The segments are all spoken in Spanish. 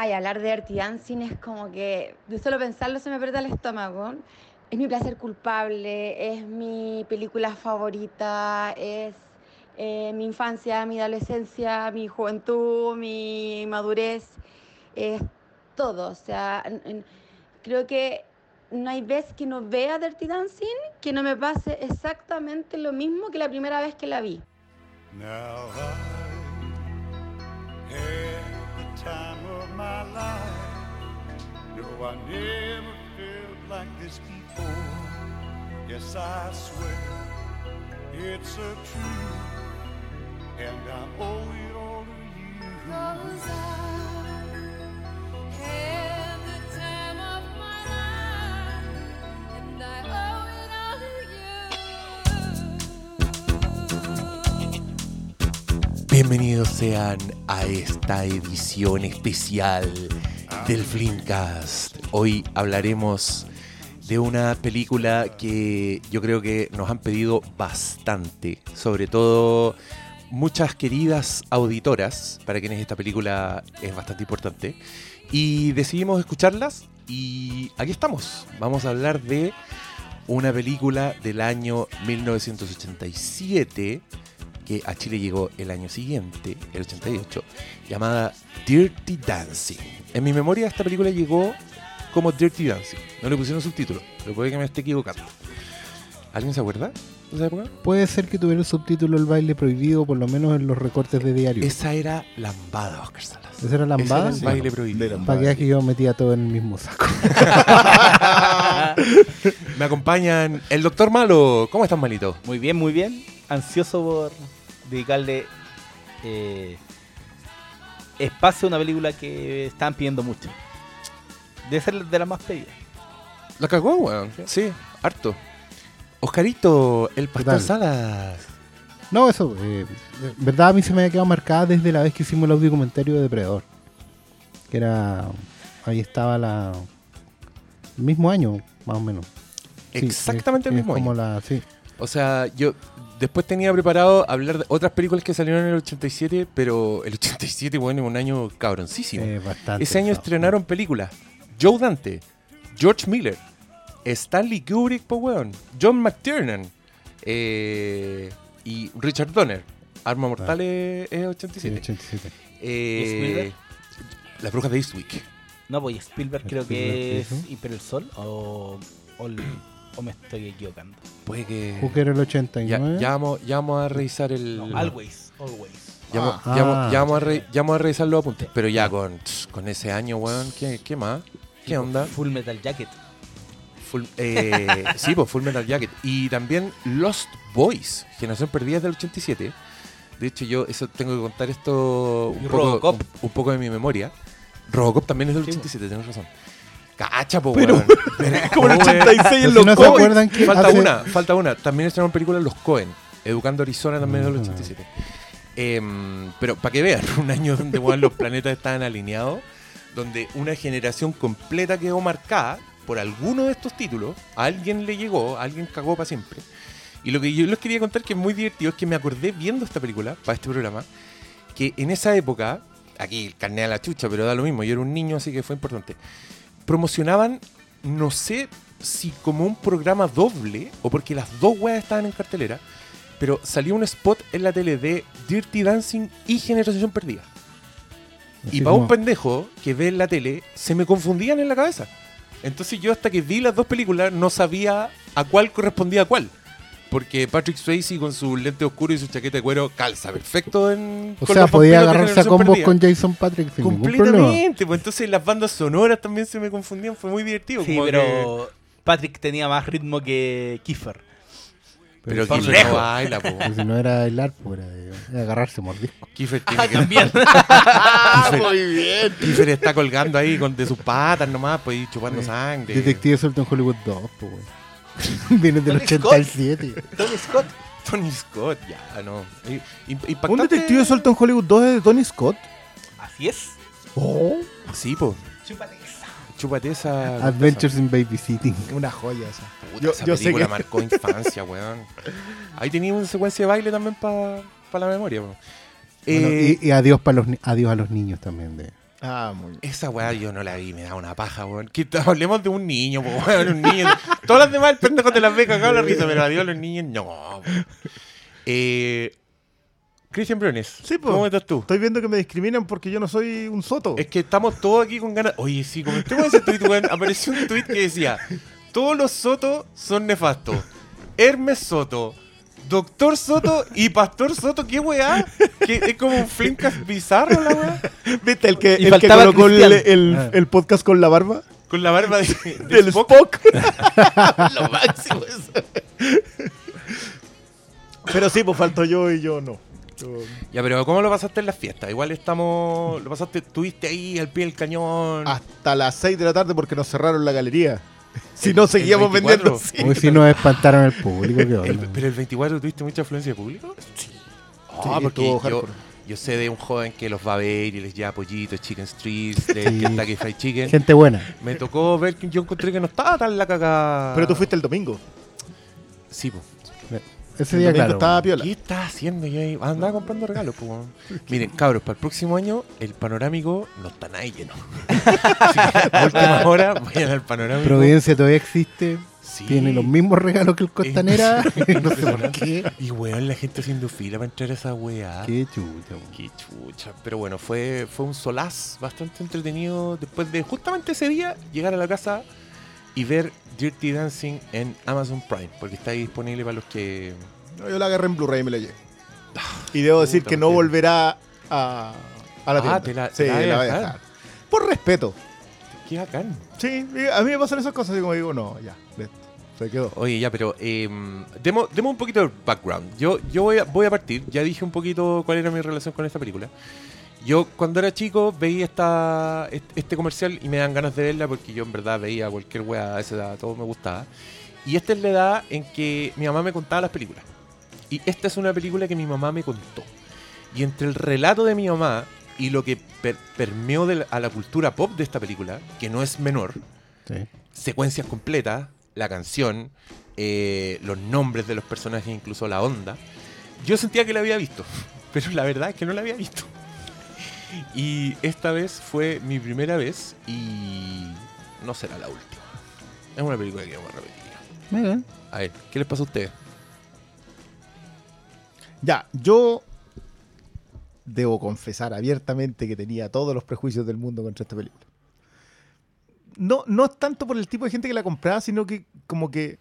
Ay, hablar de Dirty Dancing es como que de solo pensarlo se me aprieta el estómago. Es mi placer culpable, es mi película favorita, es eh, mi infancia, mi adolescencia, mi juventud, mi madurez, es todo. O sea, creo que no hay vez que no vea Dirty Dancing que no me pase exactamente lo mismo que la primera vez que la vi. My life. No, I never felt like this before. Yes, I swear it's a truth, and I owe it all to you. I Bienvenidos sean a esta edición especial del Flimcast. Hoy hablaremos de una película que yo creo que nos han pedido bastante, sobre todo muchas queridas auditoras, para quienes esta película es bastante importante, y decidimos escucharlas y aquí estamos. Vamos a hablar de una película del año 1987 que a Chile llegó el año siguiente, el 88, llamada Dirty Dancing. En mi memoria esta película llegó como Dirty Dancing. No le pusieron subtítulo, pero puede que me esté equivocando. ¿Alguien se acuerda de esa época? Puede ser que tuviera el subtítulo El baile prohibido, por lo menos en los recortes de diario. Esa era Lambada, Oscar Salas. ¿Esa era lambada? Ese era el baile prohibido. Para que que yo metía todo en el mismo saco. Me acompañan el doctor Malo. ¿Cómo estás, Malito? Muy bien, muy bien. Ansioso por dedicarle eh, espacio a una película que estaban pidiendo mucho. Debe ser de las más pedidas. La cagó, weón. Sí, harto. Oscarito, el pastor? Salas. No, eso, eh, en verdad a mí se me había quedado marcada desde la vez que hicimos el audio comentario de Depredador. Que era. Ahí estaba la. El mismo año, más o menos. Sí, Exactamente es- el es mismo como año. la, sí. O sea, yo después tenía preparado hablar de otras películas que salieron en el 87, pero el 87, bueno, es un año cabroncísimo. eh, bastante Ese año estrenaron películas. Joe Dante, George Miller, Stanley Kubrick, po weón, John McTiernan eh, y Richard Donner. Arma Mortal es, es Sí, 87. 87. Eh, Spielberg? Las brujas de Eastwick. No, pues Spielberg creo Spielberg, que es. Hiper el Sol o, o, el- o me estoy equivocando. Puede que... Hooker el Ya, 89. ya vamos, ya vamos a revisar el... No, always, always. Ya, vamos- Ah. ya ya vamos a Ah. re- ya vamos a revisar los apuntes. Pero ya con, con ese año, weón, ¿qué, qué más? ¿Qué onda? Full Metal Jacket. Full, eh, sí, pues Full Metal Jacket. Y también Lost Boys, Generación Perdida del 87. De hecho, yo eso tengo que contar esto un Y poco, un, un poco de mi memoria. Robocop también es del 87, tienes razón. Cacha, po, Pero- weón. Como el Oh, weón. 86 Pero en si los no se Coen. acuerdan que Falta hace- una, falta una. También estrenaron películas Los Cohen. Educando Arizona también del Ah. 87. Em, pero para que vean, un año donde weón, los planetas estaban alineados, donde una generación completa quedó marcada por alguno de estos títulos, a alguien le llegó, a alguien cagó para siempre. Y lo que yo les quería contar que es muy divertido es que me acordé viendo esta película, para este programa, que en esa época, aquí el carnet a la chucha, pero da lo mismo, yo era un niño así que fue importante, promocionaban, no sé si como un programa doble o porque las dos weas estaban en cartelera, pero salió un spot en la tele de Dirty Dancing y Generación Perdida. Así y para un pendejo que ve en la tele, se me confundían en la cabeza. Entonces yo hasta que vi las dos películas no sabía a cuál correspondía a cuál. Porque Patrick Swayze con su lente oscuro y su chaqueta de cuero calza perfecto en... O sea, podía agarrarse a combos Perdida. con Jason Patrick sin ningún problema. Completamente, pues entonces las bandas sonoras también se me confundían, fue muy divertido. Sí, como que- pero Patrick tenía más ritmo que Kiefer. Pero Kiefer lejos. no baila, po. Pues si no era bailar, pues era, de- era agarrarse mordisco. Kiefer, tiene Ah, que- también. Kiefer- Muy bien. Kiefer está colgando ahí con, de sus patas nomás, pues y chupando sangre. Detective suelto en Hollywood 2, pues. Viene del Tony Scott. 87. Tony Scott. Tony Scott, ya, no. I- im- Un impactante- detective suelto en Hollywood 2 es de Tony Scott. Así es. Oh. Sí, po. Chúpate esa. Adventures in Babysitting. Una joya esa. Puta, Yo- esa yo sé película que- marcó infancia, weón. Ahí tenía una secuencia de baile también para la memoria. Bueno, Eh, y, y adiós, para los, adiós a los niños también de, Ah, muy bien. Esa weá yo no la vi, me da una paja, weón. Que hablemos de un niño, po, weón, un niño. Todas las demás, el pendejo te las ve cagado la risa, pero adiós los niños, no. Eh, Cristian Briones, Sí, po. ¿cómo estás tú? Estoy viendo que me discriminan porque yo no soy un soto. Es que estamos todos aquí con ganas. Oye, sí, comentemos ese tweet, weón. Apareció un tweet que decía: Todos los Soto son nefastos. Hermes Soto, Doctor Soto y Pastor Soto, ¿qué weá? Que es como un flimcast bizarro la weá. ¿Viste el que, Y el que faltaba colocó el, Cristian. el- Ah. el podcast con la barba? Con la barba de, de Del Spock. Spock. Lo máximo eso. Pero sí, pues falto yo y yo no. Yo- Ya, pero ¿cómo lo pasaste en las fiestas? Igual estamos. Lo pasaste, estuviste ahí al pie del cañón. Hasta las 6 de la tarde porque nos cerraron la galería. Si no, seguíamos vendiendo. 24. sí. Hoy sí nos espantaron público. El- onda. pero el 24 tuviste mucha afluencia de público. Sí, Ah, porque yo, hardcore. yo sé de un joven que los va a ver y les lleva pollitos, chicken streets, de Sí. Kentucky Fried Chicken. Gente buena. Me tocó ver que yo encontré que no estaba tan la cagada. Pero tú fuiste el domingo. Sí, po. Ese El día, claro. estaba piola. ¿Qué estás haciendo yo ahí? Andaba comprando regalos, weón. Miren, cabros, para el próximo año el panorámico no está nada lleno. Así que a última hora vayan al panorámico. Providencia todavía existe. Sí. Tiene los mismos regalos que el Costanera. no sé por qué. Y weón, la gente haciendo fila para entrar a esa weá. Qué chucha. weón. Qué chucha. Pero bueno, fue, fue un solaz bastante entretenido después de justamente ese día llegar a la casa y ver Dirty Dancing en Amazon Prime, porque está ahí disponible para los que... No, yo la agarré en Blu-ray y me la llevé. Y debo decir que no volverá a, a la Ah, tienda. te la- sí, te voy a dejar. Por respeto. Qué bacán. Sí, a mí me pasan esas cosas y como digo, no, ya, se quedó. Oye, ya, pero eh, demos, demos un poquito de background. Yo, yo voy, a, voy a partir, ya dije un poquito cuál era mi relación con esta película. Yo cuando era chico veía esta, est- este comercial y me dan ganas de verla porque yo en verdad veía cualquier wea a esa edad, todo me gustaba. Y esta es la edad en que mi mamá me contaba las películas. Y esta es una película que mi mamá me contó. Y entre el relato de mi mamá y lo que per- permeó de la- a la cultura pop de esta película, que no es menor, Sí. secuencias completas, la canción, eh, los nombres de los personajes, incluso la onda. Yo sentía que la había visto, pero la verdad es que no la había visto. Y esta vez fue mi primera vez y no será la última. Es una película que vamos a repetir. Mira. A ver, ¿qué les pasa a ustedes? Ya, yo debo confesar abiertamente que tenía todos los prejuicios del mundo contra esta película. No, no es tanto por el tipo de gente que la compraba, sino que como que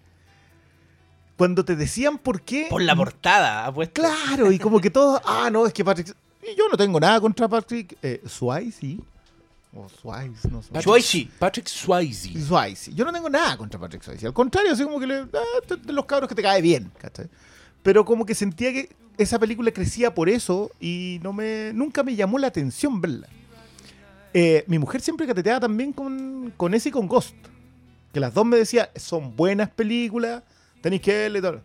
cuando te decían por qué... Por la portada, apuesto. Claro, y como que todos, ah, no, es que Patrick... Y yo no tengo nada contra Patrick eh, Swayze. O Swayze, no sé. Swayze. Patrick Swayze. Swayze. Yo no tengo nada contra Patrick Swayze. Al contrario, así como que le, ah, de- de los cabros que te cae bien. ¿cachai? Pero como que sentía que esa película crecía por eso y no me nunca me llamó la atención verla. Eh, mi mujer siempre cateteaba también con, con ese y con Ghost. Que las dos me decían, son buenas películas, tenéis que verle y todo.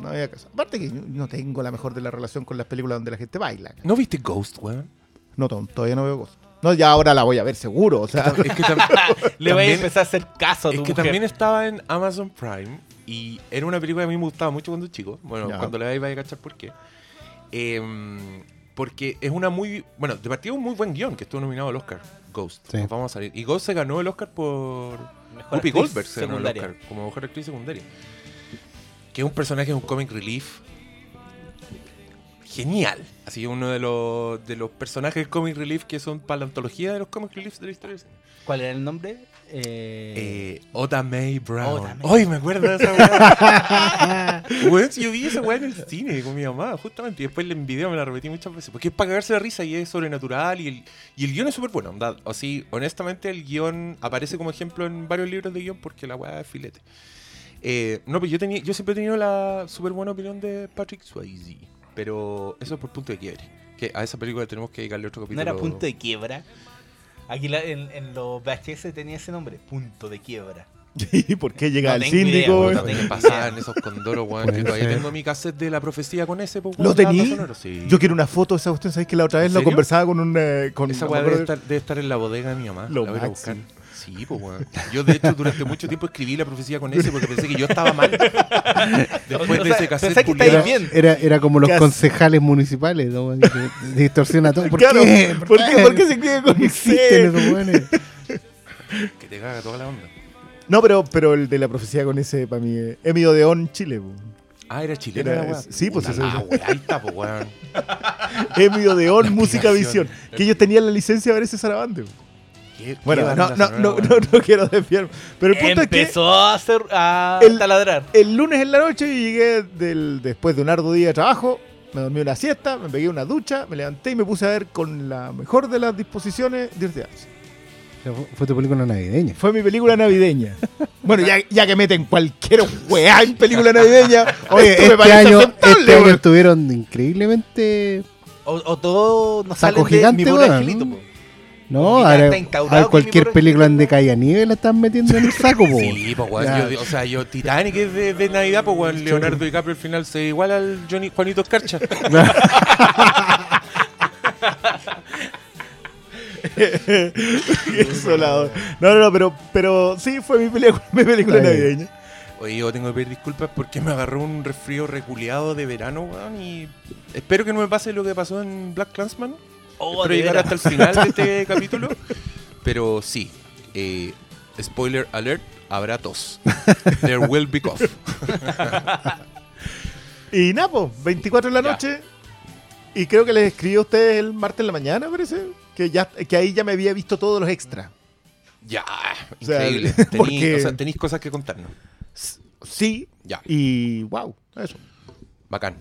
No, había caso. Aparte que yo no tengo la mejor de la relación con las películas donde la gente baila. ¿No viste Ghost, weón? No, to- todavía no veo Ghost. No, ya ahora la voy a ver seguro. O sea, Es que, tam- Le voy a también- empezar a hacer caso a tu es que mujer. también estaba en Amazon Prime y era una película que a mí me gustaba mucho cuando chico. Bueno, Ya. cuando la veáis vais a cachar por qué. Em, porque es una muy. Bueno, de partida un muy buen guion que estuvo nominado al Oscar. Ghost. Sí. Nos vamos a salir. Y Ghost se ganó el Oscar por. Mejor Whoopi Goldberg se ganó el. Oscar como mejor actriz secundaria. Que es un personaje, un comic relief. Genial. Así uno de los, de los personajes del comic relief que son para la antología de los comic reliefs de la historia. ¿Cuál era el nombre? Eh, Eh, Oda May Brown. Oda May. Ay, me acuerdo de esa weá. Si yo vi esa weá en el cine con mi mamá, justamente. Y después en video me la repetí muchas veces. Porque es para cagarse la risa y es sobrenatural. Y el, y el guion es súper bueno. Así, honestamente, el guion aparece como ejemplo en varios libros de guion porque la weá es filete. Eh, no, pero yo, tenía, yo siempre he tenido la súper buena opinión de Patrick Swayze. Pero eso es por punto de quiebre. Que a esa película tenemos que dedicarle otro ¿No capítulo. era punto de quiebra? Aquí la- en, en los VHS tenía ese nombre, punto de quiebra. ¿Y por qué llega No el idea, síndico? no tengo pasaban esos condoros, weón. Todavía tengo mi cassette de la profecía con ese, pues, ¿Lo tení? Sí. Yo quiero una foto de esa cuestión. ¿Sabes que la otra vez ¿En lo serio? conversaba con un. eh, con Esa no weá debe estar, debe estar en la bodega de mi mamá. Lo la voy a buscar. Sí, pues, weón. Yo, de hecho, durante mucho tiempo escribí la profecía con ese porque pensé que yo estaba mal. Después O de sea, ese cassette pensé que estáis bien. Era, era como los concejales municipales, ¿no? Que distorsiona todo. ¿Por Claro, qué? ¿por qué? ¿Por qué se escribe ¿Por con existen esos weones? Que te caga toda la onda. No, pero, pero el de la profecía con ese para mí es Emi Odeón Chile. Ah, era Era- la weá. sí, pues, eso- ahí está, pues, weón. Emi Odeón Música. Visión. Que ellos tenían la licencia para ese Sarabande. po. Qué- Bueno, no, no, no, no, no quiero desviarme. Pero el punto es que Empezó a hacer a El- taladrar. el lunes en la noche llegué del, después de un arduo día de trabajo, me dormí una siesta, me pegué una ducha, me levanté y me puse a ver con la mejor de las disposiciones Dirty Dancing. Fue- tu película navideña. Fue mi película navideña. Bueno, ya, ya que meten cualquier weá en película navideña, Oye, me este parece año, este año estuvieron increíble O, o todo nos de gigante, mi pobre weón. angelito, po. No, ahora, cualquier película en angelito. de nieve la están metiendo en el saco, po. Sí, pues, weón. Yo, o sea, yo, Titanic es de, de Navidad, pues, weón. Leonardo DiCaprio al final se ve igual al Johnny, Juanito Escarcha. No, no, no, pero, pero sí fue mi película, mi película navideña. Oye, yo tengo que pedir disculpas porque me agarró un resfrío reculeado de verano, weón. Y espero que no me pase lo que pasó en Black Clansman. Oh, Espero de llegar hasta el final de este capítulo. Pero sí, eh, spoiler alert, habrá tos. There will be cough. Y Napo, 24 en la Ya. noche. Y creo que les escribí a ustedes el martes en la mañana, parece. Que, ya, que ahí ya me había visto todos los extras. Ya, O sea, increíble. Tení, porque- o sea, tenéis cosas que contarnos. Sí. Ya, Y wow, eso. bacán.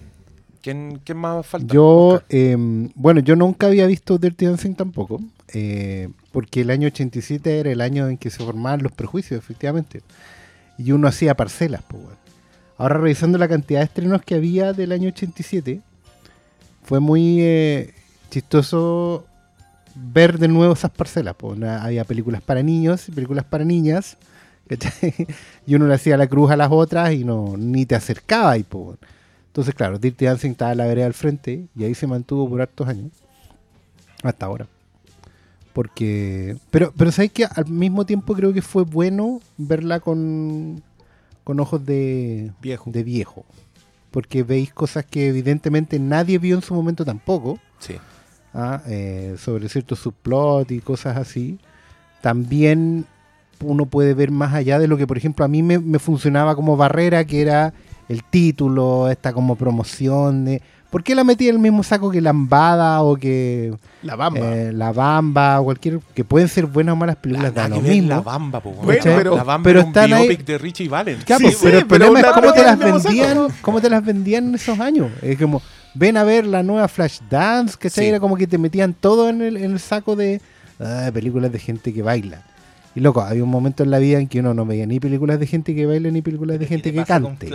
¿Quién, quién más falta? Yo, eh, bueno, yo nunca había visto Dirty Dancing tampoco, eh, porque el año 87 era el año en que se formaban los prejuicios, efectivamente. Y uno hacía parcelas, pues, weón. Ahora revisando la cantidad de estrenos que había del año 87, fue muy eh, chistoso ver de nuevo esas parcelas. pues, una- había películas para niños y películas para niñas, ¿cachai? y uno le hacía la cruz a las otras y no ni te acercaba ahí, pues. Entonces, claro, Dirty Dancing estaba a la vereda al frente y ahí se mantuvo por hartos años. Hasta ahora. Porque. Pero, pero sabes que al mismo tiempo creo que fue bueno verla con, con ojos de Viejo. de viejo. Porque veis cosas que evidentemente nadie vio en su momento tampoco. Sí. ¿ah? Eh, sobre ciertos subplot y cosas así. También uno puede ver más allá de lo que, por ejemplo, a mí me, me funcionaba como barrera, que era el título, esta como promoción de... ¿Por qué la metí en el mismo saco que Lambada o que La bamba. eh, La Bamba o cualquier... que pueden ser buenas o malas películas, Nada lo mismo. La Bamba, po. Bueno, pero- la Bamba pero era un están ahí- biopic de Richie Valens. Ya, Sí, sí, pero el pero problema es cómo te película las saco. vendían, cómo te las vendían en esos años. Es como, ven a ver la nueva Flashdance, que Sí. era como que te metían todo en el, en el saco de ah, películas de gente que baila. Y loco, había un momento en la vida en que uno no veía ni películas de gente que baila ni películas de ¿Qué gente te que con cante.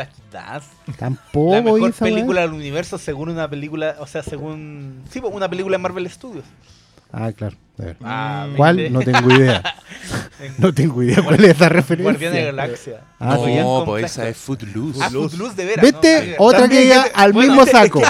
Tampoco. La mejor esa película del universo según una película, o sea, según... Sí, pues, una película de Marvel Studios. Ah, claro. A ver. Ah, ¿Cuál? No tengo idea. No tengo idea cuál es esa referencia. Guardianes de la Galaxia. Ah, no, pues esa es Footloose. Ah, Footloose de veras. Vete, ¿no? otra que llega al bueno, mismo es que- saco.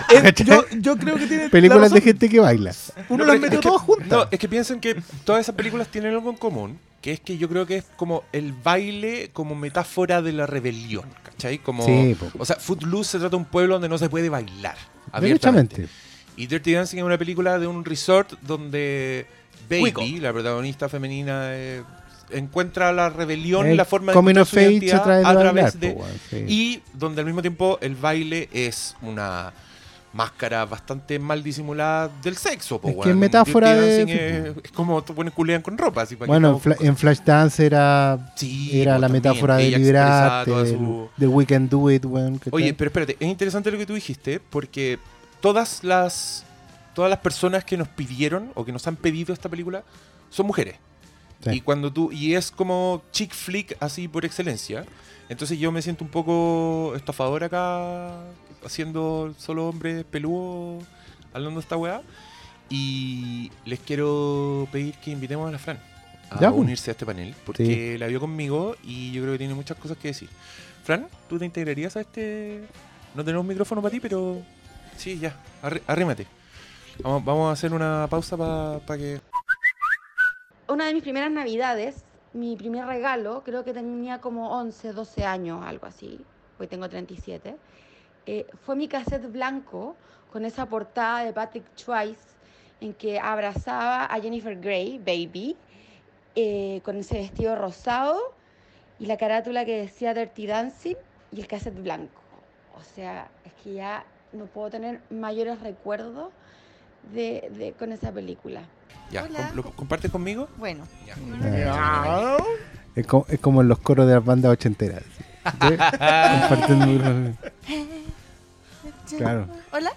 Yo, yo creo que tiene. Películas la de gente que baila. Uno No, las metió todas juntas. No, es que piensen que todas esas películas tienen algo en común, que es que yo creo que es como el baile como metáfora de la rebelión, ¿cachai? Como, Sí, o sea, Footloose se trata de un pueblo donde no se puede bailar abiertamente. Y Dirty Dancing es una película de un resort donde Baby, Cuico. la protagonista femenina, eh, encuentra la rebelión, El la forma de su identidad a través de a través de... sí. Y donde al mismo tiempo el baile es una máscara bastante mal disimulada del sexo. po, Es que es metáfora de- Es, es como tú pones culean con ropa. Así, para que Bueno, en, estamos Fla- con en Flashdance era, Sí, era la también, metáfora de liberarte, su- del We Can Do It. ¿cachai? Oye, pero espérate, es interesante lo que tú dijiste, porque todas las todas las personas que nos pidieron o que nos han pedido esta película son mujeres. Sí. Y cuando tú y es como chick flick así por excelencia. Entonces yo me siento un poco estafador acá haciendo solo hombres peludos hablando de esta weá y les quiero pedir que invitemos a la Fran a Ya, unirse a este panel porque la vio conmigo y yo creo que tiene muchas cosas que decir. Fran, ¿tú te integrarías a este? No tenemos micrófono para ti, pero sí, ya, arrí- arrímate. Vamos, vamos a hacer una pausa para que... Una de mis primeras navidades mi primer regalo, creo que tenía como 11, 12 años, algo así, hoy tengo 37, eh, fue mi cassette blanco con esa portada de Patrick Swayze en que abrazaba a Jennifer Grey, Baby, eh, con ese vestido rosado y la carátula que decía Dirty Dancing y el cassette blanco. O sea, es que ya no puedo tener mayores recuerdos de, de- con esa película. Ya, Hola. ¿com- ¿lo compartes conmigo? Bueno, Ya. Ah, Es como, es como en los coros de las bandas ochenteras. ¿sí? Claro. hola.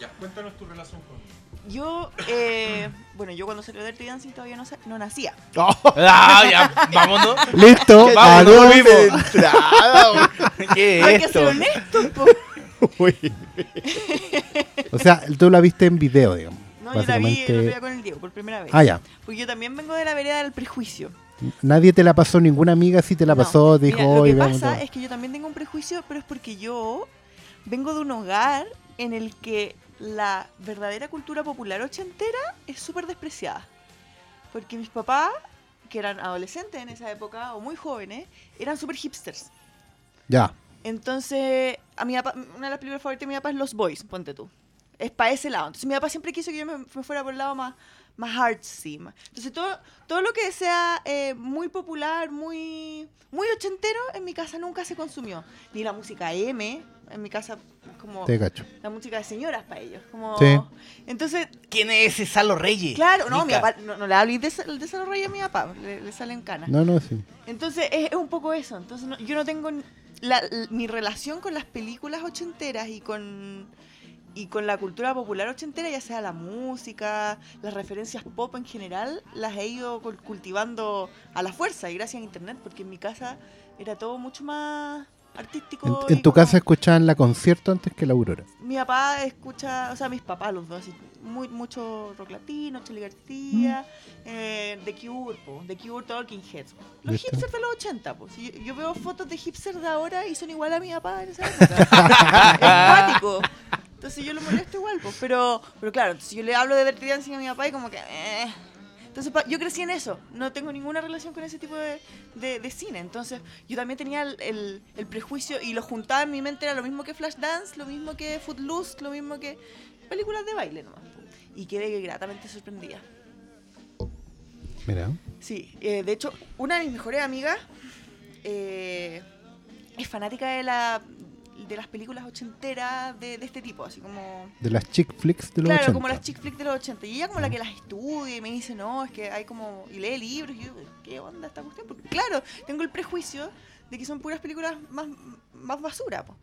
Ya, cuéntanos tu relación con Yo, eh, bueno, yo cuando salió Dirty Dancing todavía no, no nacía. Ah, ya, vámonos. Listo, Vamos, adiós. nos vimos. entrada, ¿Qué Hay es que ser esto? honesto, po. O sea, tú la viste en video, digamos. No, yo la vi Básicamente. día con el Diego por primera vez. Ah, ya. Porque yo también vengo de la vereda del prejuicio. Nadie te la pasó, ninguna amiga sí te la No, pasó, dijo, mira, lo "Oye, que pasa todo". es que yo también tengo un prejuicio, pero es porque yo vengo de un hogar en el que la verdadera cultura popular ochentera es súper despreciada. Porque mis papás, que eran adolescentes en esa época o muy jóvenes, eran súper hipsters. Ya. Entonces, a mi papá, una de las películas favoritas de mi papá es Los Boys, ponte tú. Es para ese lado. Entonces, mi papá siempre quiso que yo me, me fuera por el lado más, más artsy. más- Entonces, todo, todo lo que sea eh, muy popular, muy, muy ochentero, en mi casa nunca se consumió. Ni la música M, en mi casa, como Te cacho. la música de señoras para ellos. Como... Sí. Entonces, ¿Quién es ese Salo Reyes? claro, no, mi Mica. papá, no, no le hablé de, de ese rey a mi papá, le, le salen canas. No, no, sí. Entonces es, es un poco eso. Entonces no- yo no tengo la- mi relación con las películas ochenteras y con y con la cultura popular ochentera, ya sea la música, las referencias pop en general, las he ido cul- cultivando a la fuerza y gracias a internet, porque en mi casa era todo mucho más artístico. En, tu como- casa escuchaban la concierto antes que la Aurora. mi papá escucha, o sea, mis papás, los dos, así, muy, mucho rock latino, Charly García, eh, The Cure, po, The Cure, Talking Heads. Los ¿Viste? hipsters de los 80, pues. Yo, yo veo fotos de hipsters de ahora y son igual a mi papá en esa época. es. Entonces yo lo molesto igual, pues. Pero, pero claro, entonces yo le hablo de Dirty Dancing a mi papá y como que... eh. Entonces pa- yo crecí en eso, no tengo ninguna relación con ese tipo de, de- de cine. Entonces yo también tenía el, el- el prejuicio y lo juntaba en mi mente, era lo mismo que Flashdance, lo mismo que Footloose, lo mismo que películas de baile nomás. Y quedé gratamente sorprendida. Mira. Sí, eh, de hecho, una de mis mejores amigas eh, es fanática de la de las películas ochenteras de, de este tipo, así como... De las chick flicks de los Claro, 80. como las chick flicks de los 80. Y ella como la que las estudia y me dice, no, es que hay como... Y lee libros. Y yo, ¿qué onda esta cuestión? Porque claro, tengo el prejuicio de que son puras películas más, más basura. po.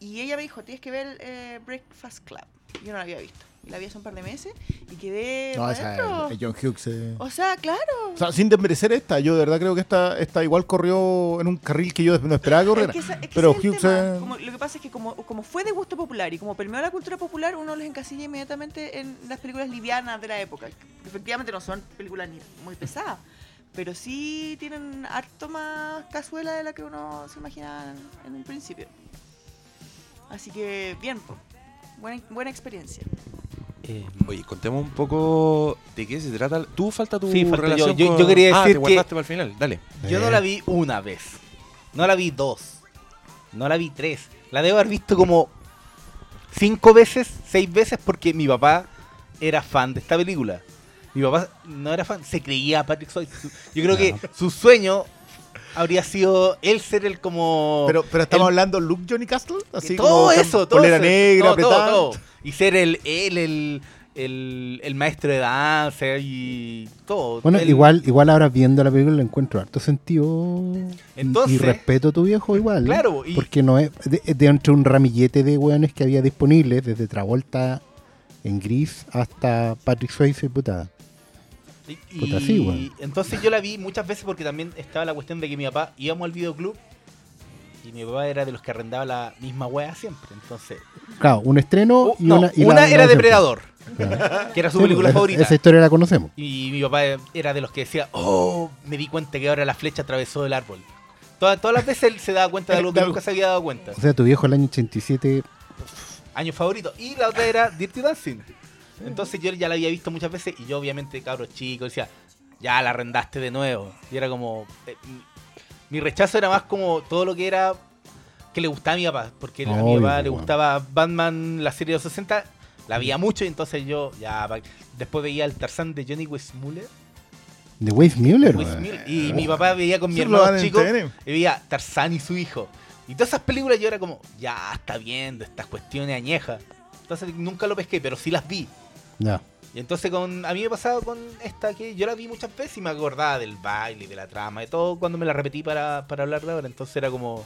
Y ella me dijo, tienes que ver eh, Breakfast Club. Yo no la había visto. Y la vi hace un par de meses y quedé... No, pa' esa dentro. es, es John Hughes. eh. O sea, claro. O sea, sin desmerecer esta, yo de verdad creo que esta, esta igual corrió en un carril que yo no esperaba que corriera. Es que esa- es que Pero es Hughes Como- lo que pasa es que como, como fue de gusto popular y como permeó la cultura popular, uno los encasilla inmediatamente en las películas livianas de la época. que Efectivamente no son películas ni muy pesadas, pero sí tienen harto más cazuela de la que uno se imagina en, un principio. Así que bien, buena, buena experiencia. Eh, Oye, contemos un poco de qué se trata. Tú falta tu Sí, falta yo. relación Yo- con- yo quería Ah, decir te que- guardaste para el final. Dale. Yo no la vi una vez. No la vi dos. No la vi tres. La debo haber visto como cinco veces, seis veces, porque mi papá era fan de esta película. Mi papá no era fan, se creía Patrick Swayze. Yo creo que su sueño habría sido él ser el como... pero, pero estamos el- hablando Luke Johnny Castle, así todo como eso, todo polera eso. negra, No, todo, apretada. todo. Y ser el, él el, el, el maestro de danza y todo. Bueno, igual, igual ahora viendo la película le encuentro harto sentido y- Entonces- y respeto a tu viejo igual. Claro, y- Porque no es de, de entre un ramillete de weones que había disponibles, desde Travolta en gris hasta Patrick Swayze, puta. Y, Puta, sí, entonces yo la vi muchas veces porque también estaba la cuestión de que mi papá íbamos al videoclub y mi papá era de los que arrendaba la misma wea siempre. Entonces, Claro, un estreno Uh, y no, una. y una la- era de Depredador, Claro. que era su Sí, película pues, favorita. Esa historia la conocemos. Y mi papá era de los que decía, oh, me di cuenta que ahora la flecha atravesó el árbol. Todas, todas las veces él se daba cuenta de algo que nunca se había dado cuenta. O sea, tu viejo el año 87. Año favorito. Y la otra era Dirty Dancing. Entonces yo ya la había visto muchas veces y yo obviamente cabro chico decía, ya la arrendaste de nuevo. Y era como. eh, mi- rechazo era más como todo lo que era. que le gustaba a mi papá. Porque a mi papá le weón. gustaba Batman, la serie de los 60. La veía mucho y entonces yo ya. Después veía el Tarzán de Johnny Weissmuller. De. Weissmuller, y mi papá veía con mi hermano chico. Y veía Tarzán y su hijo. Y todas esas películas yo era como, ya está viendo estas cuestiones añejas. Entonces nunca lo pesqué, pero sí las vi. Ya. Y entonces con a mí me pasaba con esta que yo la vi muchas veces y me acordaba del baile, de la trama, de todo cuando me la repetí para, para hablar de ahora. Entonces era como.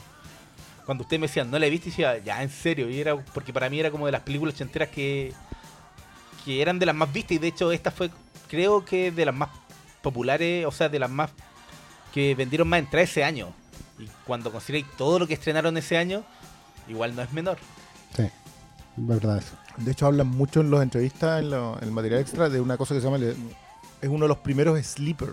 Cuando ustedes me decían, no la he visto, y decía, ya, en serio. Y era porque para mí era como de las películas ochenteras que, que eran de las más vistas. Y de hecho, esta fue, creo que de las más populares, o sea, de las más que vendieron más entradas ese año. Y cuando consideráis todo lo que estrenaron ese año, igual no es menor. Sí. Verdad eso. De hecho, hablan mucho en las entrevistas, en, lo- en el material extra, de una cosa que se llama. el- Es uno de los primeros sleeper.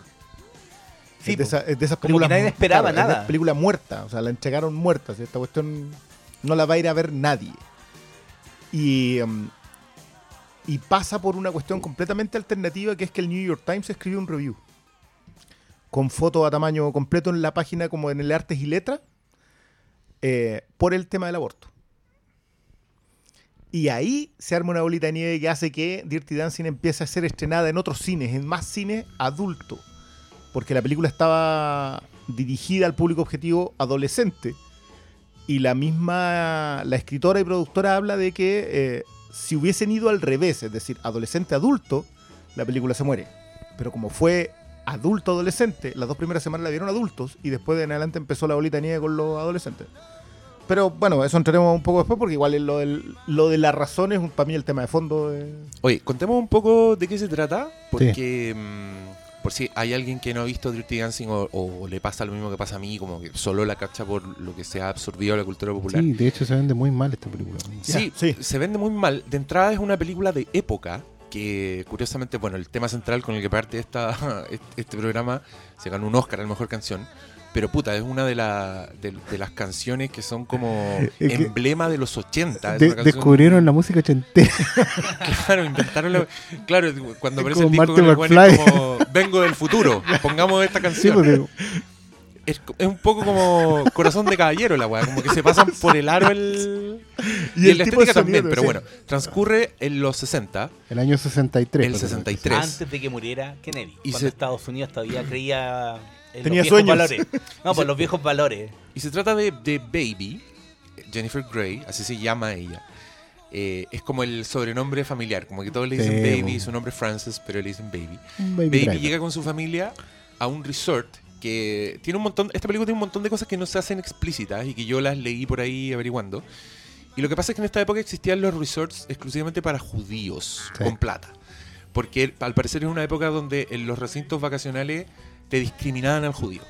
Sí, es, de esa- es de esas Como que películas. nadie esperaba es nada. película muerta. O sea, la entregaron muerta. Esta cuestión no la va a ir a ver nadie. Y. um, y pasa por una cuestión completamente alternativa que es que el New York Times escribió un review con fotos a tamaño completo en la página como en el Artes y Letras eh, por el tema del aborto. Y ahí se arma una bolita de nieve que hace que Dirty Dancing empiece a ser estrenada en otros cines, en más cine adulto. Porque la película estaba dirigida al público objetivo adolescente. Y la misma, la escritora y productora habla de que eh, si hubiesen ido al revés, es decir, adolescente-adulto, la película se muere. Pero como fue adulto-adolescente, las dos primeras semanas la vieron adultos y después de en adelante empezó la bolita de nieve con los adolescentes. Pero bueno, eso entraremos un poco después porque igual lo, del- lo de la razón es un- para mí el tema de fondo. de- Oye, contemos un poco de qué se trata, porque mm, por si hay alguien que no ha visto Dirty Dancing o, o le pasa lo mismo que pasa a mí, como que solo la cacha por lo que se ha absorbido la cultura popular. Sí, de hecho se vende muy mal esta película. Sí, Ya, sí. se vende muy mal. De entrada es una película de época que curiosamente, bueno, el tema central con el que parte esta, este programa se ganó un Oscar a la mejor canción. Pero puta, es una de, la- de, de las canciones que son como que- emblema de los 80. Es De- una canción- descubrieron la música ochentera. Claro, inventaron la- Claro, cuando aparece el como disco con el como vengo del futuro, pongamos esta canción. pues, digo, es, es un poco como corazón de caballero la weá, como que se pasan por el aro el... Y, Y en la el de estética también, pero sí. bueno, transcurre en los 60, el año 63. el parece. 63. Antes de que muriera Kennedy. Y cuando se- Estados Unidos todavía creía Tenía sueños. valores. No, por los viejos valores. Y se trata de, de Baby, Jennifer Grey, así se llama ella. Eh, es como el sobrenombre familiar, como que todos le dicen Baby, su nombre es Frances, pero le dicen Baby. Un Baby llega con su familia a un resort que tiene un montón, esta película tiene un montón de cosas que no se hacen explícitas y que yo las leí por ahí averiguando. Y lo que pasa es que en esta época existían los resorts exclusivamente para judíos, Sí. con plata. Porque al parecer es una época donde en los recintos vacacionales te discriminaban al judío.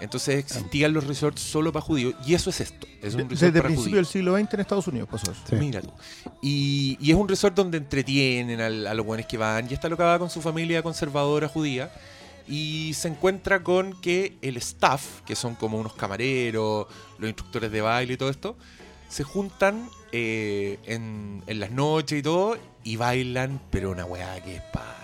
Entonces existían los resorts solo para judíos y eso es esto. Es un resort Desde el principio del siglo XX en Estados Unidos pasó eso. Sí. Mira tú. Y, y es un resort donde entretienen a, los buenos que van. Y esta loca va con su familia conservadora judía. Y se encuentra con que el staff, que son como unos camareros, los instructores de baile y todo esto, se juntan eh, en, en las noches y todo y bailan, pero una weá que es para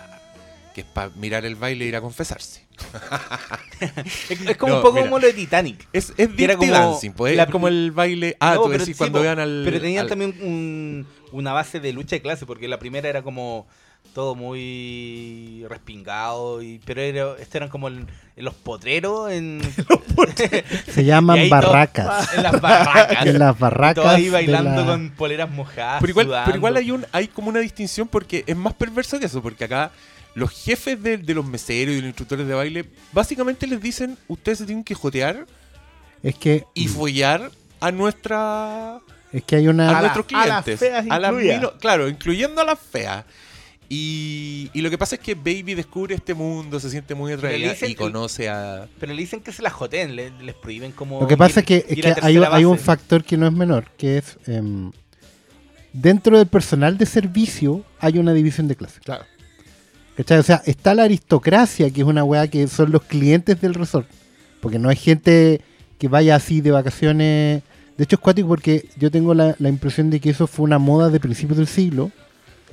que es para mirar el baile e ir a confesarse. Es, es como No, un poco mira. como lo de Titanic. Es, es era como Dancing, pues, la- es como el baile... Ah, No, tú pero decís sí, cuando vean al... Pero tenían al- también un- una base de lucha de clase, porque la primera era como todo muy respingado, y, pero era, estos eran como el- en los potreros, en, Se llaman ahí todo- barracas. en las barracas. En las barracas. todos ahí bailando la- con poleras mojadas. Pero igual, pero igual hay, un, hay como una distinción porque es más perverso que eso, porque acá los jefes de, de los meseros y de los instructores de baile básicamente les dicen, ustedes se tienen que jotear Es que, y follar a nuestra es que hay a, una. la- nuestros a las clientes. feas A las incluidas. mino- claro, incluyendo a las feas. Y, y lo que pasa es que Baby descubre este mundo, se siente muy atraída y conoce a... Pero le dicen que se la joteen, le- les prohíben como. Lo que pasa ir- es que, es ir que a hay, un factor que no es menor, que es em, dentro del personal de servicio hay una división de clase. Claro. ¿Cachai? O sea, está la aristocracia, que es una weá que son los clientes del resort. Porque no hay gente que vaya así de vacaciones. De hecho, es cuático porque yo tengo la, la impresión de que eso fue una moda de principios del siglo.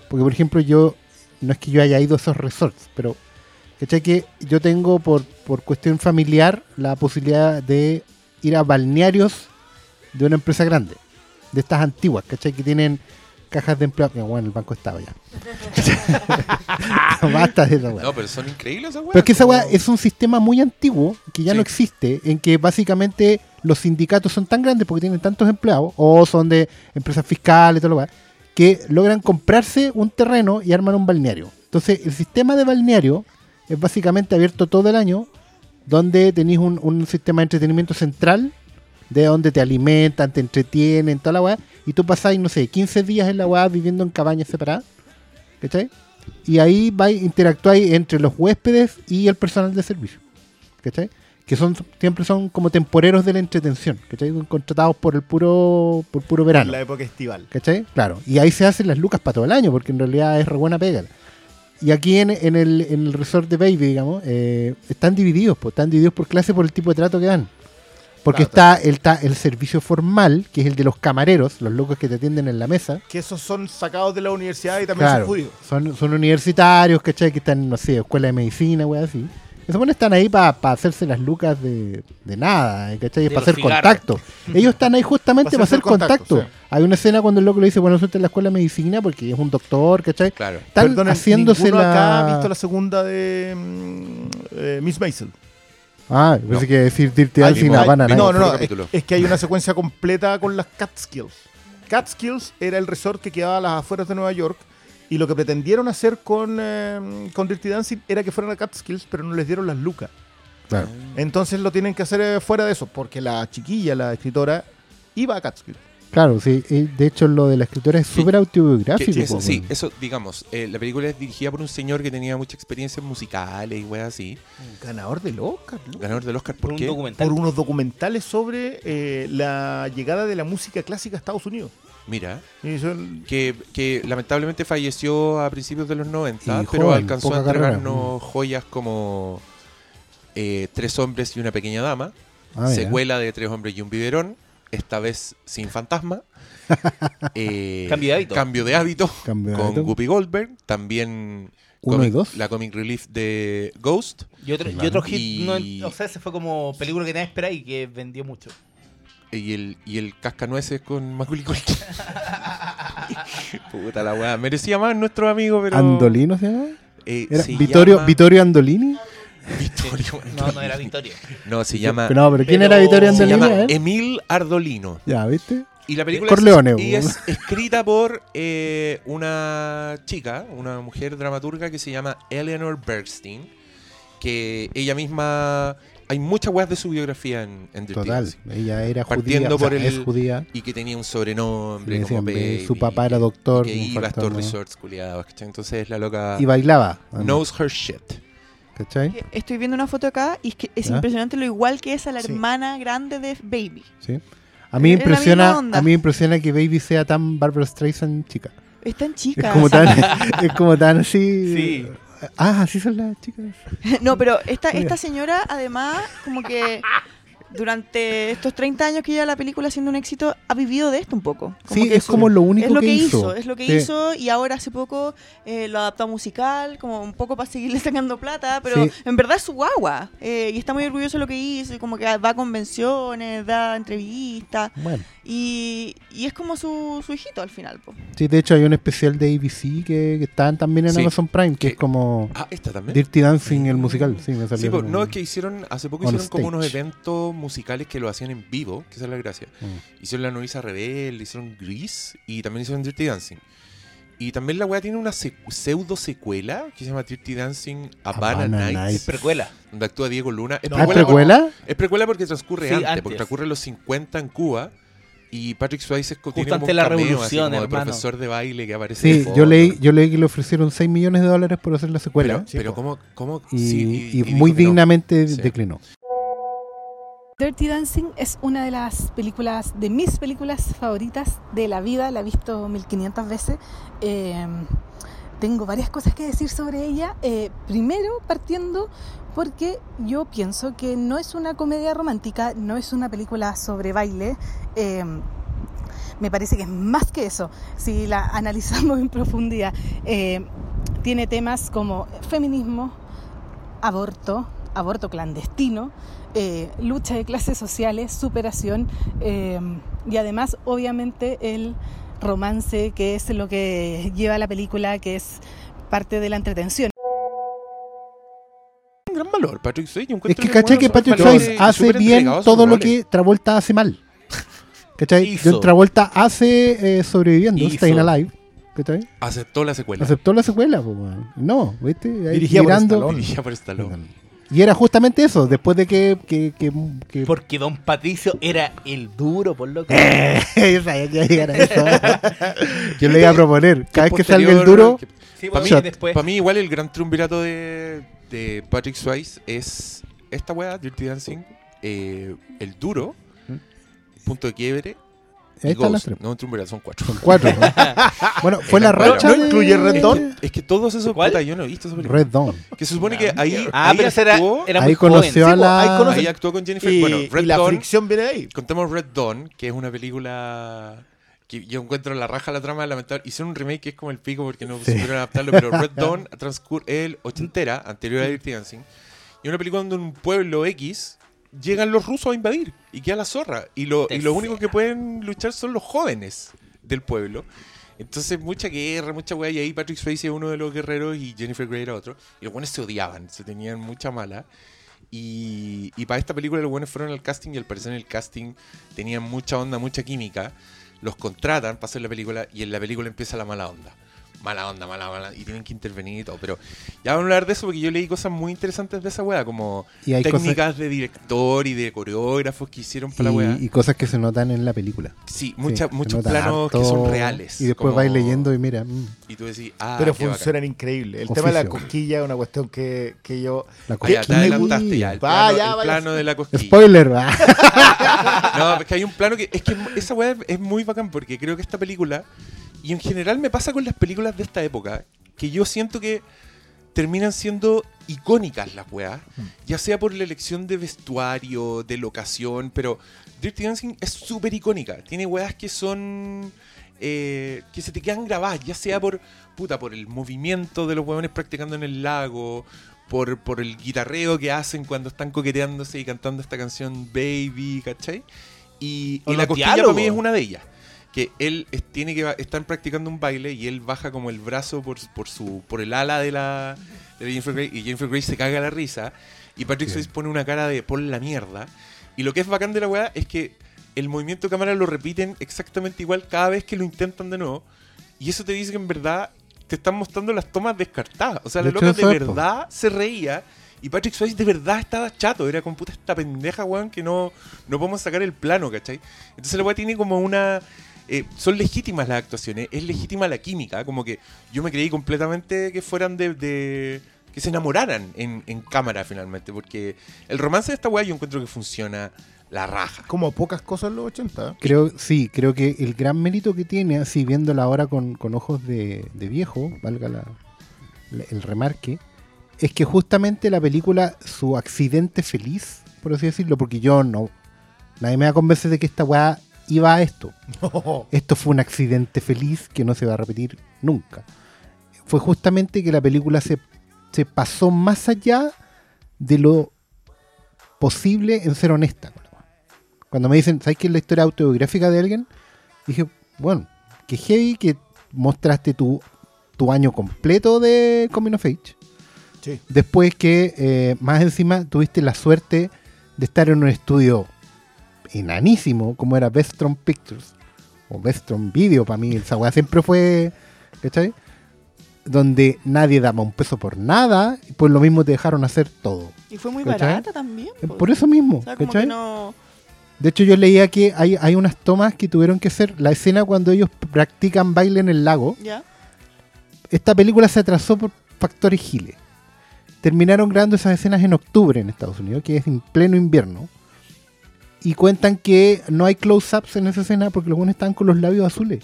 Porque, por ejemplo, yo, no es que yo haya ido a esos resorts, pero ¿Cachai? Que yo tengo por, por cuestión familiar la posibilidad de ir a balnearios de una empresa grande, de estas antiguas, ¿cachai? Que tienen cajas de empleo. Bueno, el banco estaba ya. Basta de esa weá. No, pero son increíbles esas weas. Pero es que esa weá como- es un sistema muy antiguo que ya Sí. no existe, en que básicamente los sindicatos son tan grandes porque tienen tantos empleados, o son de empresas fiscales y todo lo weá, que logran comprarse un terreno y arman un balneario. Entonces, el sistema de balneario es básicamente abierto todo el año, donde tenéis un, un sistema de entretenimiento central, de donde te alimentan, te entretienen, toda la weá, y tú pasáis, no sé, 15 días en la weá viviendo en cabañas separadas, ¿cachai? Y ahí vais, interactuáis entre los huéspedes y el personal de servicio, ¿cachai? Que son, siempre son como temporeros de la entretención, ¿cachai? Contratados por el puro, por puro En verano. la época estival. ¿Cachai? Claro. Y ahí se hacen las lucas para todo el año, porque en realidad es re buena pega. Y aquí en, en el, en el resort de Baby, digamos, eh, están divididos, pues, están divididos por clase por el tipo de trato que dan. Porque Claro, está, el, está el servicio formal, que es el de los camareros, los locos que te atienden en la mesa. Que esos son sacados de la universidad y también Claro, son judíos. son, son universitarios, ¿cachai? Que están, no sé, escuela de medicina, wey, así. Esos buenos están ahí para hacerse las lucas de, de nada, ¿cachai? De Para hacer cigarros. contacto. Ellos están ahí justamente Pa' para hacer contacto. Hay una escena cuando el loco le dice, bueno, suelta en la escuela de medicina porque es un doctor, ¿cachai? Claro. Están Perdonen, haciéndose la... acá ha visto la segunda de mm, eh, Miss Maisel. Ah, pensé que decir Dirty Dancing no, no, no, es, capítulo. es que hay una secuencia completa con las Catskills. Catskills era el resort que quedaba a las afueras de Nueva York y lo que pretendieron hacer con, eh, con Dirty Dancing era que fueran a Catskills, pero no les dieron las lucas. Claro. Entonces lo tienen que hacer eh, fuera de eso, porque la chiquilla, la escritora, iba a Catskills. Claro, sí. De hecho, lo de la escritora es súper Que- autobiográfico. eso- sí, eso, digamos, eh, la película es dirigida por un señor que tenía mucha experiencia en musicales y weas así. Ganador del Oscar, ¿no? Ganador del Oscar, Por ¿por un qué? documental. por unos documentales sobre eh, la llegada de la música clásica a Estados Unidos. Mira, son- que, que lamentablemente falleció a principios de los 90, Y pero joven, alcanzó a carrera. entregarnos joyas como eh, Tres hombres y una pequeña dama, Ah, mira. secuela de Tres hombres y un biberón, esta vez sin fantasma. Eh, Cambio de hábito. Cambio de hábito Cambio de con hábito. Guppy Goldberg, también Uno comic- y dos. la comic relief de Ghost. Y otro, y otro hit, Y- no, o sea, ese fue como película que nadie esperaba y que vendió mucho. Y el, y el cascanueces con Macaulay Culkin. Puta la weá. Merecía más nuestro amigo, pero. ¿Andolino se llama? Eh, ¿Era se Vittorio, llama- Vittorio Andolini? Vittorio No, no era Victoria. No, se llama. No, pero ¿quién pero- era Vittorio Se llama eh? Emil Ardolino. Ya, ¿viste? Y la película Corleone, es, y es escrita por eh, una chica, una mujer dramaturga que se llama Eleanor Bergstein, que ella misma... Hay muchas weas de su biografía en, en Dirty Total. Dancing. Ella era Partiendo judía. o sea, por el- es judía. Y que tenía un sobrenombre como decían, Baby, su papá era doctor. y que iba resorts culiados, ¿cachai? Entonces la loca Y bailaba. knows her shit. ¿Cachai? Estoy viendo una foto acá y es que es impresionante lo igual que es a la Sí. hermana grande de Baby. Sí. A mí me Es impresiona, a mí me impresiona que Baby sea tan Barbara Streisand chica. Es tan Es chica. como tan, es como tan así. Sí. Ah, así son las chicas. No, pero esta, esta señora, además, como que durante estos 30 años que lleva la película siendo un éxito, ha vivido de esto un poco. Como sí, que es como lo único es lo que, que, hizo. hizo. es lo que Sí. hizo y ahora hace poco eh, lo adaptó a musical, como un poco para seguirle sacando plata, pero Sí. en verdad es su guagua eh, y está muy orgulloso de lo que hizo, y como que va a convenciones, da entrevistas Bueno, y, y es como su, su hijito al final. po. sí, de hecho hay un especial de ABC que, que están también en Sí. Amazon Prime, que Que- es como Ah, esta también. Dirty Dancing, el musical. Sí, me salió pues, no, es que hicieron, hace poco on hicieron como unos stage. eventos musicales que lo hacían en vivo, que esa es la gracia. Mm. Hicieron La Novicia Rebelde, hicieron Grease y también hicieron Dirty Dancing. Y también la weá tiene una pseudo secuela que se llama Dirty Dancing Havana, Havana Nights, Nights. Precuela. donde actúa Diego Luna. Es ¿Ah, precuela, precuela? por- es precuela porque transcurre Sí, antes, antes. porque transcurre en los 50 en Cuba. Y Patrick Swayze es Justo tiene antes un la cameo, así revolución, como de profesor de baile que aparece Sí, fondo. yo leí, yo leí que le ofrecieron 6 millones de dólares por hacer la secuela. Pero, pero ¿cómo, cómo y, sí, y dijo muy no. dignamente Sí. declinó. Dirty Dancing es una de las películas, de mis películas favoritas de la vida, la he visto 1500 veces. Eh, tengo varias cosas que decir sobre ella. Eh, primero, partiendo porque yo pienso que no es una comedia romántica, no es una película sobre baile. eh, me parece que es más que eso, si la analizamos en profundidad. Eh, tiene temas como feminismo, aborto, aborto clandestino, eh, lucha de clases sociales, superación eh, y además obviamente el romance que es lo que lleva la película, que es parte de la entretención. Un gran valor, Patrick Swayze. Es que, ¿cachai? Que Patrick Swayze hace bien a todo lo que Travolta hace mal. ¿Cachai? Hizo. John Travolta hace eh, sobreviviendo, Hizo. Staying Alive. ¿Cachai? Aceptó la secuela. Aceptó la secuela, weón. No, ¿viste? Ahí Dirigida por mirando- Stallone. Dirigida por Stallone. Y era justamente eso, después de que... que, que, que- Porque Don Patricio era el duro, por lo que. Yo sabía que iba a llegar a eso. Yo le iba a proponer, cada vez que salga el duro, que- Sí, Para mí, y después. pa' mí igual el gran triunvirato de, de Patrick Swayze es esta weá, Dirty Dancing, eh, el duro, punto de quiebre ahí están las tres. No son cuatro. Son cuatro. ¿no? bueno, fue la racha ¿no de- incluye Red Es Dawn? que, es que todos esos ¿Cuál? puta, yo no he visto esa película. Red Dawn. Que se supone que ahí, Ah, ahí pero era, Ahí muy conoció joven. a la- ahí actuó con Jennifer. Y, bueno, y Red la Dawn, fricción viene de ahí. contemos Red Dawn, que es una película que yo encuentro la raja la trama lamentable. Hicieron un remake que es como el pico porque no supieron adaptarlo, pero Red Dawn transcurre el ochentera, anterior a Dirty Dancing. Y una película donde un pueblo X llegan los rusos a invadir y queda la zorra. Y lo, y lo único que pueden luchar son los jóvenes del pueblo. Entonces, mucha guerra, mucha weá. Y ahí Patrick Swayze es uno de los guerreros y Jennifer Grey era otro. Y los buenos se odiaban, se tenían mucha mala. Y, y para esta película los buenos fueron al casting y al parecer en el casting tenían mucha onda, mucha química. Los contratan para hacer la película y en la película empieza la mala onda. Mala onda, mala, mala. Y tienen que intervenir y todo. Pero ya vamos a hablar de eso porque yo leí cosas muy interesantes de esa weá, como Y hay técnicas de director y de coreógrafos que hicieron para la weá. Y, y cosas que se notan en la película. Sí, mucha- Sí, muchos planos que harto, son reales. Y después como- vais leyendo y mira, mm, Y tú decís, ah, Pero bacán. funcionan increíble. El tema de la Oficio. cosquilla es una cuestión que, que yo. la Ah, ya, te cosquilla. adelantaste ya. El Va, plano, ya, el plano de la cosquilla. Spoiler, ah. No, es que hay un plano que. Es que esa weá es muy bacán porque creo que esta película. Y en general me pasa con las películas de esta época. Que yo siento que terminan siendo icónicas las weas. Ya sea por la elección de vestuario, de locación. Pero Dirty Dancing es súper icónica. Tiene weas que son. eh, que se te quedan grabadas. Ya sea por. Puta, por el movimiento de los huevones practicando en el lago. Por, por el guitarreo que hacen cuando están coqueteándose y cantando esta canción Baby, ¿cachai? Y, y la costilla para diálogos. mí es una de ellas. Que él es- tiene que están practicando un baile y él baja como el brazo por, por su por el ala de la de Jennifer Grey y Jennifer Grey se caga la risa y Patrick Swayze pone una cara de por la mierda. Y lo que es bacán de la weá es que el movimiento de cámara lo repiten exactamente igual cada vez que lo intentan de nuevo. Y eso te dice que en verdad te están mostrando las tomas descartadas. O sea, De la loca de verdad se reía. Y Patrick Swayze de verdad estaba chato. Era con puta esta pendeja, weón, que no, no podemos sacar el plano, ¿cachai? Entonces la weá tiene como una... eh, son legítimas las actuaciones, es legítima la química. Como que yo me creí completamente que fueran de... de- que se enamoraran en, en cámara finalmente. Porque el romance de esta weá yo encuentro que funciona la raja. Como pocas cosas en los 80. ¿eh? Creo, sí, creo que el gran mérito que tiene, así viéndola ahora con, con ojos de, de viejo, valga la- la- el remarque, es que justamente la película, su accidente feliz, por así decirlo, porque yo no, nadie me va a convencer de que esta weá iba a esto. Esto fue un accidente feliz que no se va a repetir nunca. Fue justamente que la película se, se pasó más allá de lo posible en ser honesta. Cuando me dicen, ¿sabes qué es la historia autobiográfica de alguien? Dije, bueno, que heavy que mostraste tu, tu año completo de Coming of Age. Sí. Después que eh, más encima tuviste la suerte de estar en un estudio enanísimo como era Vestron Pictures o Vestron Video para mí esa weá siempre fue ¿cachai? donde nadie daba un peso por nada y por lo mismo te dejaron hacer todo Y fue muy ¿Cachai? barata también. Eh, po. por eso mismo O sea, como ¿cachai? que no... de hecho yo leía que hay, hay unas tomas que tuvieron que ser la escena cuando ellos practican baile en el lago ¿Ya? esta película se atrasó por factores giles. Terminaron grabando esas escenas en octubre en Estados Unidos, que es en pleno invierno. Y cuentan que no hay close-ups en esa escena porque los buenos están con los labios azules.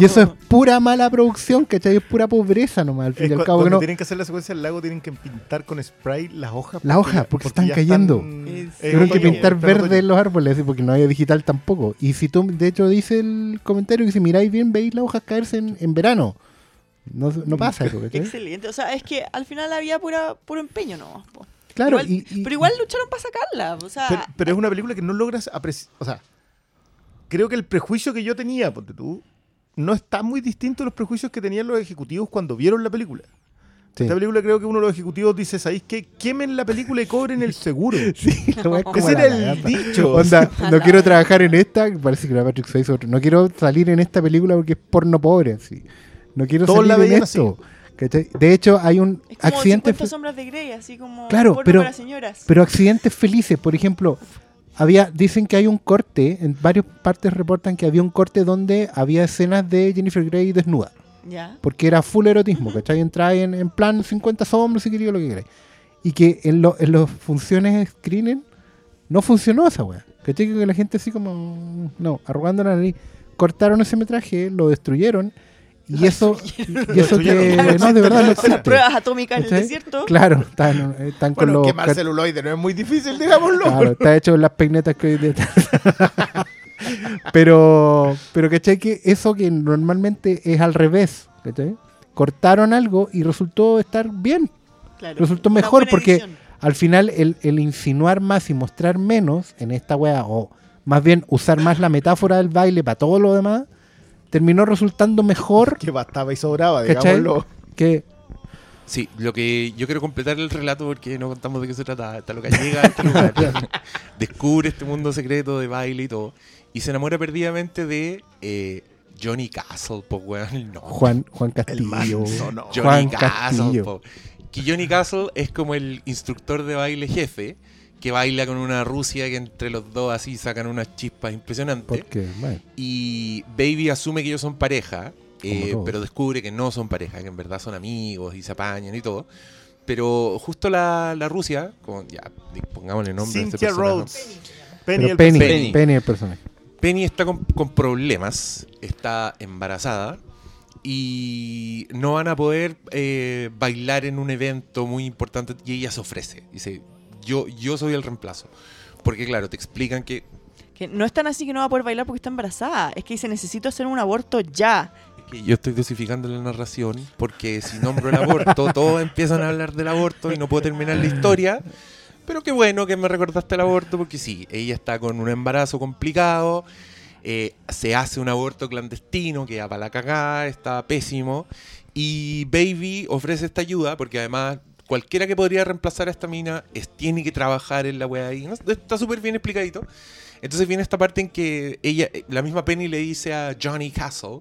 y eso es pura mala producción, ¿cachai? Es pura pobreza nomás, al fin y al cabo. que cuando no- tienen que hacer la secuencia del lago, tienen que pintar con spray las hojas. Las hojas, porque están ya cayendo. eh, Tuvieron que pintar verde los árboles, porque no había digital tampoco. Y si tú, de hecho, dice el comentario que si miráis bien, veis las hojas caerse en, en verano. No, no pasa eso, ¿cachai? Excelente. O sea, es que al final había pura, puro empeño nomás. po. Claro, Igual- y- y- pero igual lucharon para sacarla. O sea, Pero, pero es una película que no logras apreciar. O sea, creo que el prejuicio que yo tenía, ponte tú, no está muy distinto a los prejuicios que tenían los ejecutivos cuando vieron la película. Sí. Esta película creo que uno de los ejecutivos dice, ¿sabéis qué? Quemen la película y cobren el seguro. Es como Ese la era el dicho. Onda, no quiero trabajar en esta, parece que la Patrick Swayze otro. No quiero salir en esta película porque es porno pobre, sí. No quiero Todos salir la en esto. ¿Cachai? De hecho, hay un es como accidente 50 fe- sombras de Grey, así como Claro, pero- para señoras. pero accidentes felices, por ejemplo, había dicen que hay un corte, en varias partes reportan que había un corte donde había escenas de Jennifer Grey desnuda. ya. porque era full erotismo, ¿cachai? Entraba en, en plan 50 sombras si quería lo que queráis. Y que en, lo- en las funciones screening no funcionó esa weá. ¿Cachai? Que la gente así como, no, arrugando la nariz. Cortaron ese metraje, lo destruyeron. Y eso, y eso que, no, de verdad no Las existe. pruebas atómicas en el desierto. Claro, están, están con Bueno, los... quemar celuloide no es muy difícil, digámoslo. Claro, está hecho en las peinetas que hoy día están. pero, pero ¿cachai? Que eso que normalmente es al revés, ¿cachai? Cortaron algo y resultó estar bien. Claro, Resultó mejor porque edición. al final el, el insinuar más y mostrar menos en esta wea, o más bien usar más la metáfora del baile para todo lo demás, terminó resultando mejor Que bastaba y sobraba, digámoslo. que... Sí, lo que yo quiero completar el relato porque no contamos de qué se trata. Esta loca llega a este lugar, descubre este mundo secreto de baile y todo, y se enamora perdidamente de eh, Johnny Castle, pues weón, no. Juan, Juan El Castillo. no. Johnny Juan Castle, Castillo. po. Que Johnny Castle es como el instructor de baile jefe, que baila con una Rusia que entre los dos así sacan unas chispas impresionantes. Porque, bueno, Y Baby asume que ellos son pareja, eh, pero descubre que no son pareja, que en verdad son amigos y se apañan y todo. Pero justo la, la Rusia, como, ya, pongámosle nombre a este Cynthia personaje. Rhodes. Penny, el Penny, Penny. Penny el personaje. Penny está con, con problemas, está embarazada y no van a poder eh, bailar en un evento muy importante y ella se ofrece. Dice, yo, yo soy el reemplazo. Porque claro, te explican que, Que no es tan así que no va a poder bailar porque está embarazada. Es que dice, necesito hacer un aborto ya. que yo estoy dosificando la narración porque si nombro el aborto, todos empiezan a hablar del aborto y no puedo terminar la historia. Pero qué bueno que me recordaste el aborto porque sí, ella está con un embarazo complicado, eh, se hace un aborto clandestino, queda para la cagada, está pésimo. Y Baby ofrece esta ayuda porque además cualquiera que podría reemplazar a esta mina es, tiene que trabajar en la wea ahí. ¿no? Está súper bien explicadito. Entonces viene esta parte en que ella, la misma Penny le dice a Johnny Castle,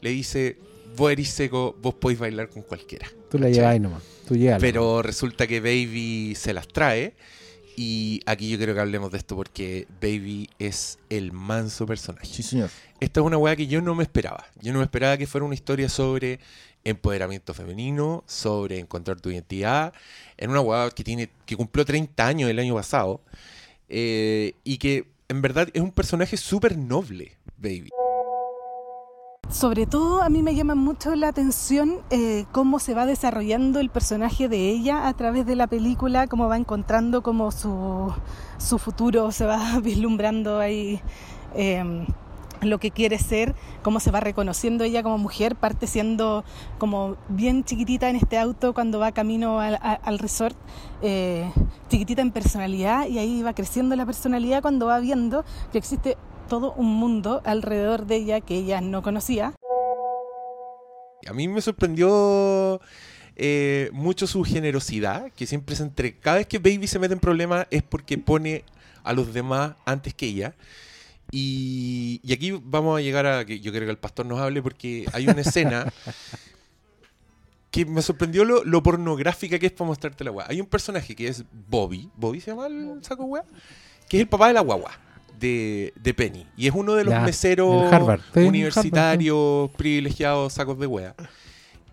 le dice, vos eres seco, vos podéis bailar con cualquiera. Tú la llevas ahí nomás. Tú llegas. Pero resulta que Baby se las trae. Y aquí yo quiero que hablemos de esto porque Baby es el manso personaje. Sí, señor. Esta es una weá que yo no me esperaba. Yo no me esperaba que fuera una historia sobre empoderamiento femenino, sobre encontrar tu identidad. En una weá que tiene, que cumplió 30 años el año pasado. eh, y que en verdad es un personaje súper noble, Baby. Sobre todo a mí me llama mucho la atención eh, cómo se va desarrollando el personaje de ella a través de la película, cómo va encontrando como su, su futuro, se va vislumbrando ahí eh, lo que quiere ser, cómo se va reconociendo ella como mujer, parte siendo como bien chiquitita en este auto cuando va camino al, a- al resort, eh, chiquitita en personalidad y ahí va creciendo la personalidad cuando va viendo que existe todo un mundo alrededor de ella que ella no conocía. A mí me sorprendió eh, mucho su generosidad, que siempre se entre... Cada vez que Baby se mete en problemas es porque pone a los demás antes que ella. Y, y aquí vamos a llegar a que yo creo que el pastor nos hable porque hay una escena que me sorprendió lo, lo pornográfica que es para mostrarte la weá. Hay un personaje que es Bobby, Bobby se llama el saco weá, que es el papá de la guagua. De, de Penny y es uno de los Ya, meseros Harvard. Sí, universitarios privilegiados sacos de wea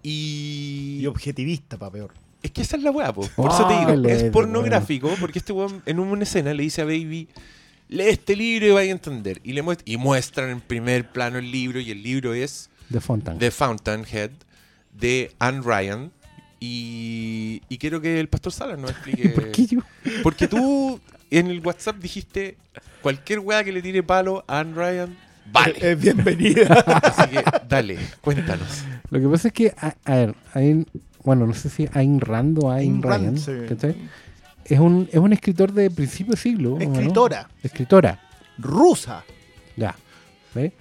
y, Y objetivista, para peor. es que esa es la weá, po. por eso te digo, es pornográfico, porque este weón en una escena le dice a Baby, lee este libro y vaya a entender. Y le muest- y muestran en primer plano el libro, y el libro es. The Fountainhead, de Anne Ryan. Y, y quiero que el pastor Salas nos explique. ¿Por qué yo? Porque tú en el WhatsApp dijiste cualquier weá que le tire palo a Anne Ryan Vale. Es bienvenida. Así que, dale, cuéntanos. Lo que pasa es que, a, a ver, Ayn- bueno, no sé si Ayn Rand o Ayn Ayn Rand, Rand, sí. ¿cachai? Es un, es un escritor de principio de siglo. ¿no? Escritora. Escritora, Rusa. ya. ¿Ves?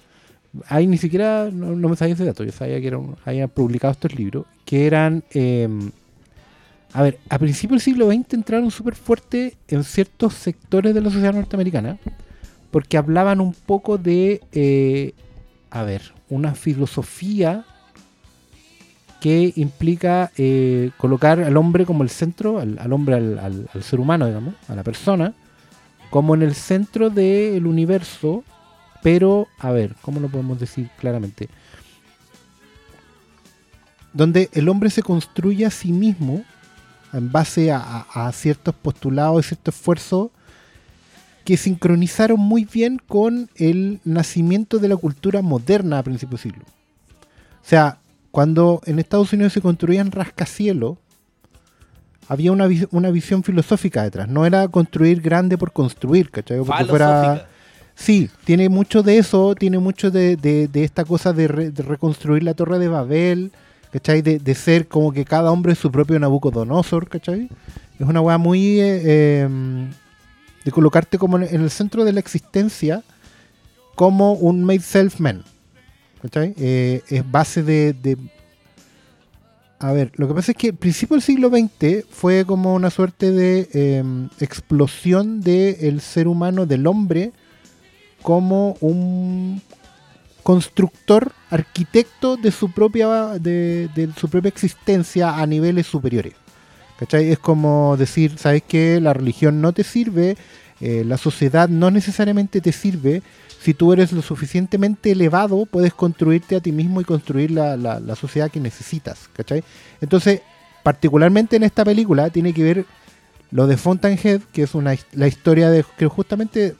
Ahí ni siquiera, no, no me sabía ese dato, yo sabía que eran, habían publicado estos libros, que eran, eh, a ver, a principios del siglo XX entraron súper fuerte en ciertos sectores de la sociedad norteamericana, porque hablaban un poco de, eh, a ver, una filosofía que implica eh, colocar al hombre como el centro, al, hombre, al, al- ser humano, digamos, a la persona, como en el centro del universo, pero, a ver, ¿cómo lo podemos decir claramente? Donde el hombre se construye a sí mismo en base a, a- ciertos postulados y ciertos esfuerzos que sincronizaron muy bien con el nacimiento de la cultura moderna a principios del siglo. O sea, cuando en Estados Unidos se construían rascacielos, había una, vis- una visión filosófica detrás. No era construir grande por construir, ¿cachai? Porque fuera. Sí, tiene mucho de eso, tiene mucho de, de- de esta cosa de, re- de reconstruir la Torre de Babel, ¿cachai? De, ser como que cada hombre es su propio Nabucodonosor, ¿cachai? Es una weá muy... eh, eh, de colocarte como en el centro de la existencia como un made self man, ¿cachai? Eh, es base de, A ver, lo que pasa es que el principio del siglo XX fue como una suerte de eh, explosión del ser humano, del hombre, como un constructor, arquitecto de su propia, de, de su propia existencia a niveles superiores. ¿Cachai? Es como decir, ¿sabes qué? La religión no te sirve, eh, la sociedad no necesariamente te sirve. Si tú eres lo suficientemente elevado, puedes construirte a ti mismo y construir la, la- sociedad que necesitas. ¿Cachai? Entonces, particularmente en esta película, tiene que ver lo de Fountainhead, que es una, la historia de que justamente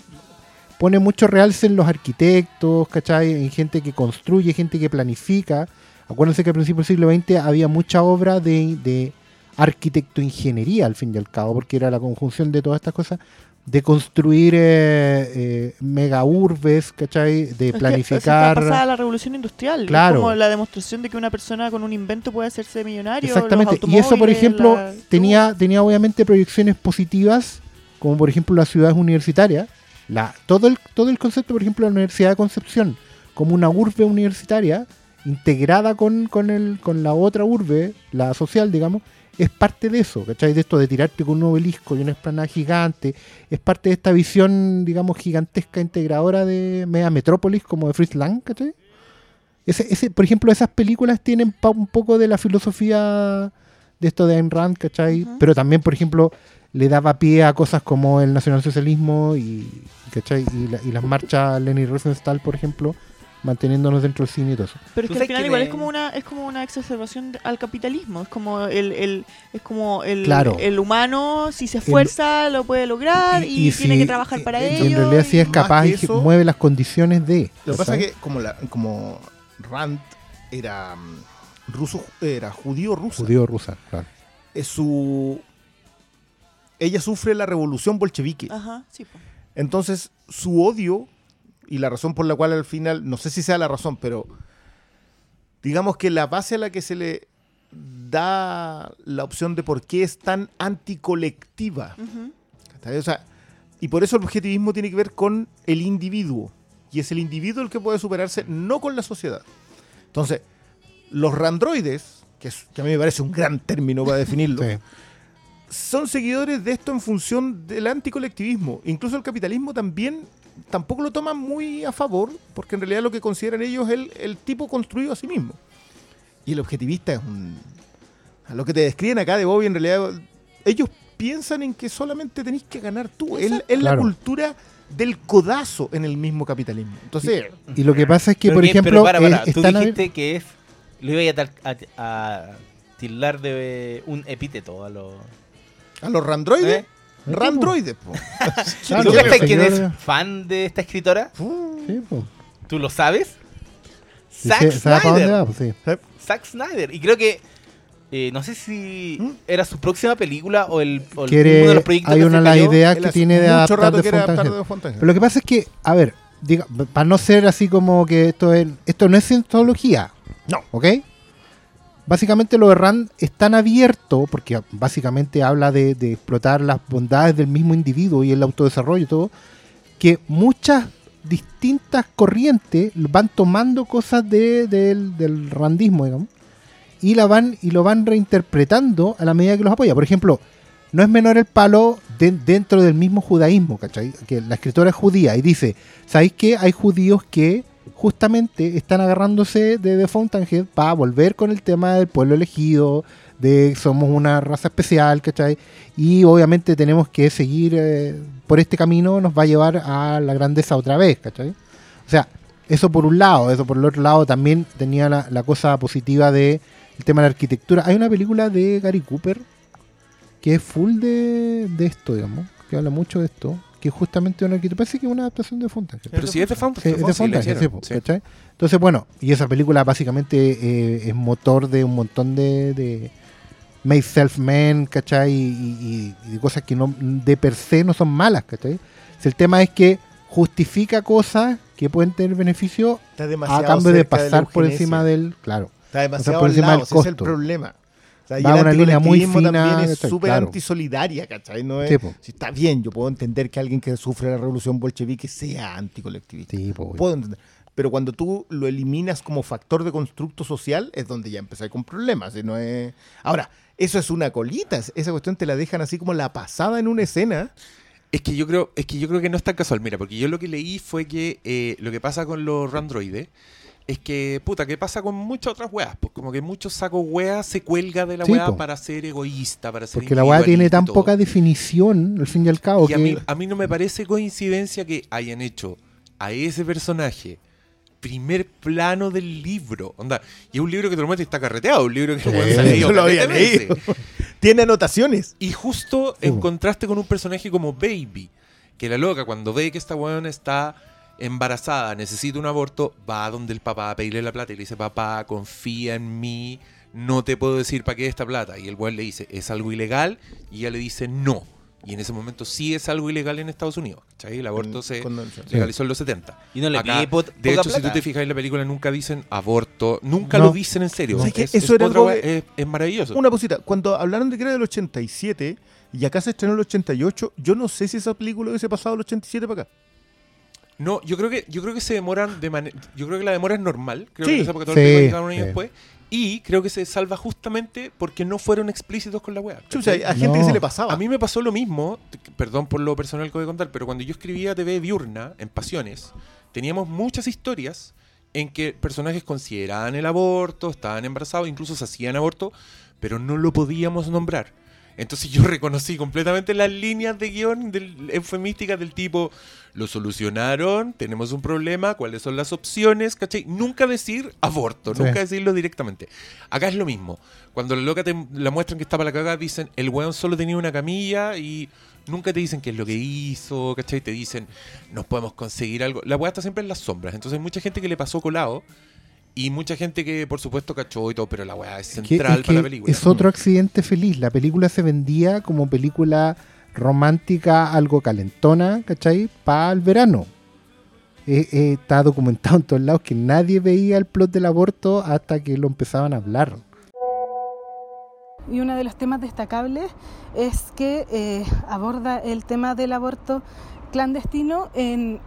pone mucho realce en los arquitectos, ¿cachai? En gente que construye, gente que planifica. Acuérdense que al principio del siglo XX había mucha obra de, de arquitecto-ingeniería, al fin y al cabo, porque era la conjunción de todas estas cosas, de construir eh, eh, mega urbes, ¿cachai? De Es que planificar. pasada la revolución industrial. Claro. Es como la demostración de que una persona con un invento puede hacerse millonario. Exactamente. Y eso, por ejemplo, la- tenía, tenía obviamente proyecciones positivas, como por ejemplo las ciudades universitarias. La, todo, el, todo el concepto, por ejemplo, de la Universidad de Concepción, como una urbe universitaria, integrada con, con, el, con la otra urbe, la social, digamos, es parte de eso, ¿cachai? De esto de tirarte con un obelisco y una esplanada gigante, es parte de esta visión, digamos, gigantesca integradora de media metrópolis, como de Fritz Lang, ¿cachai? Ese, ese, por ejemplo, esas películas tienen pa- un poco de la filosofía de esto de Ayn Rand, ¿cachai? Pero también, por ejemplo, le daba pie a cosas como el nacionalsocialismo y, ¿cachai? y, la- y las marchas Leni Riefenstahl, por ejemplo, manteniéndonos dentro del cine y todo eso. Pero es ¿Tú que al final que igual es como una es como una exacerbación de- al capitalismo, es como el, el es como el, Claro. el humano si se esfuerza lo puede lograr y, y tiene si- que trabajar para y ello. en realidad sí es y- Más capaz y eso- mueve las condiciones de... Lo que pasa es que como, la, como Rand era mm, ruso, era judío ruso. Judío rusa, claro. Es su ella sufre la revolución bolchevique. Ajá, sí. Entonces, su odio y la razón por la cual al final, no sé si sea la razón, pero digamos que la base a la que se le da la opción de por qué es tan anticolectiva. Y por eso el objetivismo tiene que ver con el individuo. Y es el individuo el que puede superarse, no con la sociedad. Entonces, los randroides, que, es- que a mí me parece un gran término para definirlo, Sí. son seguidores de esto en función del anticolectivismo. Incluso el capitalismo también tampoco lo toman muy a favor, porque en realidad lo que consideran ellos es el, el tipo construido a sí mismo. Y el objetivista es un... A lo que te describen acá de Bobby, en realidad, ellos piensan en que solamente tenéis que ganar tú. Es, es la cultura del codazo en el mismo capitalismo. Entonces, Y lo que pasa es que, Pero por que- ejemplo, pero para, para, eh, tú están a ver- dijiste que es. Lo iba a, tal- a, a tildar de un epíteto a los. a los randroides, ¿Eh? Randroides, po. ¿Tú sabes quién es fan de esta escritora? Sí, pues. ¿Tú lo sabes? Sí, Zack sí, ¿sabe para dónde Snyder. va? Pues sí. Zack Snyder. Y creo que. eh, no sé si ¿Mm? era su próxima película o el, o uno de los proyectos hay que una se cayó. ideas Él que tiene de adaptar rato de adaptar de. Pero lo que pasa es que, a ver, diga, para no ser así como que esto es, esto no es cientología. No. ¿Ok? Básicamente lo de Rand es tan abierto, porque básicamente habla de, explotar las bondades del mismo individuo y el autodesarrollo y todo, que muchas distintas corrientes van tomando cosas de- del, randismo, digamos, y la van y lo van reinterpretando a la medida que los apoya. Por ejemplo, no es menor el palo de- dentro del mismo judaísmo, ¿cachai? Que la escritora es judía y dice, ¿sabéis que hay judíos que justamente están agarrándose de The Fountainhead para volver con el tema del pueblo elegido, de somos una raza especial, ¿cachai? Y obviamente tenemos que seguir eh, por este camino, nos va a llevar a la grandeza otra vez, ¿cachai? O sea, eso por un lado, eso por el otro lado también tenía la, la cosa positiva de el tema de la arquitectura. Hay una película de Gary Cooper que es full de, de esto, digamos, que habla mucho de esto, que es justamente una arquitectura, parece que es una adaptación de Fountainhead. Pero si es de Fountain, Sí, es de Fountainhead, sí, po, ¿cachai? Entonces, bueno, y esa película básicamente eh, es motor de un montón de, de Made Self Men, ¿cachai? Y, y- y de cosas que no de per se no son malas, ¿cachai? Si el tema es que justifica cosas que pueden tener beneficio a cambio de pasar por encima del... Claro. Está demasiado por al encima lado, del ese es el costo. problema. Sea, y Va el una línea muy fina, también es súper Claro. antisolidaria, ¿cachai? No es, Sí, si está bien, yo puedo entender que alguien que sufre la revolución bolchevique sea anticolectivista. Sí, po, Puedo entender. Pero cuando tú lo eliminas como factor de constructo social, es donde ya empezás con problemas. y no es... Ahora, eso es una colita. es- Esa cuestión te la dejan así como la pasada en una escena. Es que yo creo, es que yo creo que no es tan casual, mira, porque yo lo que leí fue que eh, lo que pasa con los randroides es que, puta, ¿qué pasa con muchas otras weas? Pues como que muchos sacos weas se cuelga de la Sí, wea po. para ser egoísta, para ser Porque la weá tiene tan poca definición, al fin y al cabo, Y a que... mí, a mí no me parece coincidencia que hayan hecho a ese personaje primer plano del libro. Onda, y es un libro que te lo muestra y está carreteado, un libro que weón se ha leído lo había leído. Tiene anotaciones. Y justo Sí, en po. contraste con un personaje como Baby, que la loca cuando ve que esta weón está embarazada, necesita un aborto, va donde el papá a pedirle la plata y le dice, papá, confía en mí, no te puedo decir para qué esta plata. Y el weón le dice, ¿es algo ilegal? Y ella le dice, no. Y en ese momento sí es algo ilegal en Estados Unidos. ¿cachai? El aborto se Cuando- legalizó en los 70. Y no le Acá, pide po- de hecho, si tú te fijas en la película, nunca dicen aborto, nunca No. lo dicen en serio. ¿Sabes qué? Es, Eso es era otra que- es maravilloso. Una cosita, cuando hablaron de que era del 87 y acá se estrenó el 88, yo no sé si esa película hubiese pasado el 87 para acá. No, yo creo que yo creo que se demoran de manera yo creo que la demora es normal, creo Sí. que esa época todo Sí, el tiempo llegaron un año sí. después y creo que se salva justamente porque no fueron explícitos con la weá. Chucha, a gente que se le pasaba. A mí me pasó lo mismo, perdón por lo personal que voy a contar, pero cuando yo escribía TV Diurna en Pasiones, teníamos muchas historias en que personajes consideraban el aborto, estaban embarazados, incluso se hacían aborto, pero no lo podíamos nombrar. Entonces yo reconocí completamente las líneas de guion del, eufemísticas del tipo, lo solucionaron, tenemos un problema, cuáles son las opciones, ¿cachai? Nunca decir aborto, Sí. nunca decirlo directamente. Acá es lo mismo. Cuando la loca te la muestran que está para la cagada, dicen, el weón solo tenía una camilla y nunca te dicen qué es lo que hizo, ¿cachai? Te dicen, nos podemos conseguir algo. La weá está siempre en las sombras. Entonces hay mucha gente que le pasó colado y mucha gente que, por supuesto, cachó y todo, pero la weá es que- central es para la película. Es otro accidente feliz. La película se vendía como película romántica, algo calentona, ¿cachai? Para el verano. Eh, eh, está documentado en todos lados que nadie veía el plot del aborto hasta que lo empezaban a hablar. Y uno de los temas destacables es que eh, aborda el tema del aborto clandestino en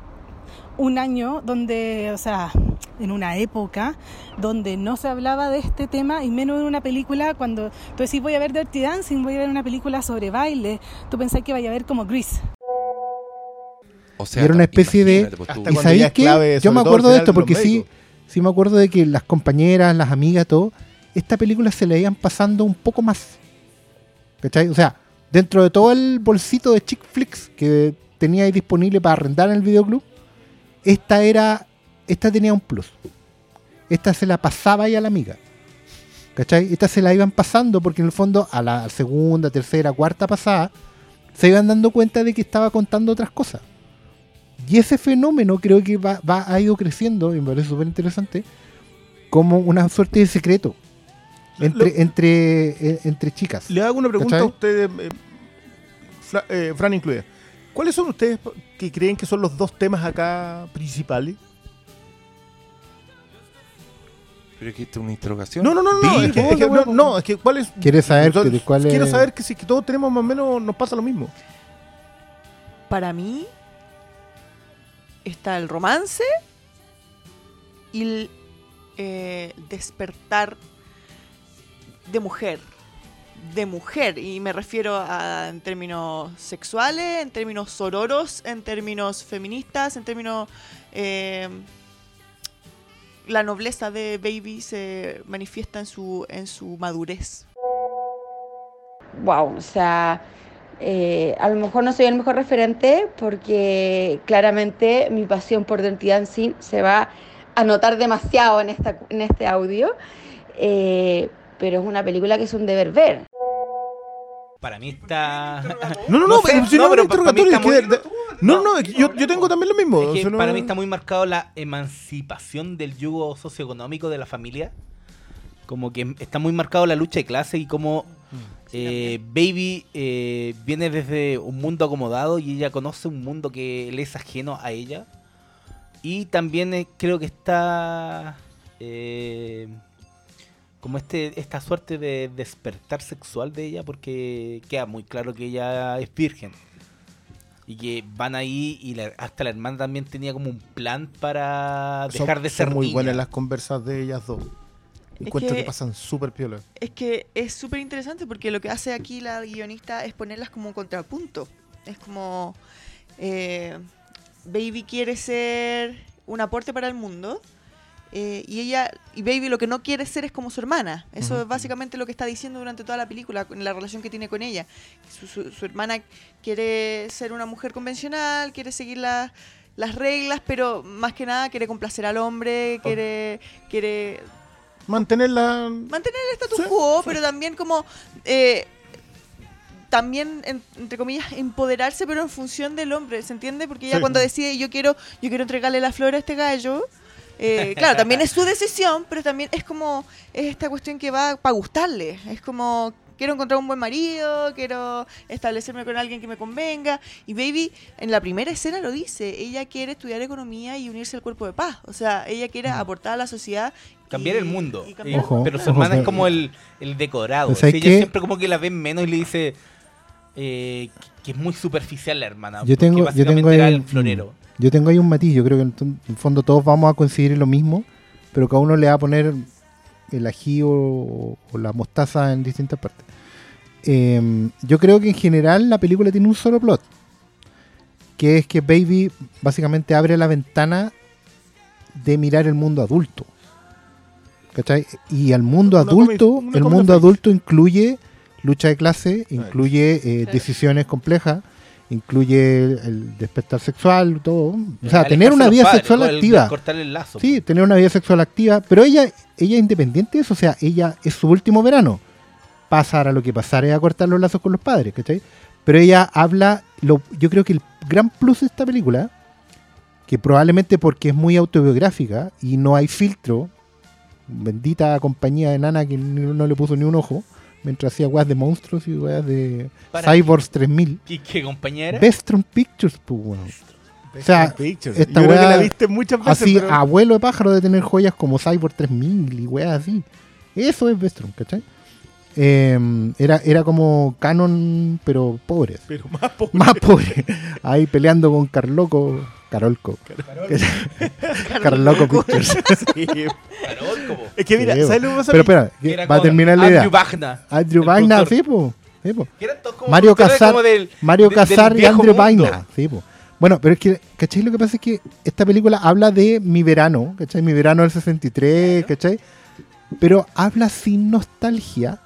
un año donde, o sea, en una época donde no se hablaba de este tema y menos en una película cuando tú decís voy a ver Dirty Dancing, voy a ver una película sobre baile, tú pensás que vaya a ver como Grease. O Y era una especie de- pues. Hasta ¿Y sabéis qué? clave, Yo me acuerdo de esto porque sí, sí me acuerdo de que las compañeras, las amigas, todo, esta película se le iban pasando un poco más. ¿Cachai? O sea, dentro de todo el bolsito de chick flicks que tenía ahí disponible para arrendar en el videoclub, esta era, esta tenía un plus. Esta se la pasaba ahí a la amiga. ¿Cachai? Esta se la iban pasando porque en el fondo a la segunda, tercera, cuarta pasada se iban dando cuenta de que estaba contando otras cosas. Y ese fenómeno creo que va, va- ha ido creciendo, y me parece súper interesante, como una suerte de secreto entre, entre, eh, entre chicas. Le hago una pregunta ¿Cachai? a ustedes, eh, eh, Fran incluida. ¿Cuáles son ustedes que creen que son los dos temas acá principales? Pero es que esta es una interrogación. No, no, no, no. Es que, es no, no, es que ¿cuál es? ¿Quieres saber Entonces, que- cuál es? Quiero saber que si que todos tenemos más o menos nos pasa lo mismo. Para mí está el romance y el eh, despertar de mujer. De mujer, y me refiero a en términos sexuales, en términos sororos, en términos feministas, en términos. eh, la nobleza de Baby se manifiesta en su, en su madurez. wow, o sea, eh, a lo mejor no soy el mejor referente porque claramente mi pasión por Dirty Dancing se va a notar demasiado en, esta, en este audio, eh, pero es una película que es un deber ver. Para mí está. No, no, no, sé, pero si no, pero un pa- para mí está muy- de- no, no, yo, yo tengo también lo mismo. Es o que sea, no- para mí está muy marcado la emancipación del yugo socioeconómico de la familia. Como que está muy marcado la lucha de clase y como eh, Baby eh, viene desde un mundo acomodado y ella conoce un mundo que le es ajeno a ella. Y también eh, creo que está eh, como este esta suerte de despertar sexual de ella porque queda muy claro que ella es virgen. Y que van ahí y la- hasta la hermana también tenía como un plan para son- dejar de son ser muy niña. buenas las conversas de ellas dos. Encuentro que, que- pasan súper piola. Es que es súper interesante porque lo que hace aquí la guionista es ponerlas como un contrapunto. Es como eh, Baby quiere ser un aporte para el mundo eh, y ella y Baby lo que no quiere ser es como su hermana. Eso es básicamente lo que está diciendo durante toda la película, en la relación que tiene con ella. Su, su- su hermana quiere ser una mujer convencional, quiere seguir la- las reglas, pero más que nada quiere complacer al hombre, quiere, quiere Mantenerla. mantener el status Sí, quo, pero también como eh, también en- entre comillas empoderarse, pero en función del hombre, ¿se entiende? Porque ella Sí. cuando decide yo quiero yo quiero entregarle la flor a este gallo, eh, claro, también es su decisión, pero también es como es esta cuestión que va para gustarle, es como quiero encontrar un buen marido, quiero establecerme con alguien que me convenga. Y Baby, en la primera escena lo dice, ella quiere estudiar economía y unirse al cuerpo de paz. O sea, ella quiere aportar a la sociedad. Cambiar y- el mundo. y cambiar el Ojo, pero su ojo, hermana es como el, el decorado. Pues, ¿sabes Sí, qué? ella siempre como que la ven menos y le dice eh, que es muy superficial la hermana. Yo tengo, yo tengo el florero. Yo tengo ahí un matiz. Yo creo que en, en fondo todos vamos a coincidir en lo mismo, pero cada uno le va a poner el ají o, o la mostaza en distintas partes. Em, yo creo que en general la película tiene un solo plot, que es que Baby básicamente abre la ventana de mirar el mundo adulto. ¿Cachai? Y al mundo Una adulto, el mundo adulto incluye lucha de clase, incluye eh, decisiones complejas, incluye el despertar sexual, todo. O sea, tener una vida padres, sexual el- activa. Cortarle el lazo. Sí, tener una vida sexual activa, pero ella ella es independiente de eso, o sea, ella es su último verano. Pasar a lo que pasar es a cortar los lazos con los padres, ¿cachai? Pero ella habla, lo, yo creo que el gran plus de esta película, que probablemente porque es muy autobiográfica y no hay filtro, bendita compañía de nana que no le puso ni un ojo, mientras hacía weas de monstruos y weas de Cyborgs 3000. ¿Qué, qué compañía era? Vestron Pictures, pues, weón. O sea, Pictures. esta Yo creo que la viste muchas veces. Así, pero- abuelo de pájaro de tener joyas como Cyborg 3000 y weas así. Eso es Vestron, ¿cachai? Eh, era, era como Canon, pero pobres. pero más pobre. Más pobre. Ahí peleando con Carloco. Carolco. Carloco Pictures. Sí. Carol, como. Es que mira, Sí, ¿sabes lo que pasa? Pero espera, va a terminar la idea. Andrew Wagner. Andrew productor. sí, po. Sí, como Mario Casar, como del- Mario de- Casar y Andrew. Vaina. Sí, po. Bueno, pero es que, ¿cachai? Lo que pasa es que esta película habla de mi verano, ¿cachai? Mi verano del 63, ¿cachai? Pero habla sin nostalgia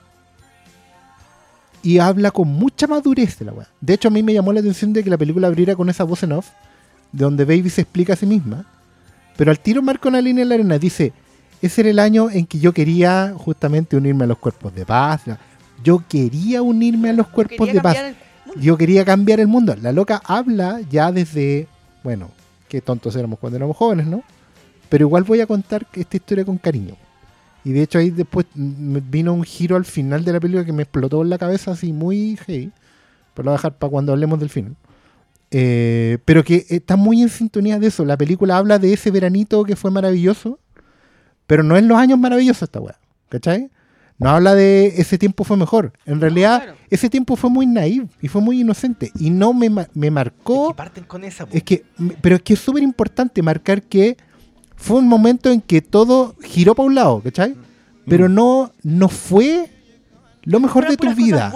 y habla con mucha madurez de la weá. De hecho, a mí me llamó la atención de que la película abriera con esa voz en off, donde Baby se explica a sí misma, pero al tiro marca una línea en la arena. Dice, ese era el año en que yo quería justamente unirme a los cuerpos de paz. Yo quería unirme a los cuerpos de paz. Yo quería cambiar el mundo. La loca habla ya desde, bueno, qué tontos éramos cuando éramos jóvenes, ¿no? Pero igual voy a contar esta historia con cariño. Y de hecho ahí después vino un giro al final de la película que me explotó en la cabeza así muy heavy. Pero lo voy a dejar para cuando hablemos del final. Eh, pero que está muy en sintonía de eso. La película habla de ese veranito que fue maravilloso, pero no en los años maravillosos esta weá. ¿Cachai? No habla de ese tiempo fue mejor. En realidad, claro. ese tiempo fue muy naive y fue muy inocente. Y no me, me Es marcó. que parten con esa. Es que, pero es que es súper importante marcar que fue un momento en que todo giró para un lado, ¿cachai? Pero no, no fue lo mejor de tu vida.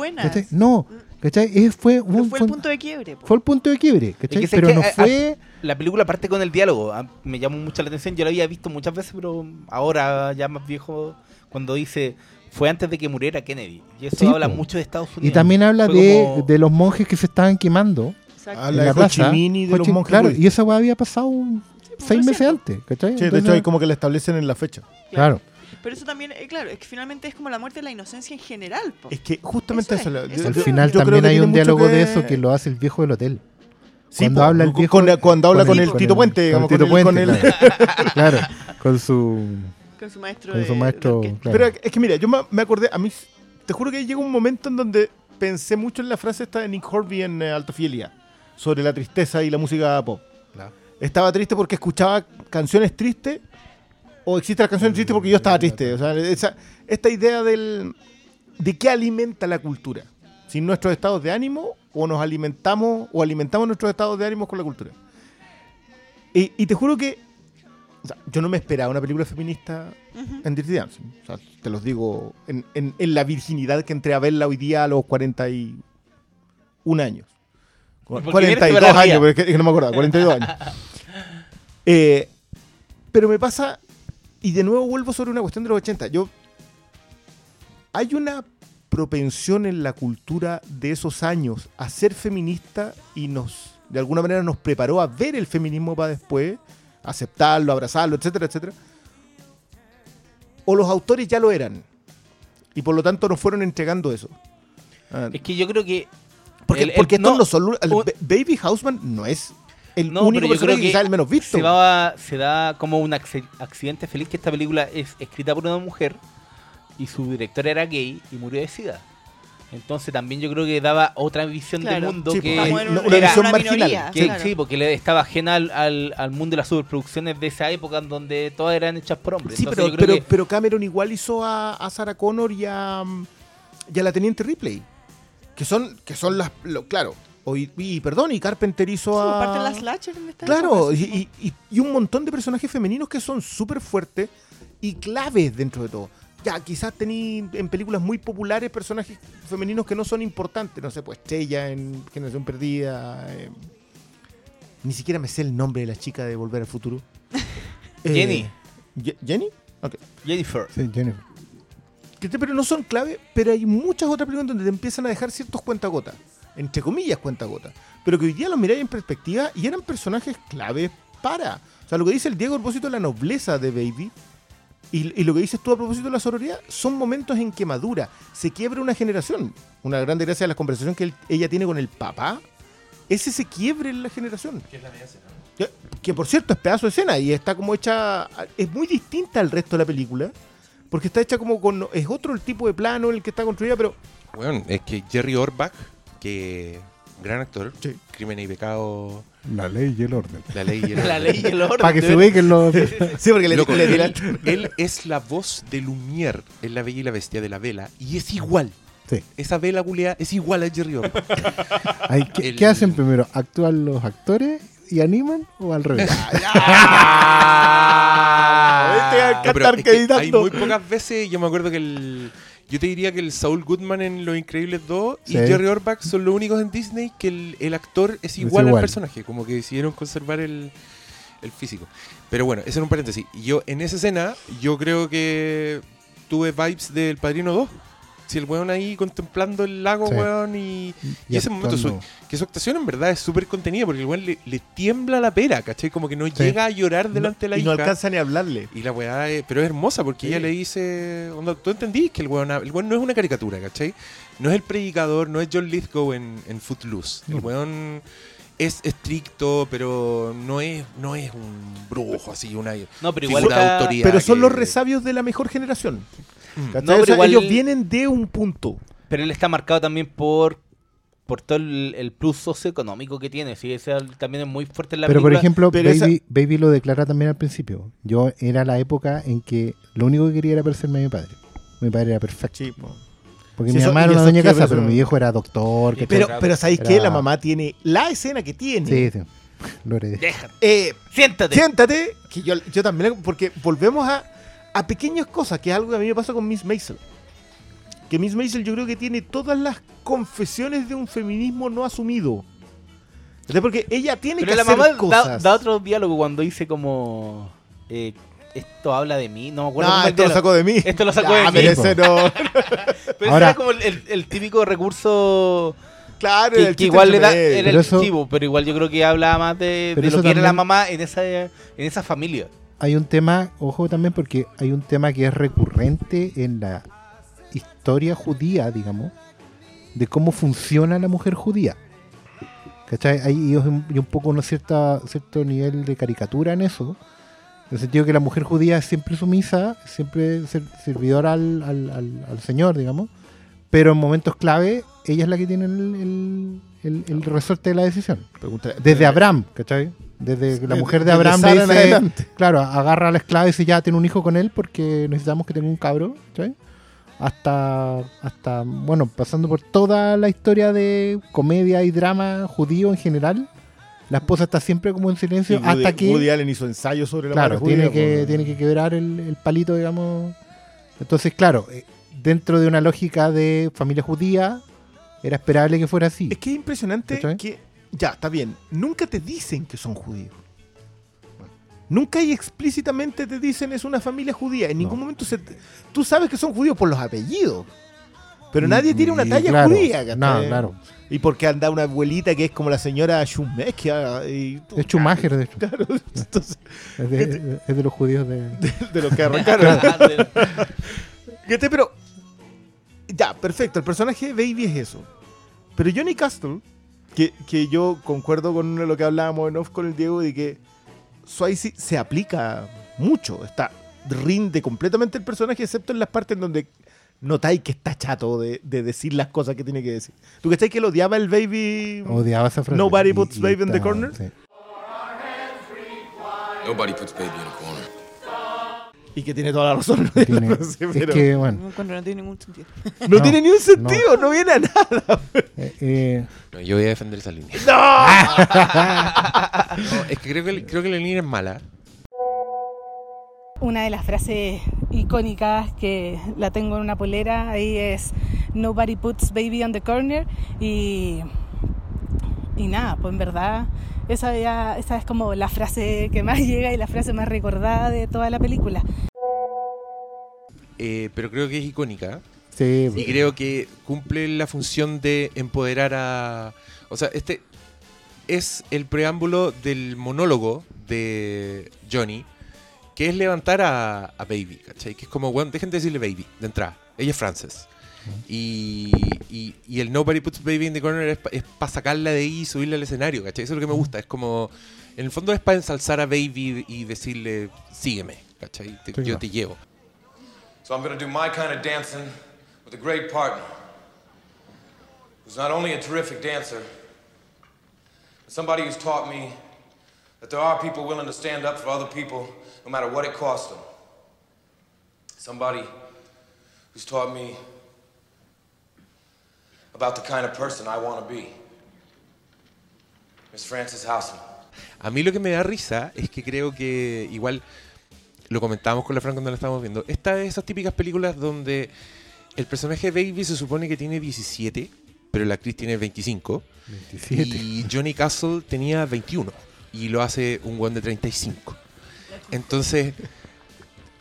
No, ¿cachai? Es- fue, un- fue fue- el punto de quiebre. po. fue el punto de quiebre, ¿cachai? que sé pero que, no eh, fue... La película parte con el diálogo. ah, Me llamó mucho la atención. Yo la había visto muchas veces, pero ahora ya más viejo, cuando dice fue antes de que muriera Kennedy. Y eso Sí, habla po. mucho de Estados Y Unidos. también habla de, como- de los monjes que se estaban quemando Exacto. Ah, en la de Ho Chi plaza. Minh y de Ho los Chi- monjes Claro, y esa weá había pasado un- pues, seis meses antes, ¿cachai? Sí, de Entonces, hecho, ahí como que la establecen en la fecha. Claro. Pero eso también, eh, claro, es que finalmente es como la muerte de la inocencia en general. po. Es que justamente Eso eso. es, eso yo- Al final yo creo también que hay un diálogo que- de eso que lo hace el viejo del hotel. Sí, Cuando po, habla el con- viejo- con- cuando habla con con el- Tito Puente, con el Tito con el- con Puente, el- claro. Claro, con su... Con su maestro. Con su de maestro... claro. Pero es que mira, yo me, acordé, a mí, te juro que llegó un momento en donde pensé mucho en la frase esta de Nick Horby en eh, Alta Fidelidad, sobre la tristeza y la música pop. Claro. Estaba triste porque escuchaba canciones tristes, o existen las canciones tristes porque yo estaba triste. O sea, esa, esta idea del, de qué alimenta la cultura. Si nuestros estados de ánimo, o nos alimentamos, o alimentamos nuestros estados de ánimo con la cultura. Y, y te juro que o sea, yo no me esperaba una película feminista en Dirty Dancing. O sea, te los digo, en, en- en la virginidad que entré a verla hoy día a los 41 años. Porque 42 vienes de la años, mía. pero es que, es que no me acuerdo, 42 años. Eh, pero me pasa, y de nuevo vuelvo sobre una cuestión de los 80. Yo, hay una propensión en la cultura de esos años a ser feminista y nos, de alguna manera, nos preparó a ver el feminismo para después, aceptarlo, abrazarlo, etcétera, etcétera. O los autores ya lo eran y por lo tanto nos fueron entregando eso. Ah, Es que yo creo que. porque el- el- porque no, no son. Baby Houseman no es el No, único personaje que que quizás el menos visto. se, va- se da como un acci- accidente feliz que esta película es escrita por una mujer y su director era gay y murió de sida. Entonces también yo creo que daba otra visión del Claro. mundo Sí, que en una- un- una era visión marginal. minoría, que- claro. sí, porque le estaba ajena al, al- al mundo de las superproducciones de esa época en donde todas eran hechas por hombres. Sí, Entonces pero, yo creo pero, que- pero Cameron igual hizo a, a Sarah Connor y a, y a la Teniente Ripley. Que son, que son las. lo- claro. O y, y, perdón, y Carpenter hizo a. aparte de las slasher en esta Claro, época, y, y- y- y un montón de personajes femeninos que son súper fuertes y claves dentro de todo. Ya, quizás tení en películas muy populares personajes femeninos que no son importantes. No sé, pues Estrella en Generación Perdida. eh, ni siquiera me sé el nombre de la chica de Volver al Futuro. Eh, Jenny. Ye- ¿Jenny? Ok. Jennifer. Sí, Jennifer. Que te- pero no son clave, pero hay muchas otras películas donde te empiezan a dejar ciertos cuentagotas, entre comillas cuentagotas, pero que hoy día los miráis en perspectiva y eran personajes claves para. O sea, lo que dice el Diego a propósito de la nobleza de Baby y, y lo que dices tú a propósito de la sororidad son momentos en que madura, se quiebra una generación. Una gran gracia de la conversación que él- ella tiene con el papá, es ese quiebre en la generación. Que, que, por cierto es pedazo de escena y está como hecha, es muy distinta al resto de la película. Porque está hecha como con. Es otro el tipo de plano en el que está construida, pero. Bueno, es que Jerry Orbach, que gran actor, Sí. Crimen y Pecado, La ley y el orden. La Ley y el La ley y el orden. Para que se ubiquen los... Sí, porque le, Loco, le él, es la voz de Lumière en La Bella y la Bestia de la Vela y es igual. Sí. Esa vela culiada es igual a Jerry. Ay, ¿qué, El- qué hacen primero? ¿Actúan los actores y animan o al revés? Este va a No, pero es que hay muy pocas veces, yo me acuerdo que el... Yo te diría que el Saul Goodman en Los Increíbles 2 y. Jerry Orbach son los únicos en Disney que el, el actor es igual, igual. al personaje, como que decidieron conservar el, el físico. Pero bueno, ese era un paréntesis. Yo en esa escena, yo creo que tuve vibes del Padrino 2. Si el weón ahí contemplando el lago, Sí. weón, y, y Y ese momento, su, que su actuación en verdad es súper contenida, porque el weón le, le tiembla la pera, ¿cachai? Como que no llega a llorar delante de la y hija. no alcanza ni a hablarle. Y la weá, es- pero es hermosa porque Sí. ella le dice, onda, tú entendís que el weón, el weón no es una caricatura, ¿cachai? No es el predicador, no es John Lithgow en, en Footloose. El Mm. weón es estricto, pero no es, no es un brujo así, una No, pero igual figura de está- autoridad. Pero son que- los resabios de la mejor generación. Mm. ¿Cachai? No, O pero sea, igual- Ellos vienen de un punto. Pero él está marcado también por por todo el, el plus socioeconómico que tiene. Sí, ese también es muy fuerte en la Pero por ejemplo, pero Baby, esa- Baby lo declara también al principio. Yo era la época en que lo único que quería era parecerme a mi padre. Mi padre era perfecto. Sí, po. Porque Sí, mi eso- mamá era una doña que casa, persona- pero mi viejo era doctor. ¿cachai? Pero, pero ¿sabéis qué? Era- La mamá tiene la escena que tiene. Sí, sí. Lo heredé. Déjate. Eh, Siéntate. siéntate, que yo, yo también, porque volvemos a, a pequeñas cosas, que es algo que a mí me pasa con Miss Maisel. Que Miss Maisel yo creo que tiene todas las confesiones de un feminismo no asumido. Porque ella tiene Pero que la hacer mamá da, cosas. da otro diálogo cuando dice como... eh, esto habla de mí. No me acuerdo el esto lo sacó de mí. Esto lo sacó de mí. pero ese no. Pero Ahora- ese era como el, típico recurso Claro, que, el que igual le da, era el eso- chivo, pero igual yo creo que hablaba más de, lo que era la también- mamá en esa, en esa familia. Hay un tema, ojo también, porque hay un tema que es recurrente en la historia judía, digamos, de cómo funciona la mujer judía. ¿Cachai? Hay un, poco un cierto nivel de caricatura en eso. En el sentido que la mujer judía es siempre sumisa, siempre ser- servidora al, al- al- al Señor, digamos. Pero en momentos clave, ella es la que tiene el, el- el- el resorte de la decisión. Pregunta- Desde Abraham, ¿cachai? Desde la mujer de Abraham le dice, adelante. claro, agarra a la esclava y dice, ya, tiene un hijo con él porque necesitamos que tenga un cabro, ¿cachai? Hasta, hasta, bueno, pasando por toda la historia de comedia y drama judío en general, la esposa está siempre como en Y silencio Woody, hasta que, Woody Allen hizo ensayos sobre la claro, tiene judía, que, pues. tiene que quebrar el, el palito, digamos. Entonces, claro, eh, dentro de una lógica de familia judía, era esperable que fuera así. Es que es impresionante que. Ya, está bien. Nunca te dicen que son judíos. Nunca y explícitamente te dicen es una familia judía. En ningún momento se te- tú sabes que son judíos por los apellidos. Pero nadie tiene una talla claro, judía. ¿cachai? No, claro. Y porque anda una abuelita que es como la señora Schumacher. Y, Es Schumacher, de hecho. Claro, entonces, Es de, es de los judíos de... de los que arrancaron. Pero. Ya, perfecto. El personaje de Baby es eso. Pero Johnny Castle, que, que yo concuerdo con lo que hablábamos en off con el Diego, de que Swayze se aplica mucho. Está, rinde completamente el personaje, excepto en las partes en donde notáis que está chato de, de decir las cosas que tiene que decir. ¿Tú cachai que lo odiaba el Baby? Odiaba esa frase. Nobody Y- puts y baby in the corner. sí. Nobody puts baby in a corner. Y que tiene toda la razón. Tiene- No sé, es pero que, bueno, No tiene ningún sentido. no, no, tiene ni un sentido, no, viene a nada. eh, eh, No, yo voy a defender esa línea. No, es que creo que, creo que la línea es mala. Una de las frases icónicas que la tengo en una polera ahí es Nobody puts baby on the corner y, y nada, pues en verdad esa, ya- esa es como la frase que más llega y la frase más recordada de toda la película. eh, pero creo que es icónica. sí, Y creo que cumple la función de empoderar a... O sea, este es el preámbulo del monólogo de Johnny, que es levantar a, a Baby, ¿cachai? Que es como, bueno, dejen de decirle Baby, de entrada. Ella es Frances. Y, y, y el Nobody Puts Baby in the Corner es para sacarla de ahí y subirla al escenario, ¿cachai? Eso es lo que me gusta. Es como, en el fondo es para ensalzar a Baby y decirle, sígueme, ¿cachai? Te- Sí, yo no. te llevo. So I'm gonna do my kind of dancing with a great partner who's not only a terrific dancer, but somebody who's taught me that there are people willing to stand up for other people no matter what it costs them. Somebody who's taught me about the kind of person I want to be. Miss Frances Housen. A mí lo que me da risa es que creo que igual lo comentábamos con la Fran cuando la estábamos viendo. Esta es esas típicas películas donde el personaje de Baby se supone que tiene 17, pero la actriz tiene 25. 27. Y Johnny Castle tenía 21 y lo hace un buen de 35. Entonces,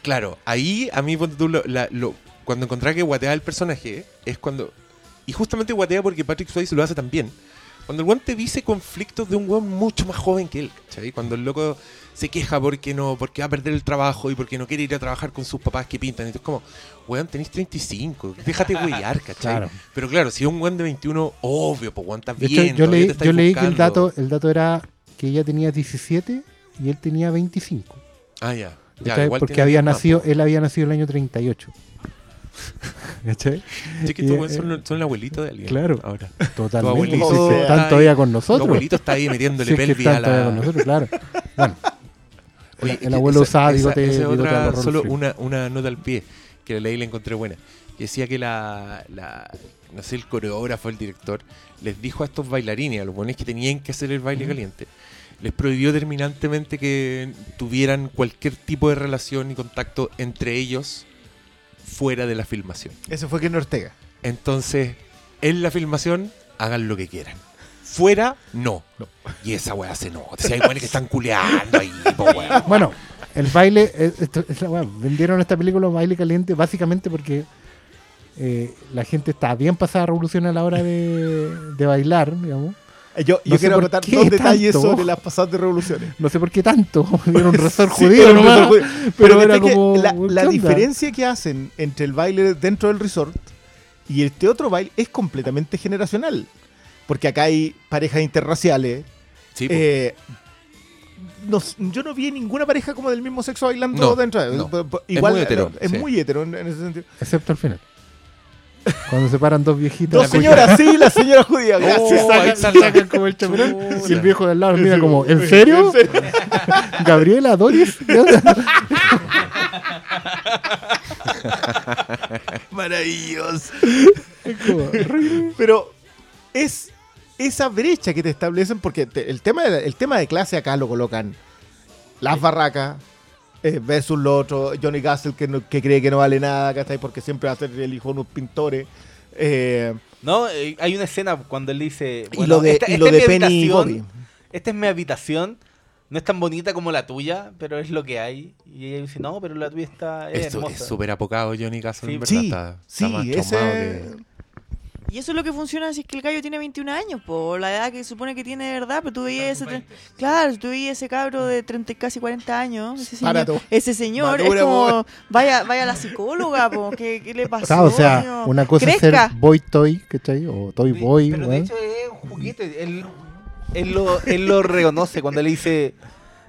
claro, ahí a mí lo- la- lo- cuando encontré que guatea el personaje es cuando y justamente guatea porque Patrick Swayze lo hace también. Cuando el weón te dice conflictos de un weón mucho más joven que él, ¿cachai? Cuando el loco se queja porque no, porque va a perder el trabajo y porque no quiere ir a trabajar con sus papás que pintan. Entonces, como, weón, tenés 35, déjate huellar, ¿cachai? Claro. Pero claro, si es un weón de 21, obvio, pues De bien. hecho, yo leí, yo leí que el dato, el dato era que ella tenía 17 y él tenía 25. Ah, ya. Ya, igual Porque había nacido, él había nacido el año 38. ¿Cachai? Sí, que estos eh, son, son el abuelito de alguien. Claro. Ahora. Totalmente. abuelito Sí, que están ahí- todavía con Tu nosotros. abuelito está ahí metiéndole que pelvis a están todavía la... con nosotros, claro. Bueno, Oye, el abuelo esa- usaba esa- bigote, esa es bigote otra- a solo una, una nota al pie, que la la encontré buena. Que decía que la, la- no sé, el coreógrafo, el director, les dijo a estos bailarines, a los buenos que tenían que hacer el baile caliente, les prohibió terminantemente que tuvieran cualquier tipo de relación y contacto entre ellos fuera de la filmación. Ese fue Ken Ortega. Entonces, en la filmación, hagan lo que quieran. Fuera, no. Y esa weá se nota. Si hay weones que están culeando ahí, po. Bueno, el baile, esto- es la weá, vendieron esta película baile caliente básicamente porque eh, la gente está bien pasada revolución a la hora de, de bailar, digamos. Eh, Yo, yo No quiero anotar dos detalles tanto. sobre las pasadas de revoluciones. No sé por qué tanto, era un resort Sí, judío pero, nomás, pero- pero, pero era como... la, diferencia que hacen entre el baile dentro del resort y este otro baile es completamente generacional. Porque acá hay parejas interraciales. Sí, eh, no yo no vi ninguna pareja como del mismo sexo bailando No, dentro. no. Es Igual, muy hetero, Es sí. muy hetero en, en ese sentido. Excepto al final. Cuando se paran dos viejitas. Dos señoras, sí, la señora judía. Oh, Gracias. ahí Sacan, está la- sacan como el chaperón y el viejo de al lado mira como, ¿en serio? Gabriela, Doris. ¿Qué onda? Maravilloso. Es como, Pero es esa brecha que te establecen, porque te- el, tema de, el tema de clase acá lo colocan las barracas eh, versus lo otro, Johnny Castle que, no- que cree que no vale nada, ¿cachai? Porque siempre va a ser el hijo de unos pintores. eh, No, eh, hay una escena cuando él dice. y lo de, esta- y esta lo es de mi Penny y habitación, Bobby. Esta es mi habitación. No es tan bonita como la tuya, pero es lo que hay. Y ella dice, no, pero la tuya está es Esto hermosa. es súper apocado Johnny Castle, Sí, en verdad. Sí, está, está sí, más ese... que- Y eso es lo que funciona si es que el gallo tiene 21 años, por la edad que se supone que tiene de verdad, pero tú veías ese... tre- Claro, tú veías ese cabro de 30 y casi 40 años, ese señor, Barato. ese señor Madura, es como, po. vaya, vaya a la psicóloga, po, ¿qué, qué le pasó? Claro, o sea, una cosa es ser boy toy, ¿cachai? O toy boy, pero de hecho es un juguete. Él, él lo, él lo reconoce cuando le dice,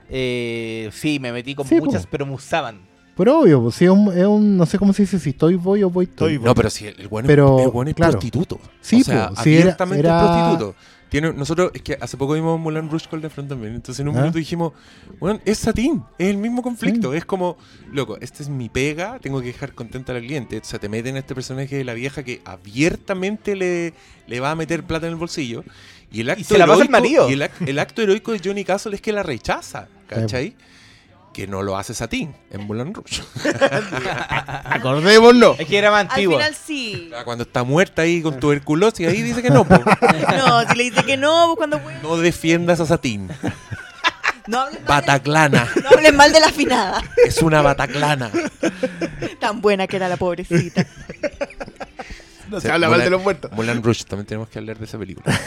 eh, sí, me metí con Sí, po. muchas, pero me usaban. Pero obvio, pues sí, es un, es un- no sé cómo se dice, si toy boy o toy. Boy. No, pero si el, bueno Pero, es, el bueno es claro. prostituto. Sí, o sea, era- abiertamente era- es prostituto. Tiene, nosotros, es que hace poco vimos Mulan Rouge con Front también. Entonces en un Ah. minuto dijimos, bueno, es satín, es el mismo conflicto. Es como, loco, esta es mi pega, tengo que dejar contenta al cliente. O sea, te meten a este personaje de la vieja que abiertamente le, le va a meter plata en el bolsillo. Y el acto se la pasa heroico- marido. Y el, ac- el acto heroico de Johnny Castle es que la rechaza, ¿cachai? Que no lo hace Satín en Mulan Rouge. Acordémonos. Es que era más Al antiguo. final sí. Ah, Cuando está muerta ahí con tuberculosis, ahí dice que no, po. No, si le dice que no, pues cuando... No defiendas a Satín. No hables, mal de, Bataclana. no hables mal de la afinada. Es una bataclana. Tan buena que era la pobrecita. No se habla mal de los muertos. Mulan Rouge, también tenemos que hablar de esa película.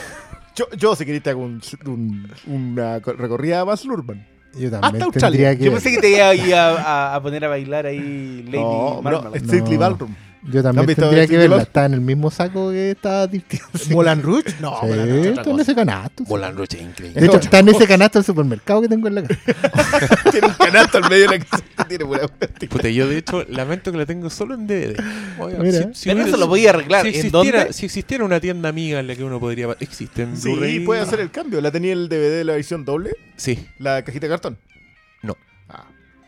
Yo, yo si querés, te hago un- un- una co- recorrida a Baz Luhrmann. Yo Hasta también Australia. tendría que... Yo pensé que te iba a, a, a- poner a bailar ahí Lady No, Marmalade. Strictly No. Ballroom. Yo ¿No también visto tendría que verla. Está en el mismo saco que Dirty ¿Molan Rouge? No, Sí, Moulin Rouge es está en ese canasto. sí. Mulan Rouge es De increíble. hecho, está en ese canasto del supermercado que tengo en la casa. Tiene un canasto al medio de la casa. Tiene pura Puta, yo de hecho lamento que la tengo solo en DVD. Oiga, Mira. Pero eso lo voy a arreglar. Si ¿En existiera, dónde? si existiera una tienda amiga en la que uno podría... ¿Existe en Sí, puede hacer el cambio. ¿La tenía el DVD de la edición doble? Sí. ¿La cajita de cartón?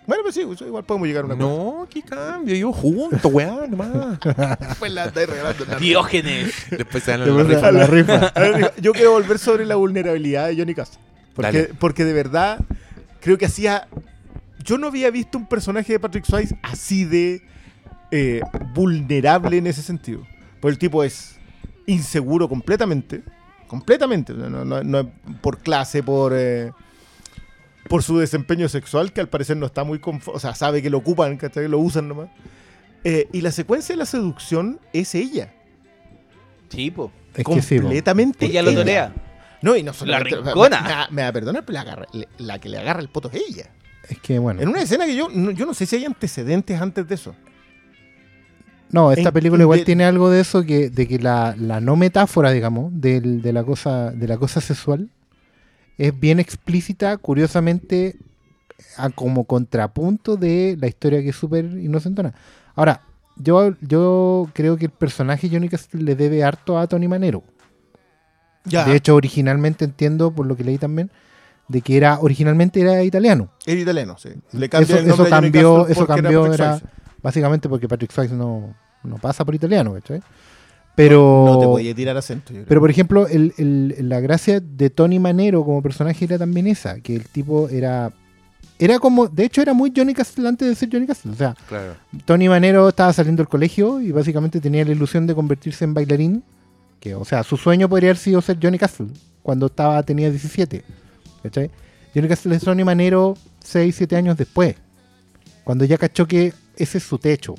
No. Bueno, pues sí, pues igual podemos llegar a una cosa. No, qué cambio. Yo junto, weá, nomás. Pues la estáis regalando. la- Diógenes. Después se dan la rifa. a la rifa. Ver, Yo quiero volver sobre la vulnerabilidad de Johnny Castle. Porque, porque de verdad creo que hacía... Yo no había visto un personaje de Patrick Swayze así de eh, vulnerable en ese sentido. Pues el tipo es inseguro completamente. Completamente. No, no- no- no es por clase, por... eh, por su desempeño sexual, que al parecer no está muy... confo- O sea, sabe que lo ocupan, ¿cachai? Lo usan nomás. Eh, y la secuencia de la seducción es ella. Sí, po. Es que sí, completamente Ella lo torea. no, y no solamente. La rincona. Me, va- me va a perdonar, pero la, agarra- la que le agarra el poto es ella. Es que bueno. En una escena que yo no, yo no sé si hay antecedentes antes de eso. No, esta en- película igual de- tiene algo de eso que de que la, la no metáfora, digamos, del- de la cosa de la cosa sexual es bien explícita, curiosamente a como contrapunto de la historia que es súper inocentona. Ahora, yo, yo creo que el personaje Johnny Castle le debe harto a Tony Manero. Ya. De hecho, originalmente entiendo, por lo que leí también, de que era originalmente era italiano. Era italiano, sí. Le Eso, el cambió, eso cambió era, básicamente porque Patrick Swayze no, no pasa por italiano, ¿cachai? Pero, No te podía tirar acento. yo creo. pero por ejemplo, el- el- la gracia de Tony Manero como personaje era también esa, que el tipo era era como, de hecho era muy Johnny Castle antes de ser Johnny Castle, o sea, Claro. Tony Manero estaba saliendo del colegio y básicamente tenía la ilusión de convertirse en bailarín. Que, o sea, su sueño podría haber sido ser Johnny Castle cuando estaba, tenía 17. ¿cachai? Johnny Castle es Tony Manero 6, 7 años después. Cuando ya cachó que ese es su techo.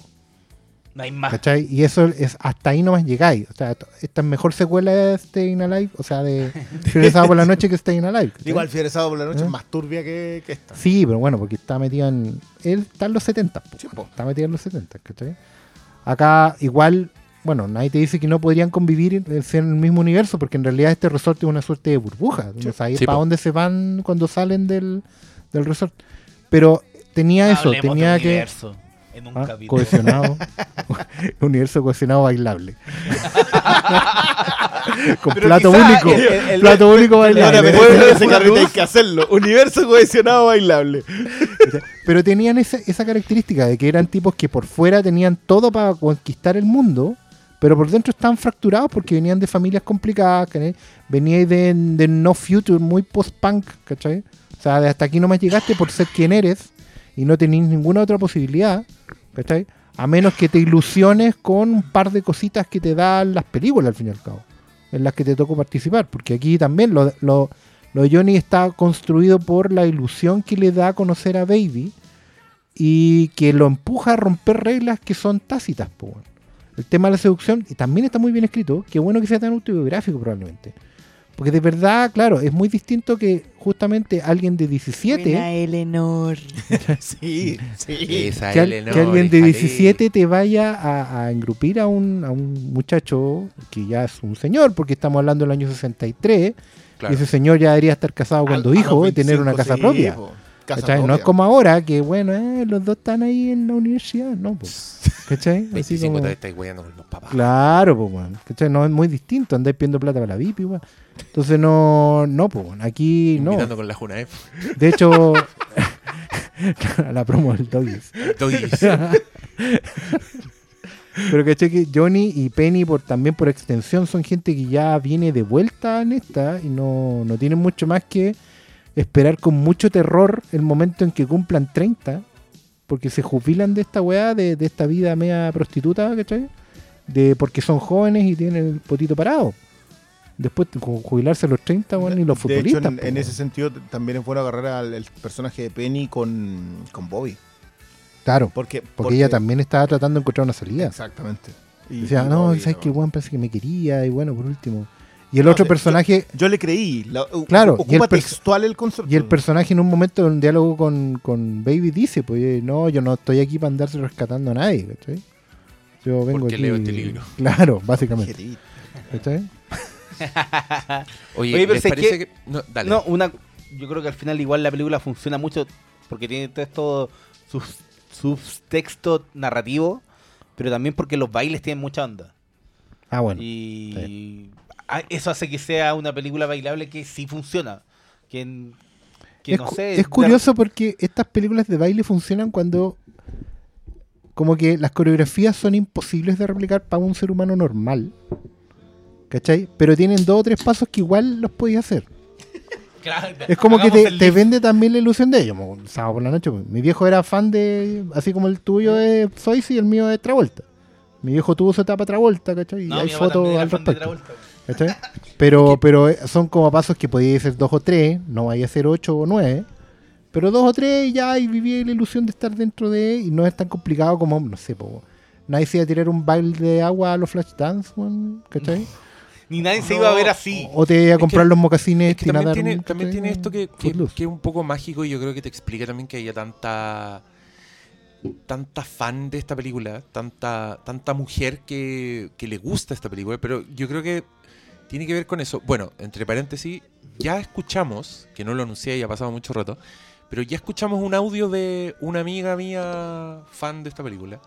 No hay más. ¿cachai? Y eso es hasta ahí nomás llegáis. O sea, esta es mejor secuela de Staying Alive, o sea, de Fiebre Sábado por la Noche que Staying Alive. ¿cachai? Igual Fiebre Sábado por la noche ¿Eh? es más turbia que, que esta. Sí, pero bueno, porque está metida en. Él está en los 70. po, Sí, está metida en los 70, ¿cachai? Acá, igual, bueno, nadie te dice que no podrían convivir en el mismo universo, porque en realidad este resort es una suerte de burbuja. No sabes Sí, para po. dónde se van cuando salen del, del resort. Pero tenía eso, Hablemos tenía que. universo en un Ah, capítulo. cohesionado. universo cohesionado bailable. Con Pero plato único. el- el- el- plato único bailable. pero ese carrito hay que hacerlo. Universo cohesionado bailable. Pero tenían esa, esa característica de que eran tipos que por fuera tenían todo para conquistar el mundo, pero por dentro estaban fracturados porque venían de familias complicadas, ¿cachai? veníais de, de no future, muy post-punk, ¿cachai? O sea, de hasta aquí nomás llegaste por ser quien eres y no tenéis ninguna otra posibilidad, ¿cachai? A menos que te ilusiones con un par de cositas que te dan las películas al fin y al cabo, en las que te tocó participar, porque aquí también lo, lo, lo Johnny está construido por la ilusión que le da a conocer a Baby y que lo empuja a romper reglas que son tácitas. po. El tema de la seducción y también está muy bien escrito. Qué bueno que sea tan autobiográfico probablemente. Porque de verdad, claro, es muy distinto que justamente alguien de 17, Buena Eleanor. Sí, sí. Esa que, Eleanor, que alguien de déjale. 17 te vaya a, a engrupir a un, a un muchacho que ya es un señor, porque estamos hablando del año 63, Claro. y ese señor ya debería estar casado cuando hijo y tener una 25, casa sí, propia. po. Casa ¿Cachai? No es como ahora que, bueno, eh, los dos están ahí en la universidad, no, pues. ¿Cachai? Así 25 como- todavía estáis weyando con los papás. Claro, pues, weón. ¿Cachai? No es muy distinto, andáis pidiendo plata para la VIP, igual. Entonces, no, no, pues, weón. Aquí no. Invitando con la Juna F. De hecho, la promo del Doggies. Doggies. Pero caché que Johnny y Penny por también por extensión son gente que ya viene de vuelta en esta y no, no tienen mucho más que esperar con mucho terror el momento en que cumplan 30, porque se jubilan de esta weá, de, de esta vida media prostituta, ¿cachai? De, porque son jóvenes y tienen el potito parado. Después de ju- jubilarse a los 30, weón, y los De hecho, futbolistas. en, ese sentido también es bueno agarrar al el personaje de Penny con, con Bobby. Claro, Porque, porque, ella también estaba tratando de encontrar una salida. Exactamente. Y- Decía, y no, Bobby, sabes no. que el weón parece que me quería, y bueno, por último. Y el No, otro personaje, Yo le creí. la- Claro, y el Ocupa textual el concepto. y el personaje en un momento en un diálogo con, con Baby dice, pues no, yo no estoy aquí para andarse rescatando a nadie, ¿cachai? Yo vengo Porque aquí... leo este libro. Claro, básicamente. ¿cachai? Oye, Oye, pero ¿les sé parece que- que... No, dale. No, una, yo creo que al final igual la película funciona mucho porque tiene todo esto subtexto narrativo, pero también porque los bailes tienen mucha onda. Ah, bueno. y eso hace que sea una película bailable que sí funciona. Que, es, no sé. es curioso porque estas películas de baile funcionan cuando como que las coreografías son imposibles de replicar para un ser humano normal. ¿Cachai? Pero tienen dos o tres pasos que igual los podías hacer. Claro, Es como que te, vende también la ilusión de ellos. Sábado por la noche. Mi viejo era fan de. Así como el tuyo es Sois y el mío es Travolta. Mi viejo tuvo su etapa Travolta, ¿cachai? Y No, hay fotos al respecto. Pero, pero eh, son como pasos que podías ser dos o tres, no vaya a ser ocho o nueve. Pero dos o tres y ya y viví la ilusión de estar dentro de y no es tan complicado como, no sé, po, nadie se iba a tirar un baile de agua a los flash dance, ¿cachai? Ni nadie se iba a ver así. O te iba a comprar que- los mocasines Es que también tiene, también tiene esto que, que es un poco mágico y yo creo que te explica también que haya tanta tanta fan de esta película, tanta tanta mujer que, que le gusta esta película, pero yo creo que tiene que ver con eso. Bueno, entre paréntesis, ya escuchamos, que no lo anuncié y ha pasado mucho rato, pero ya escuchamos un audio de una amiga mía fan de esta película,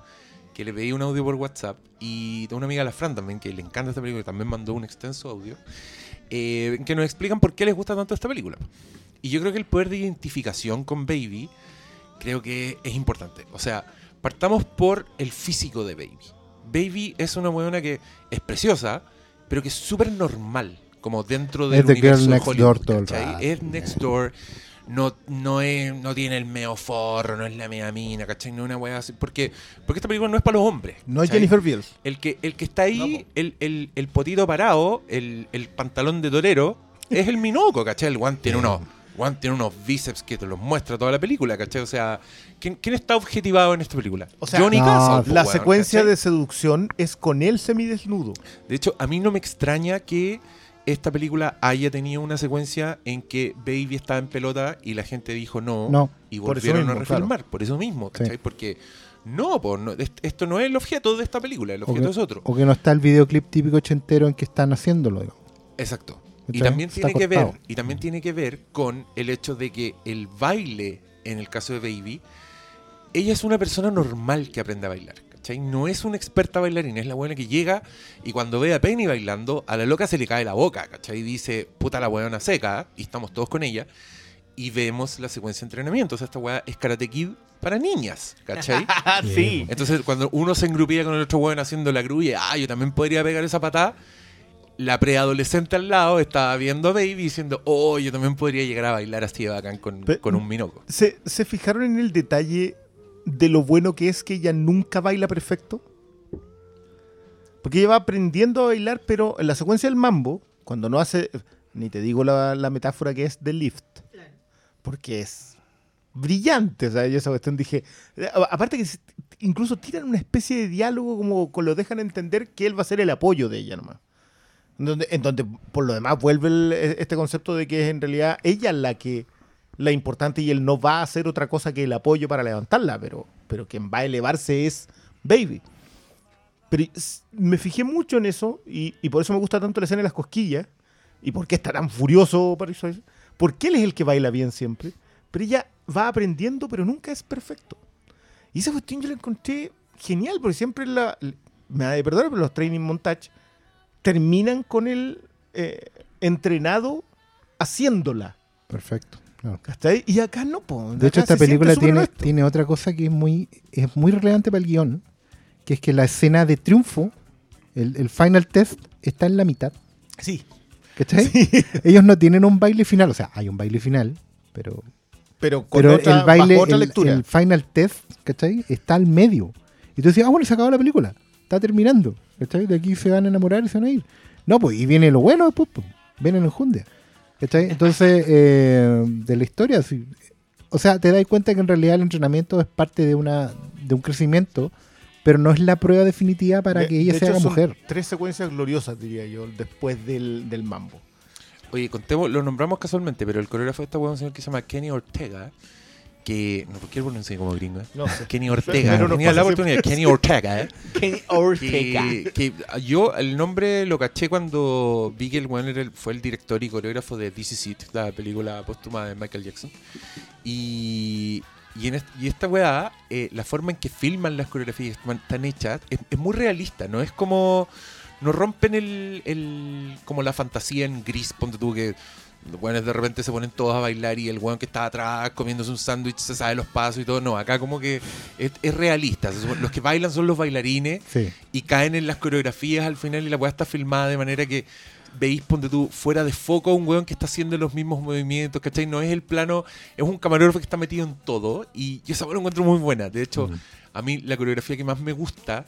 que que le pedí un audio por WhatsApp y tengo una amiga, la Fran también, que le encanta esta película y también mandó un extenso audio, eh, que nos explican por qué les gusta tanto esta película. Y yo creo que el poder de identificación con Baby creo que es importante. O sea, partamos por el físico de Baby. Baby es una buena que es preciosa, pero que es súper normal, como dentro del Es the universo girl de next Hollywood, door todo el ¿cachai? rato. Es next door. No, no, es, no tiene el meo forro, no es la mea mina, ¿cachai? No es una wea así. Porque, porque esta película no es para los hombres. No es ¿cachai? Jennifer Beals. El que, el que está ahí, el, el, el potito parado, el, el pantalón de torero, es el minoco, ¿cachai? El guante tiene unos, Juan tiene unos bíceps que te los muestra toda la película, ¿cachai? O sea, ¿quién, quién está objetivado en esta película? O sea, Johnny no, Castle. po, La weón, secuencia ¿cachai? de seducción es con él semidesnudo. De hecho, a mí no me extraña que esta película haya tenido una secuencia en que Baby estaba en pelota y la gente dijo no, No. y volvieron a claro. refilmar. Por eso mismo, ¿cachai? Porque no, po, no, est- esto no es el objeto de esta película, el objeto que, es otro. o que no está el videoclip típico ochentero en que están haciéndolo. digamos. Exacto. Y también tiene que ver, y también tiene que ver con el hecho de que el baile, en el caso de Baby, ella es una persona normal que aprende a bailar. ¿cachai? No es una experta bailarina, es la buena que llega y cuando ve a Penny bailando, a la loca se le cae la boca, ¿cachai? Y dice, puta la buena seca, y estamos todos con ella, y vemos la secuencia de entrenamiento. O sea, esta weá es Karate Kid para niñas, ¿cachai? Ah, sí. Entonces, cuando uno se engrupía con el otro weón haciendo la y, ah, yo también podría pegar esa patada, la preadolescente al lado estaba viendo a Baby diciendo, oh, yo también podría llegar a bailar así de bacán con, con un minoco. ¿Se, ¿Se fijaron en el detalle de lo bueno que es que ella nunca baila perfecto? Porque ella va aprendiendo a bailar, pero en la secuencia del mambo, cuando no hace, ni te digo la, la metáfora que es del lift, porque es brillante, o sea, yo esa cuestión dije, aparte que incluso tiran una especie de diálogo como con lo dejan entender que él va a ser el apoyo de ella nomás. Donde, en donde por lo demás vuelve el- este concepto de que es en realidad ella la que la importante y él no va a hacer otra cosa que el apoyo para levantarla, pero, pero quien va a elevarse es Baby. Pero me fijé mucho en eso y, y por eso me gusta tanto la escena de las cosquillas y por qué está tan furioso Paris Swayze. Porque él es el que baila bien siempre, pero ella va aprendiendo, pero nunca es perfecto. Y esa cuestión yo la encontré genial, porque siempre la, me da de perdonar, pero los training montage terminan con él eh, entrenado haciéndola. Perfecto. claro. Y acá no, po. De hecho, esta película tiene, tiene otra cosa que es muy, es muy relevante para el guion, que es que la escena de triunfo, el, el final test, está en la mitad. Sí, ¿Cachai? Ellos no tienen un baile final, o sea, hay un baile final, pero, pero con pero otra, el baile, otra el, lectura. el final test, ¿cachai? Está al medio. Y tú decías, ah, bueno, se acabó la película, está terminando, ¿cachai? De aquí se van a enamorar y se van a ir. No, pues, y viene lo bueno después, pues, viene el enjundia, ¿cachai? Entonces, eh, de la historia, sí. o sea, te das cuenta que en realidad el entrenamiento es parte de, una, de un crecimiento, pero no es la prueba definitiva para De- que ella de sea hecho, son mujer. Tres secuencias gloriosas, diría yo, después del, del mambo. Oye, contemos, lo nombramos casualmente, pero el coreógrafo de esta es un señor que se llama Kenny Ortega, que, no, ¿por qué lo pronuncié como gringo? eh? No sé. Kenny Ortega, Pero nos tenía la oportunidad, Kenny Ortega, ¿eh? Kenny Ortega. que, que yo el nombre lo caché cuando vi que el weón el- fue el director y coreógrafo de This Is It, la película póstuma de Michael Jackson. Y, y, en est- y esta weá, eh, la forma en que filman las coreografías están, están hechas es, es muy realista, no es como... No rompen el, el como la fantasía en gris, ponte tú que los weones de repente se ponen todos a bailar y el weón que está atrás comiéndose un sándwich se sabe los pasos y todo. No, acá como que es, es realista. Los que bailan son los bailarines Sí. y caen en las coreografías al final y la weá está filmada de manera que veis, ponte tú, fuera de foco a un weón que está haciendo los mismos movimientos, ¿cachai? No es el plano, es un camarógrafo que está metido en todo y yo esa weá la encuentro muy buena. De hecho, a mí la coreografía que más me gusta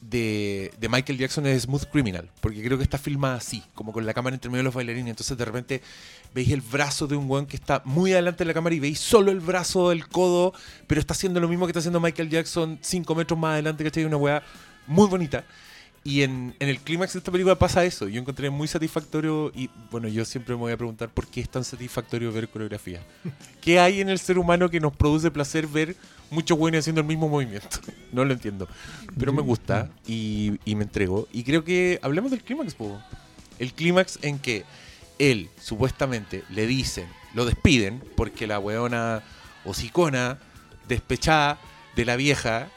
de, Michael Jackson es Smooth Criminal, porque creo que está filmada así, como con la cámara entre medio de los bailarines. Entonces de repente veis el brazo de un weón que está muy adelante de la cámara y veis solo el brazo del codo, pero está haciendo lo mismo que está haciendo Michael Jackson cinco metros más adelante, ¿cachai? Una weá muy bonita. Y en, en el clímax de esta película pasa eso. Yo encontré muy satisfactorio y bueno, yo siempre me voy a preguntar por qué es tan satisfactorio ver coreografía. ¿Qué hay en el ser humano que nos produce placer ver muchos buenos haciendo el mismo movimiento? No lo entiendo. Pero me gusta y, y me entrego. Y creo que hablemos del clímax, po. El clímax en que él, supuestamente, le dicen, lo despiden porque la weona hocicona, despechada de la vieja,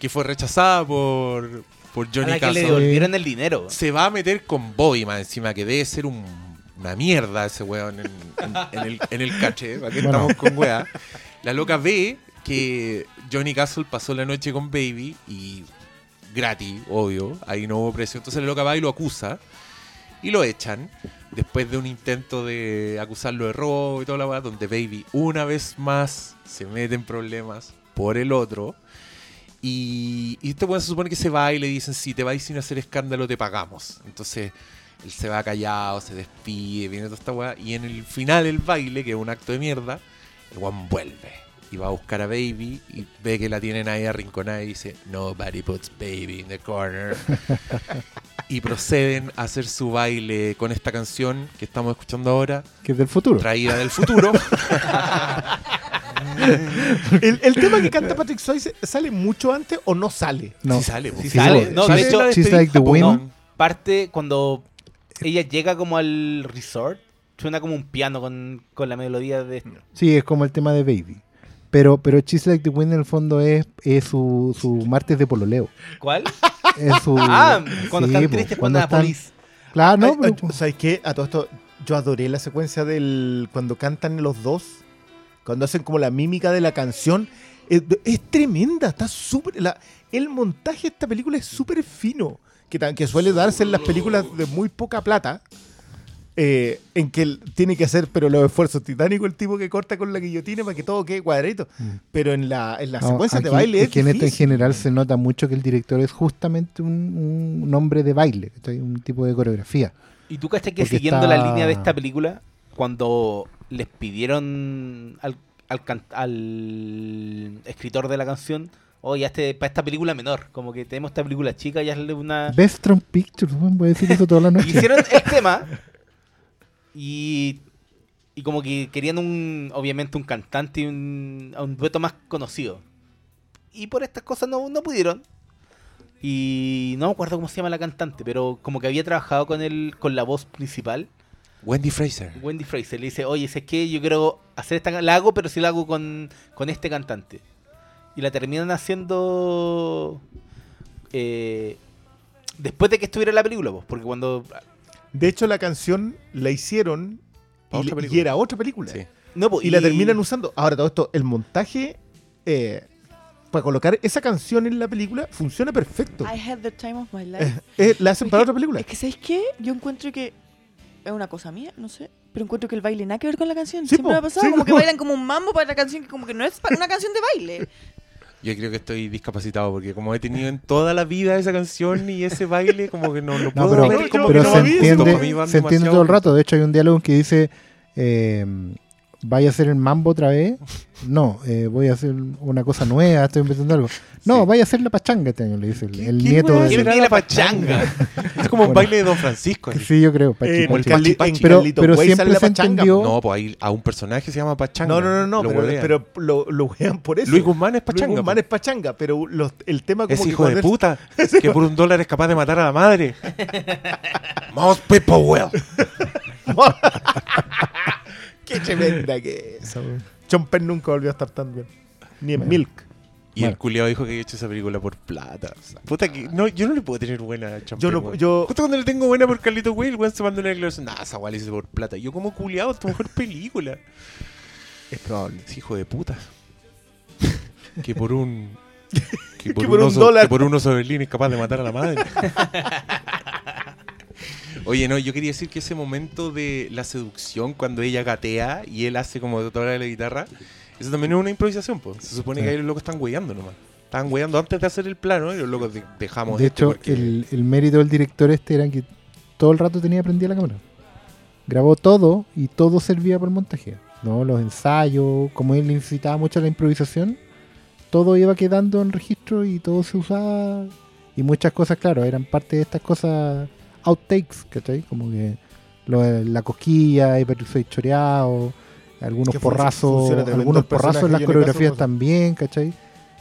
que fue rechazada por, por A Johnny la que le devolvieron el dinero. Se va a meter con Bobby más encima, que debe ser un- una mierda ese weón en, en- en el, en el caché. ¿Para qué Bueno. estamos con weá? La loca ve que Johnny Castle pasó la noche con Baby y gratis, obvio, ahí no hubo precio. Entonces la loca va y lo acusa y lo echan después de un intento de acusarlo de robo y toda la weá, donde Baby una vez más se mete en problemas por el otro. Y, y este weón se supone que se va y le dicen, si te vais sin hacer escándalo, te pagamos. Entonces él se va callado, se despide, viene toda esta weá. Y en el final del baile, que es un acto de mierda, el weón vuelve. Y va a buscar a Baby y ve que la tienen ahí arrinconada y dice, Nobody puts Baby in the corner. y proceden a hacer su baile con esta canción que estamos escuchando ahora, Que es del futuro. traída del futuro. ¿El, el tema que canta Patrick Swayze sale mucho antes o no sale? No. Sí sale. Sí Sí, sale. No, Sale de hecho, like the no. parte cuando ella llega como al resort, suena como un piano con, con la melodía de... Sí, es como el tema de Baby. Pero, pero She's Like the Wind en el fondo es, es su, su martes de pololeo. ¿Cuál? Es su, Ah, cuando sí, están tristes cuando la están- policía. Claro, no, ay, pero- ¿Sabes qué? A todo esto, yo adoré la secuencia del. cuando cantan los dos. Cuando hacen como la mímica de la canción. Es, es tremenda, está súper. El montaje de esta película es súper fino. Que, suele darse en las películas de muy poca plata. eh, en que él tiene que hacer, pero los esfuerzos titánicos, el tipo que corta con la guillotina para que todo quede cuadradito. Pero en la, en la no, secuencia de baile es que en este en general se nota mucho que el director es justamente un, un hombre de baile, un tipo de coreografía. Y tú que Porque siguiendo está- la línea de esta película, cuando les pidieron al, al, can- al escritor de la canción, oye, este, para esta película menor, como que tenemos esta película chica y hazle una... Vestron Pictures, weón, voy a decir eso toda la noche. hicieron el tema y, y como que querían un, obviamente un cantante y un, un dueto más conocido. Y por estas cosas no, no pudieron. Y no me acuerdo cómo se llama la cantante, pero como que había trabajado con él, con la voz principal. Wendy Fraser. Wendy Fraser le dice, oye, es que yo quiero hacer esta, la hago, pero si la hago con, con este cantante. Y la terminan haciendo eh, después de que estuviera en la película, pues, porque cuando De hecho, la canción la hicieron y, le- era otra película. Sí. no, pues, y, la terminan usando. Ahora, todo esto, el montaje eh, para colocar esa canción en la película funciona perfecto. I had the time of my life. Eh, eh, la hacen Es para que- otra película. Es que, ¿sabéis qué? Yo encuentro que es una cosa mía, no sé. Pero encuentro que el baile nada que ver con la canción. Sí, Siempre po, me ha pasado sí, como que bailan como un mambo para la canción que como que no es para una canción de baile. Yo creo que estoy discapacitado porque como he tenido en toda la vida esa canción y ese baile, como que no lo No, puedo pero, ver no, como que pero no se entiende, se todo el rato. De hecho, hay un diálogo que dice: eh, ¿Vaya a hacer el mambo otra vez? No, eh, voy a hacer una cosa nueva, estoy empezando algo. No, Sí. vaya a hacer la pachanga este año, le dice el, el ¿Qué nieto de. ¿Quién la la pachanga? Es como un Bueno. baile de Don Francisco. así. Sí, yo creo. pachi, Eh, pachi. Carli- Pachi, Pero, siempre la se entendió. No, pues ahí a un personaje se llama Pachanga. No, no, no, no, Lo pero, lo, lo wean por eso. Luis Guzmán es Pachanga. Luis Guzmán es pachanga, pero los- el tema como Es que hijo de puta que por un dólar es capaz de matar a la madre. Most people will. Qué tremenda que es. John Penn nunca volvió a estar tan bien. Ni en Bueno. Milk. Y Bueno. el culiado dijo que había hecho esa película por plata. O sea, puta que, no, yo no le puedo tener buena a Yo no- yo- Justo cuando le tengo buena por Carlito Way, el weón se manda una declaración. Nah, esa weá la hice por plata. Yo como culiado, es tu mejor película. Es probable. Es hijo de puta. que por un. Que por un oso, dólar. Que por un oso Berlín es capaz de matar a la madre. Oye, no, yo quería decir que ese momento de la seducción, cuando ella gatea y él hace como toda la guitarra, eso también es una improvisación, pues. Se supone Sí. que ahí los locos están weyando nomás. Estaban weyando antes de hacer el plano y los locos de- dejamos De este hecho, porque- el, el mérito del director este era que todo el rato tenía prendida la cámara. Grabó todo y todo servía para el montaje. ¿no? Los ensayos, como él incitaba mucho a la improvisación, todo iba quedando en registro y todo se usaba. Y muchas cosas, claro, eran parte de estas cosas outtakes, ¿cachai? Como que lo de la cosquilla, y Patrick Swayze choreado, algunos porrazos, algunos porrazos en las coreografías también, ¿cachai?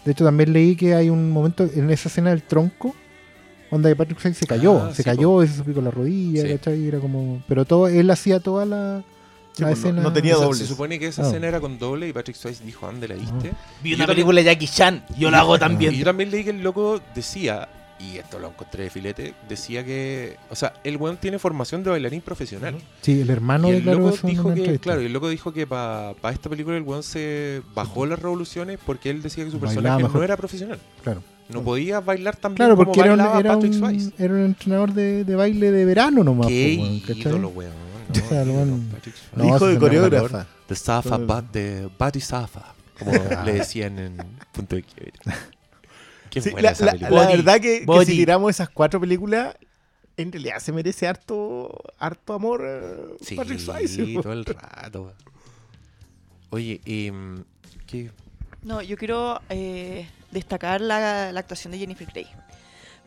De hecho, también leí que hay un momento en esa escena del tronco, donde Patrick Swayze se cayó, Ah, se sí, cayó y se subió con la rodilla, Sí. ¿cachai? Y Era como... Pero todo, él hacía toda la, Sí, la pues, no- escena. no tenía O sea, dobles. Se supone que esa Ah. escena era con doble y Patrick Swayze dijo, ande, la viste. Vi Yo una película de Jackie Chan, yo la hago Y también. yo también leí que el loco decía, y esto lo encontré de filete, decía que, o sea, el weón tiene formación de bailarín profesional. Sí, el hermano y el loco dijo que, claro, y el loco dijo que para esta película el weón se bajó las revoluciones porque él decía que su Bailaba personaje mejor. no era profesional. Claro. No podía bailar tan bien Claro, como porque era un, era, Patrick un, Swayze. era un entrenador de, de baile de verano nomás. Qué ídolo, weón. O sea. No, Hijo de coreógrafa. The Safa, de Body Safa, como le decían en Punto de Quiebre. Qué Sí, buena la, esa la- película. la verdad que, que si tiramos esas cuatro películas, en realidad se merece harto, harto amor eh, Sí, Patrick Swayze. todo el rato. Oye, em, ¿qué? No, yo quiero eh, destacar la, la actuación de Jennifer Grey.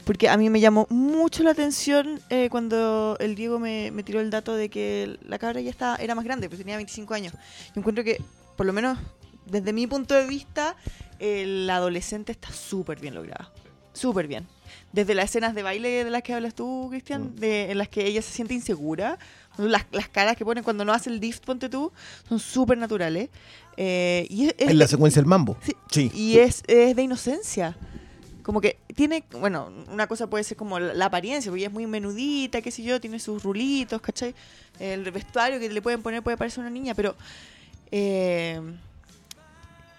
Porque a mí me llamó mucho la atención eh, cuando el Diego me, me tiró el dato de que la cabra ya estaba, era más grande, pues tenía 25 años. Yo encuentro que, por lo menos desde mi punto de vista, el adolescente está súper bien lograda. Súper bien. Desde las escenas de baile de las que hablas tú, Cristian, de, en las que ella se siente insegura, las, las caras que ponen cuando no hace el diff, ponte tú, son súper naturales. Eh, y es- es- En la secuencia del mambo. Sí, Sí. Y es, es de inocencia. Como que tiene, bueno, una cosa puede ser como la, la apariencia, porque ella es muy menudita, qué sé yo, tiene sus rulitos, ¿cachai? El vestuario que le pueden poner puede parecer una niña, pero eh,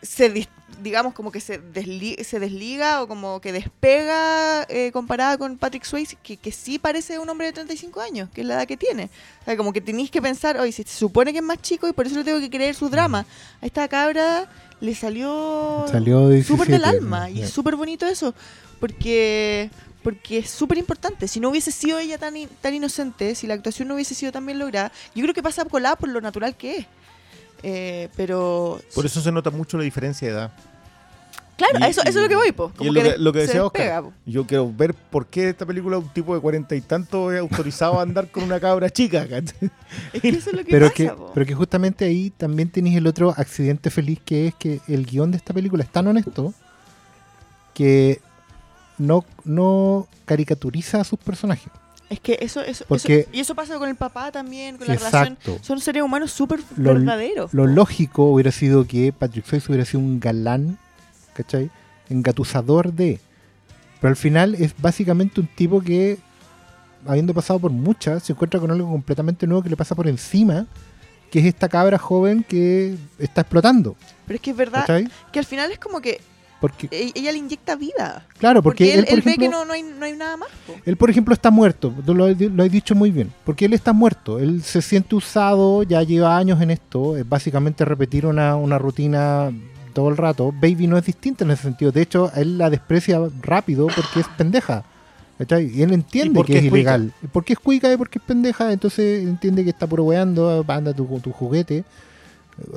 se digamos como que se, desli- se desliga o como que despega eh, comparada con Patrick Swayze, que, que sí parece un hombre de 35 años, que es la edad que tiene. O sea, como que tenéis que pensar, oye, se supone que es más chico y por eso le tengo que creer sus dramas. A esta cabra le salió, Salió súper del 17, alma y es súper bonito eso, porque porque es súper importante. Si no hubiese sido ella tan, in- tan inocente, si la actuación no hubiese sido tan bien lograda, yo creo que pasa colada por lo natural que es. Eh, pero Por eso se nota mucho la diferencia de edad. Claro, Y- eso, eso es lo que voy, po. Y Como lo que lo decía despega, Oscar. Yo quiero ver por qué esta película un tipo de cuarenta y tantos es autorizado a andar con una cabra chica. ¿cachai? Es que eso es lo que pero pasa, que, po. pero que justamente ahí también tenéis el otro accidente feliz que es que el guion de esta película es tan honesto que no, no caricaturiza a sus personajes. Es que eso, eso, Porque- eso- y eso pasa con el papá también, con la relación. exacto. Son seres humanos súper verdaderos. Lo lógico hubiera sido que Patrick Swayze hubiera sido un galán, ¿cachai? Engatusador de. Pero al final es básicamente un tipo que, habiendo pasado por muchas, se encuentra con algo completamente nuevo que le pasa por encima, que es esta cabra joven que está explotando, Pero es que es verdad ¿cachai? que al final es como que Porque, e- ella le inyecta vida. claro, porque, él, él, por él ve que no, no, hay, no hay nada más. po. Él, por ejemplo, está muerto. Lo, lo has dicho muy bien. Porque él está muerto. Él se siente usado, ya lleva años en esto. Es básicamente repetir una, una rutina todo el rato. Baby no es distinta en ese sentido. De hecho, él la desprecia rápido porque es pendeja. ¿cachai? Y él entiende que es, es ilegal. Porque es cuica y porque es pendeja. Entonces entiende que está puro weando. Anda tu, tu juguete.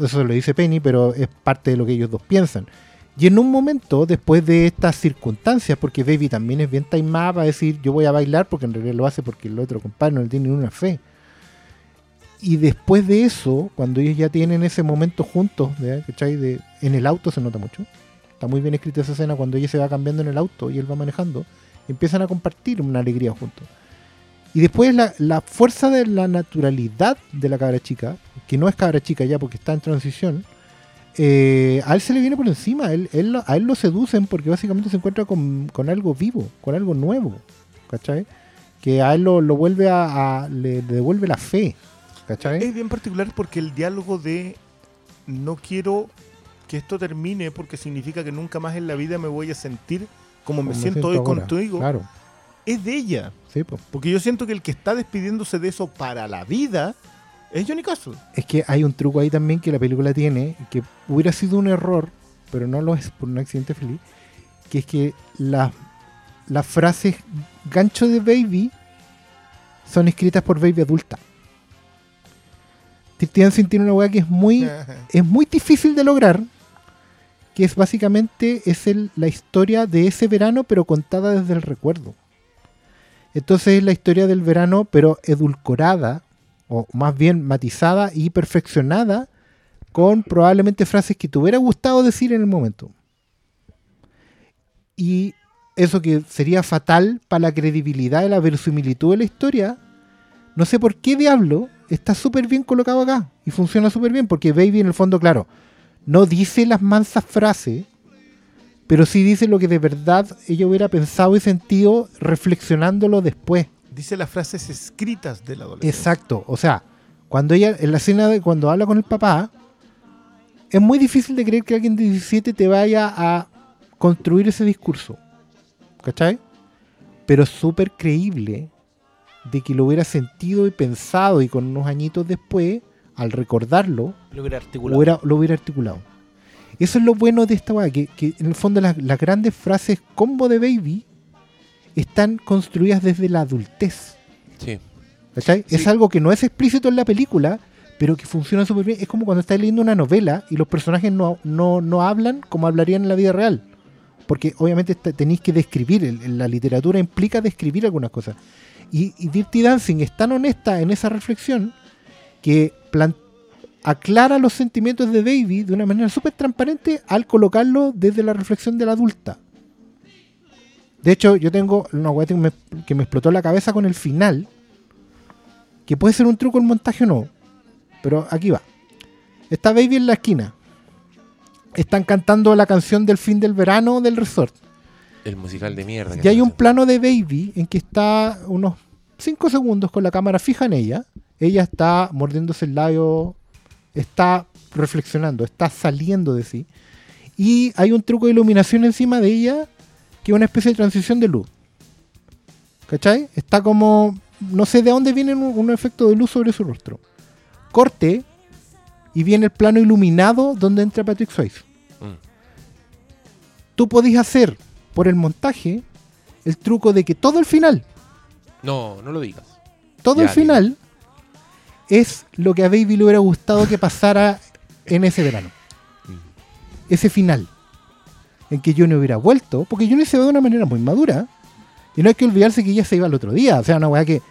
Eso lo dice Penny, pero es parte de lo que ellos dos piensan. Y en un momento, después de estas circunstancias, porque Baby también es bien taimada para decir yo voy a bailar, porque en realidad lo hace porque el otro compadre no le tiene una fe. Y después de eso, cuando ellos ya tienen ese momento juntos. De, en el auto se nota mucho. Está muy bien escrita esa escena cuando ella se va cambiando en el auto y él va manejando. Empiezan a compartir una alegría juntos. Y después la, la fuerza de la naturalidad de la cabra chica, que no es cabra chica ya porque está en transición, eh, a él se le viene por encima. Él, él a él lo seducen porque básicamente se encuentra con, con algo vivo, con algo nuevo. ¿Cachai? Que a él lo, lo vuelve a, a- le, le devuelve la fe. ¿Cachai? Es bien particular porque el diálogo de no quiero que esto termine porque significa que nunca más en la vida me voy a sentir como me siento hoy ahora. contigo. Claro, Es de ella. sí, po. Porque yo siento que el que está despidiéndose de eso para la vida es Johnny Castle. Es que hay un truco ahí también que la película tiene, que hubiera sido un error, pero no lo es por un accidente feliz, que es que la- las frases gancho de Baby son escritas por Baby adulta. Dirty Dancing tiene una weá que es muy, es muy difícil de lograr, que es básicamente es el- la historia de ese verano, pero contada desde el recuerdo. Entonces es la historia del verano, pero edulcorada, o más bien matizada y perfeccionada, con probablemente frases que te hubiera gustado decir en el momento. Y eso que sería fatal para la credibilidad y la verosimilitud de la historia, no sé por qué diablo está súper bien colocado acá y funciona súper bien porque Baby en el fondo, claro, no dice las mansas frases, pero sí dice lo que de verdad ella hubiera pensado y sentido reflexionándolo después. Dice las frases escritas del adolescente. Exacto, o sea, cuando ella, en la escena de cuando habla con el papá, es muy difícil de creer que alguien de 17 te vaya a construir ese discurso. ¿Cachai? Pero es súper creíble de que lo hubiera sentido y pensado y con unos añitos después, al recordarlo, Lo hubiera articulado. hubiera- lo hubiera articulado. Eso es lo bueno de esta weá, que, que en el fondo las, las grandes frases combo de Baby están construidas desde la adultez. Sí. ¿Cachai? Sí. Es algo que no es explícito en la película, pero que funciona súper bien. Es como cuando estás leyendo una novela y los personajes no, no, no hablan como hablarían en la vida real. Porque obviamente tenéis que describir, la literatura implica describir algunas cosas. Y, y Dirty Dancing es tan honesta en esa reflexión que aclara los sentimientos de Baby de una manera súper transparente al colocarlo desde la reflexión de la adulta. De hecho, yo tengo una weá que me, que me explotó la cabeza con el final, que puede ser un truco en montaje o no, pero aquí va. Está Baby en la esquina. Están cantando la canción del fin del verano del resort. El musical de mierda. Y hay un plano de Baby en que está unos 5 segundos con la cámara fija en ella. Ella está mordiéndose el labio, está reflexionando, está saliendo de sí. Y hay un truco de iluminación encima de ella que es una especie de transición de luz. ¿Cachai? Está como, no sé de dónde viene un, un efecto de luz sobre su rostro. Corte y viene el plano iluminado donde entra Patrick Swayze. Mm. Tú podís hacer por el montaje el truco de que todo el final, No, no lo digas. todo Ya, el final es lo que a Baby le hubiera gustado que pasara en ese verano. Ese final. En que Johnny hubiera vuelto, porque Johnny se va de una manera muy madura. Y no hay que olvidarse que ella se iba el otro día. O sea, una weá que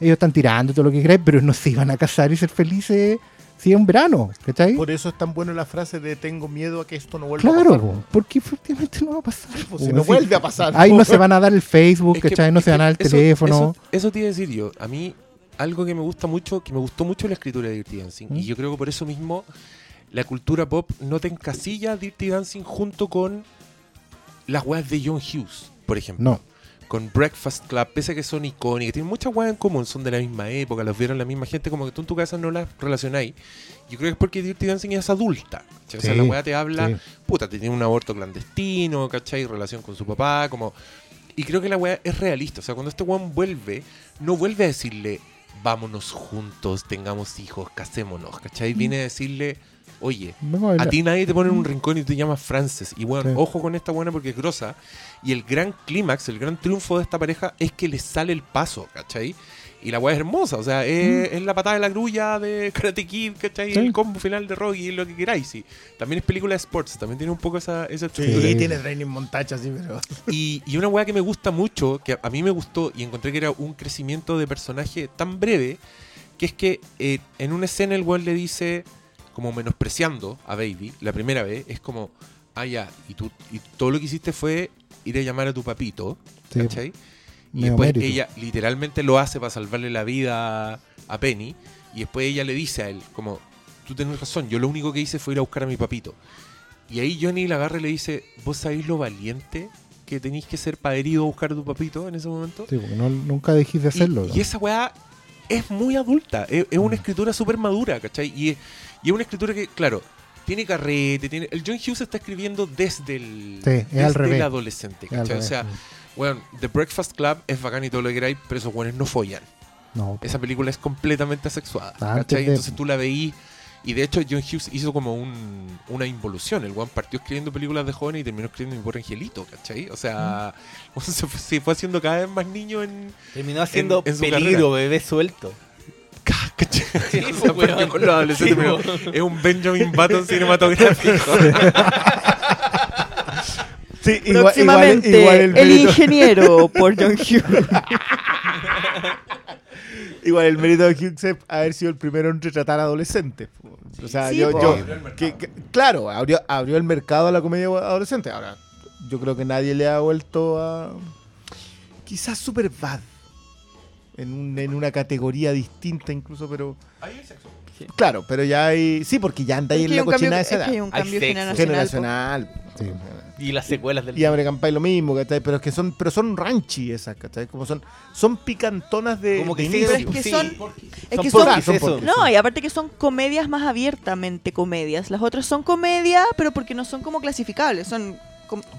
ellos están tirando todo lo que queráis, pero no se iban a casar y ser felices si es un verano. ¿Cachai? Por eso es tan buena la frase de tengo miedo a que esto no vuelva a Claro, pasar. po, porque efectivamente no va a pasar. Pues si no así. vuelve a pasar. Ahí no se van a dar el Facebook, Es que- ¿cachai? No se van a dar el eso- teléfono. Eso, eso te iba a decir yo. A mí, algo que me gusta mucho, que me gustó mucho la escritura de Dirty Dancing. ¿Mm? Y yo creo que por eso mismo la cultura pop no te encasilla Dirty Dancing junto con las weas de John Hughes, por ejemplo. No. Con Breakfast Club, pese a que son icónicas, tienen muchas weas en común, son de la misma época, las vieron la misma gente, como que tú en tu casa no las relacionáis. Yo creo que es porque Dirty Dancing es adulta. O sea, la wea te habla sí. puta, tenía un aborto clandestino, ¿cachai? Relación con su papá, como... Y creo que la weá es realista. O sea, cuando este weón vuelve, no vuelve a decirle, vámonos juntos, tengamos hijos, casémonos, ¿cachai? Viene a decirle, oye, a ti nadie te pone en un rincón y te llamas Frances. Y bueno, Sí. ojo con esta buena porque es grosa. Y el gran clímax, el gran triunfo de esta pareja es que le sale el paso, ¿cachai? Y la weá es hermosa, o sea, es, es la patada de la grulla de Karate Kid, ¿cachai? Mm. Sí. El combo final de Rocky, lo que queráis, sí. También es película de sports, también tiene un poco esa, esa Sí, estructura. Sí. tiene training montaje así, pero. Y, y una weá que me gusta mucho, que a mí me gustó y encontré que era un crecimiento de personaje tan breve, que es que eh, en una escena el weón le dice, como menospreciando a Baby, la primera vez, es como, ah, ya, y, tú, y todo lo que hiciste fue ir a llamar a tu papito, Sí. ¿cachai? Y después mérito. ella literalmente lo hace para salvarle la vida a Penny, y después ella le dice a él, como, tú tenés razón, yo lo único que hice fue ir a buscar a mi papito. Y ahí Johnny la agarra y le dice, ¿vos sabéis lo valiente que tenéis que ser para ido a buscar a tu papito en ese momento? Sí, porque no- nunca dejís de Y- hacerlo. Y, esa weá es muy adulta, es, es una escritura súper madura, ¿cachai? Y es, y es una escritura que, claro, tiene carrete, tiene... El John Hughes está escribiendo desde el, Sí, es desde al revés. el adolescente, Es al ¿cachai? O sea, bueno, The Breakfast Club es bacán y todo lo que queráis, pero esos weones no follan. No, Esa película es completamente asexuada. ¿cachai? de- Entonces tú la veís. Y de hecho, John Hughes hizo como un, una involución. El one partió escribiendo películas de jóvenes y terminó escribiendo Mi pobre angelito, ¿cachai? O sea, se, fue, se fue haciendo cada vez más niño en. Terminó haciendo en su peligro, bebé suelto. ¿Cachai? Sí, O sea, pues, partió weón. con los adolescentes, Sí, pero weón. es un Benjamin Button cinematográfico. Sí, Próximamente, el, mérito, ingeniero por John Hughes. igual el mérito de Hughes es haber sido el primero en retratar adolescentes. O sea, Sí, yo, po. yo- Abrió el mercado. que- que- claro, abrió, abrió el mercado a la comedia adolescente. Ahora, yo creo que nadie le ha vuelto a. Quizás Superbad. En, un- en una categoría distinta incluso, pero... Claro, pero ya hay... Sí, porque ya anda ahí en hay la cochina de es esa que hay edad. un Hay cambio sexo. generacional. Sí. Y las secuelas del Y American Pie lo mismo, ¿cachai? Pero es que son, pero son ranchy esas, ¿cachai? Como son, son picantonas de, Como que de sí. Pero es que sí. son- Es Son que son, porquis. No, y aparte que son comedias más abiertamente comedias. Las otras son comedia, pero porque no son como clasificables. Son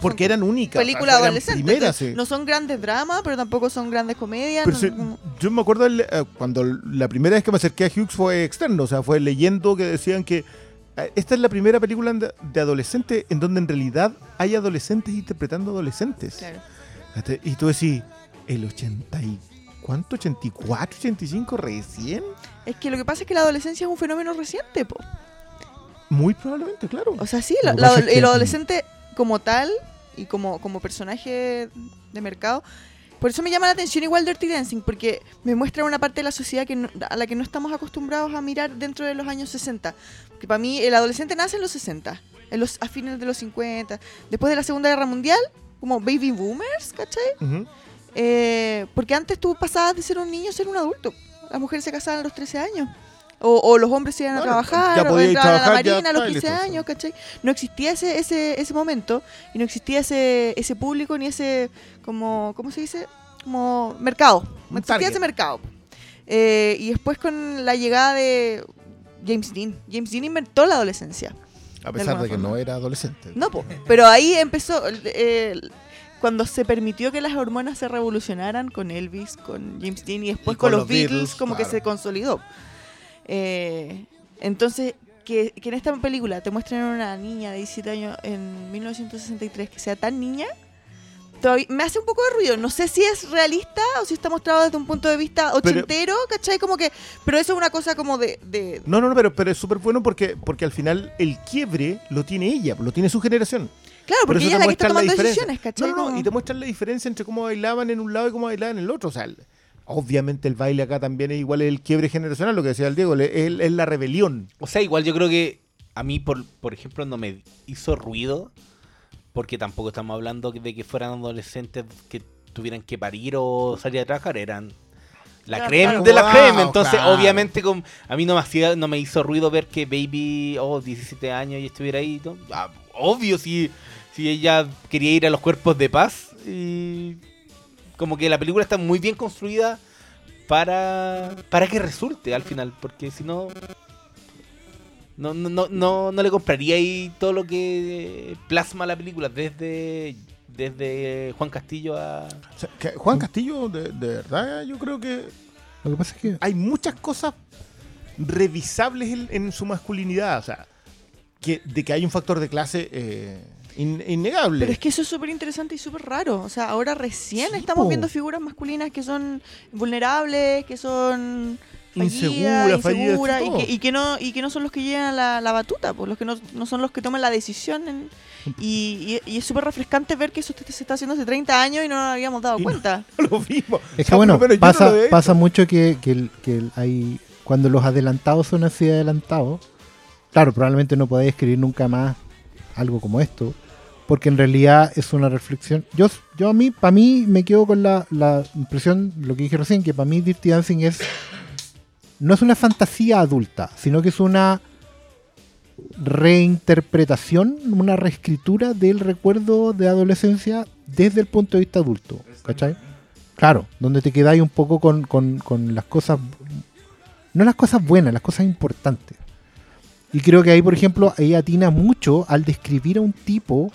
Porque eran únicas. películas adolescentes. primeras, sí. No son grandes dramas, pero tampoco son grandes comedias. Pero no- yo me acuerdo el- eh, cuando la primera vez que me acerqué a Hughes fue externo, o sea, fue leyendo que decían que eh, esta es la primera película de, adolescente en donde en realidad hay adolescentes interpretando adolescentes. claro. ¿Cachai? Y tú decís, el 80 y... ¿Cuánto? ¿84, 85 recién? Es que lo que pasa es que la adolescencia es un fenómeno reciente, po. Muy probablemente, claro. O sea, sí, la- la- el adolescente como tal y como, como personaje de mercado. Por eso me llama la atención igual Dirty Dancing, porque me muestra una parte de la sociedad que no- a la que no estamos acostumbrados a mirar dentro de los años 60. Que para mí el adolescente nace en los 60, en los, a fines de los 50, después de la Segunda Guerra Mundial, como baby boomers, ¿cachai? Ujú. Eh, porque antes tú pasabas de ser un niño a ser un adulto. Las mujeres se casaban a los 13 años. O, o los hombres se iban a trabajar, ya o entraban a la trabajar, marina a los está, y 15 listo, sí. años, ¿cachai? No existía ese, ese, ese momento y no existía ese, ese público ni ese, como, ¿cómo se dice? Como mercado. No existía ese mercado. Eh, y después con la llegada de James Dean. James Dean inventó la adolescencia. A pesar de que forma. no era adolescente. No, po. pero ahí empezó, eh, cuando se permitió que las hormonas se revolucionaran con Elvis, con James Dean y después Y con, con los los Beatles, Beatles, como claro. que se consolidó. Eh, entonces, que, que en esta película te muestren a una niña de 17 años en 1963 que sea tan niña, todavía me hace un poco de ruido. No sé si es realista o si está mostrado desde un punto de vista ochentero, ¿cachai? Como que, pero eso es una cosa como de... de- No, no, no, pero, pero es súper bueno porque, porque al final el quiebre lo tiene ella, lo tiene su generación. claro, Por porque ella es la que está tomando decisiones, ¿cachai? No, no, no, y te muestran la diferencia entre cómo bailaban en un lado y cómo bailaban en el otro. O sea, obviamente el baile acá también es igual el quiebre generacional, lo que decía el Diego, es, es la rebelión. O sea, igual yo creo que a mí, por, por ejemplo, no me hizo ruido, porque tampoco estamos hablando de que fueran adolescentes que tuvieran que parir o salir a trabajar, eran la Claro, crema claro. de la Wow, crema. Entonces, claro. obviamente, con, a mí no me, hacía, no me hizo ruido ver que Baby, oh, 17 años y estuviera ahí. ¿no? Ah, obvio, si, si ella quería ir a los cuerpos de paz. Y como que la película está muy bien construida para, para que resulte al final, porque si no... No, no, no, no, no le compraría ahí todo lo que plasma la película, desde, desde Juan Castillo a... O sea, que Juan Castillo, de, de verdad, yo creo que Lo que pasa es que hay muchas cosas revisables en, en su masculinidad. O sea, que, de que hay un factor de clase eh, in- innegable. Pero es que eso es súper interesante y súper raro. O sea, ahora recién Sí, estamos po. viendo figuras masculinas que son vulnerables, que son Insegura, inseguras, y, que, y que no y que no son los que llevan la, la batuta, pues los que no, no son los que toman la decisión. en- y, y- y es súper refrescante ver que eso te- se está haciendo hace 30 años y no nos habíamos dado Y no- cuenta. lo. Es que bueno, pasa, no pasa mucho que, que, que hay, cuando los adelantados son así de adelantados, claro, probablemente no podáis escribir nunca más algo como esto, porque en realidad es una reflexión. Yo, yo a mí, para mí, me quedo con la, la impresión, lo que dije recién, que para mí Dirty Dancing es, no es una fantasía adulta, sino que es una reinterpretación, una reescritura del recuerdo de adolescencia desde el punto de vista adulto, ¿cachai? Claro, donde te quedáis un poco con, con- con las cosas, no las cosas buenas, las cosas importantes. Y creo que ahí, por ejemplo, ahí atina mucho al describir a un tipo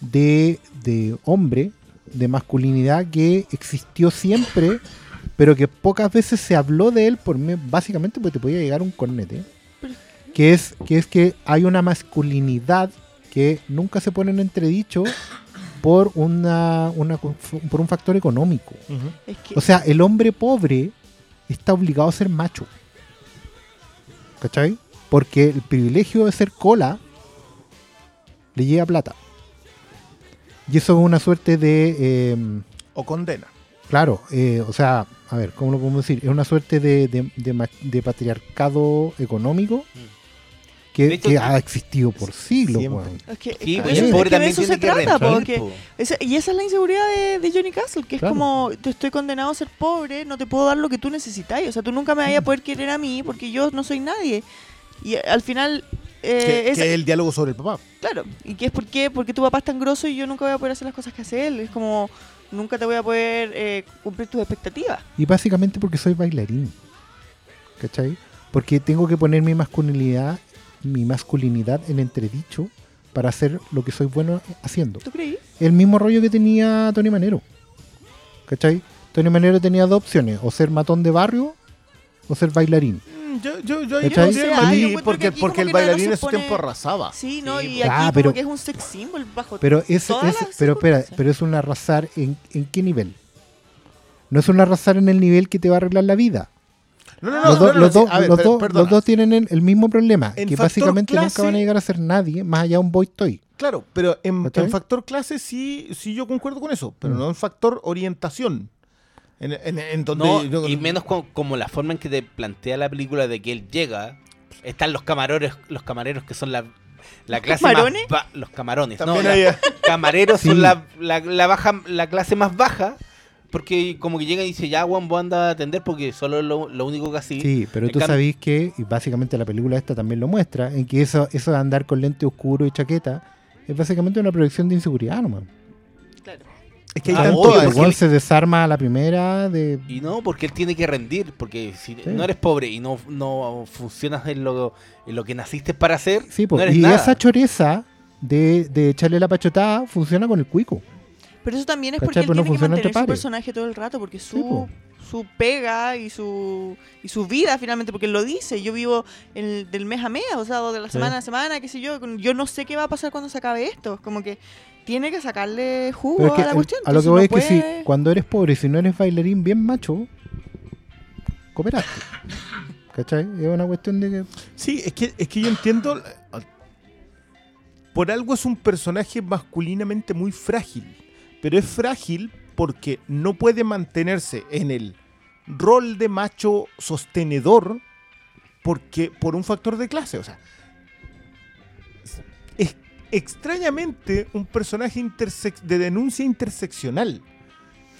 de, de hombre, de masculinidad que existió siempre, pero que pocas veces se habló de él, por me- básicamente porque te podía llegar un cornete. Que es, que es que hay una masculinidad que nunca se pone en entredicho por, una, una, por un factor económico. Ujú. Es que, O sea, el hombre pobre está obligado a ser macho. ¿Cachai? Porque el privilegio de ser cola le llega plata. Y eso es una suerte de... eh, O condena. claro, eh, o sea, a ver, ¿cómo lo podemos decir? Es una suerte de, de- de ma- de patriarcado económico que, De hecho, que ha existido por siglos. Es que, Sí, es pues, que es de eso se trata, porque esa- y esa es la inseguridad de, de Johnny Castle, que es Claro. como, te estoy condenado a ser pobre, no te puedo dar lo que tú necesitas. O sea, tú nunca me vayas a poder querer a mí porque yo no soy nadie. Y al final, eh, que, es, que el diálogo sobre el papá. claro. ¿Y qué es por qué? Porque tu papá es tan grosso y yo nunca voy a poder hacer las cosas que hace él. Es como, nunca te voy a poder eh, cumplir tus expectativas. Y básicamente porque soy bailarín. ¿Cachai? Porque tengo que poner mi masculinidad, mi masculinidad en entredicho para hacer lo que soy bueno haciendo. ¿Tú creí? El mismo rollo que tenía Tony Manero. ¿Cachai? Tony Manero tenía dos opciones, o ser matón de barrio o ser bailarín. Yo, yo, yo ahí ¿Cachai? no sé, yo encuentro que porque, aquí porque como el que bailarín se en su pone- tiempo arrasaba. Sí, ¿no? Sí, y po. aquí Ah, como pero- que es un sex symbol bajo Pero es, todas es- las pero espera, circunstancias. pero es un arrasar en, en qué nivel? No es un arrasar en el nivel que te va a arreglar la vida. No, no, no, los, no, dos- no, los sí, dos- a ver, los per- dos- perdona. los dos tienen el, el mismo problema, En que factor básicamente clase- nunca van a llegar a ser nadie más allá de un boy toy. Claro, pero en, ¿Cachai? en factor clase sí, sí yo concuerdo con eso, pero Mm. no en factor orientación. En, en- en donde No, yo- y menos co- como la forma en que te plantea la película de que él llega. Están los camareros, los camareros que son la, la clase camarones? más los camarones, También no, la- camareros Sí. son la, la, la baja, la clase más baja, porque como que llega y dice, ya Juan, vos anda a atender porque solo es lo, lo único que así. Sí, pero En tú sabés que, y básicamente la película esta también lo muestra, en que eso, eso de andar con lente oscuro y chaqueta es básicamente una proyección de inseguridad nomás. Es que hay Ah, tanto- obvio, él- se desarma a la primera de... Y no, porque él tiene que rendir, porque si Sí. no eres pobre y no, no funcionas en lo, en lo que naciste para hacer, Sí, no eres y nada. esa choreza de, de echarle la pachotada funciona con el cuico. Pero eso también es ¿Cachai? porque él Pues no tiene que funciona mantener su personaje todo el rato, porque Sí, su, po. su pega y su y su vida finalmente, porque él lo dice, yo vivo el, del mes a mes, o sea, o de la Sí. semana a semana, qué sé yo, yo no sé qué va a pasar cuando se acabe esto, como que tiene que sacarle jugo Pero es que a la cuestión. a lo que voy no es que si cuando eres pobre, si no eres bailarín bien macho, cooperaste. ¿Cachai? Es una cuestión de que... Sí, es que, es que yo entiendo. Por algo es un personaje masculinamente muy frágil. Pero es frágil porque no puede mantenerse en el rol de macho sostenedor porque por un factor de clase. O sea, extrañamente un personaje de denuncia interseccional.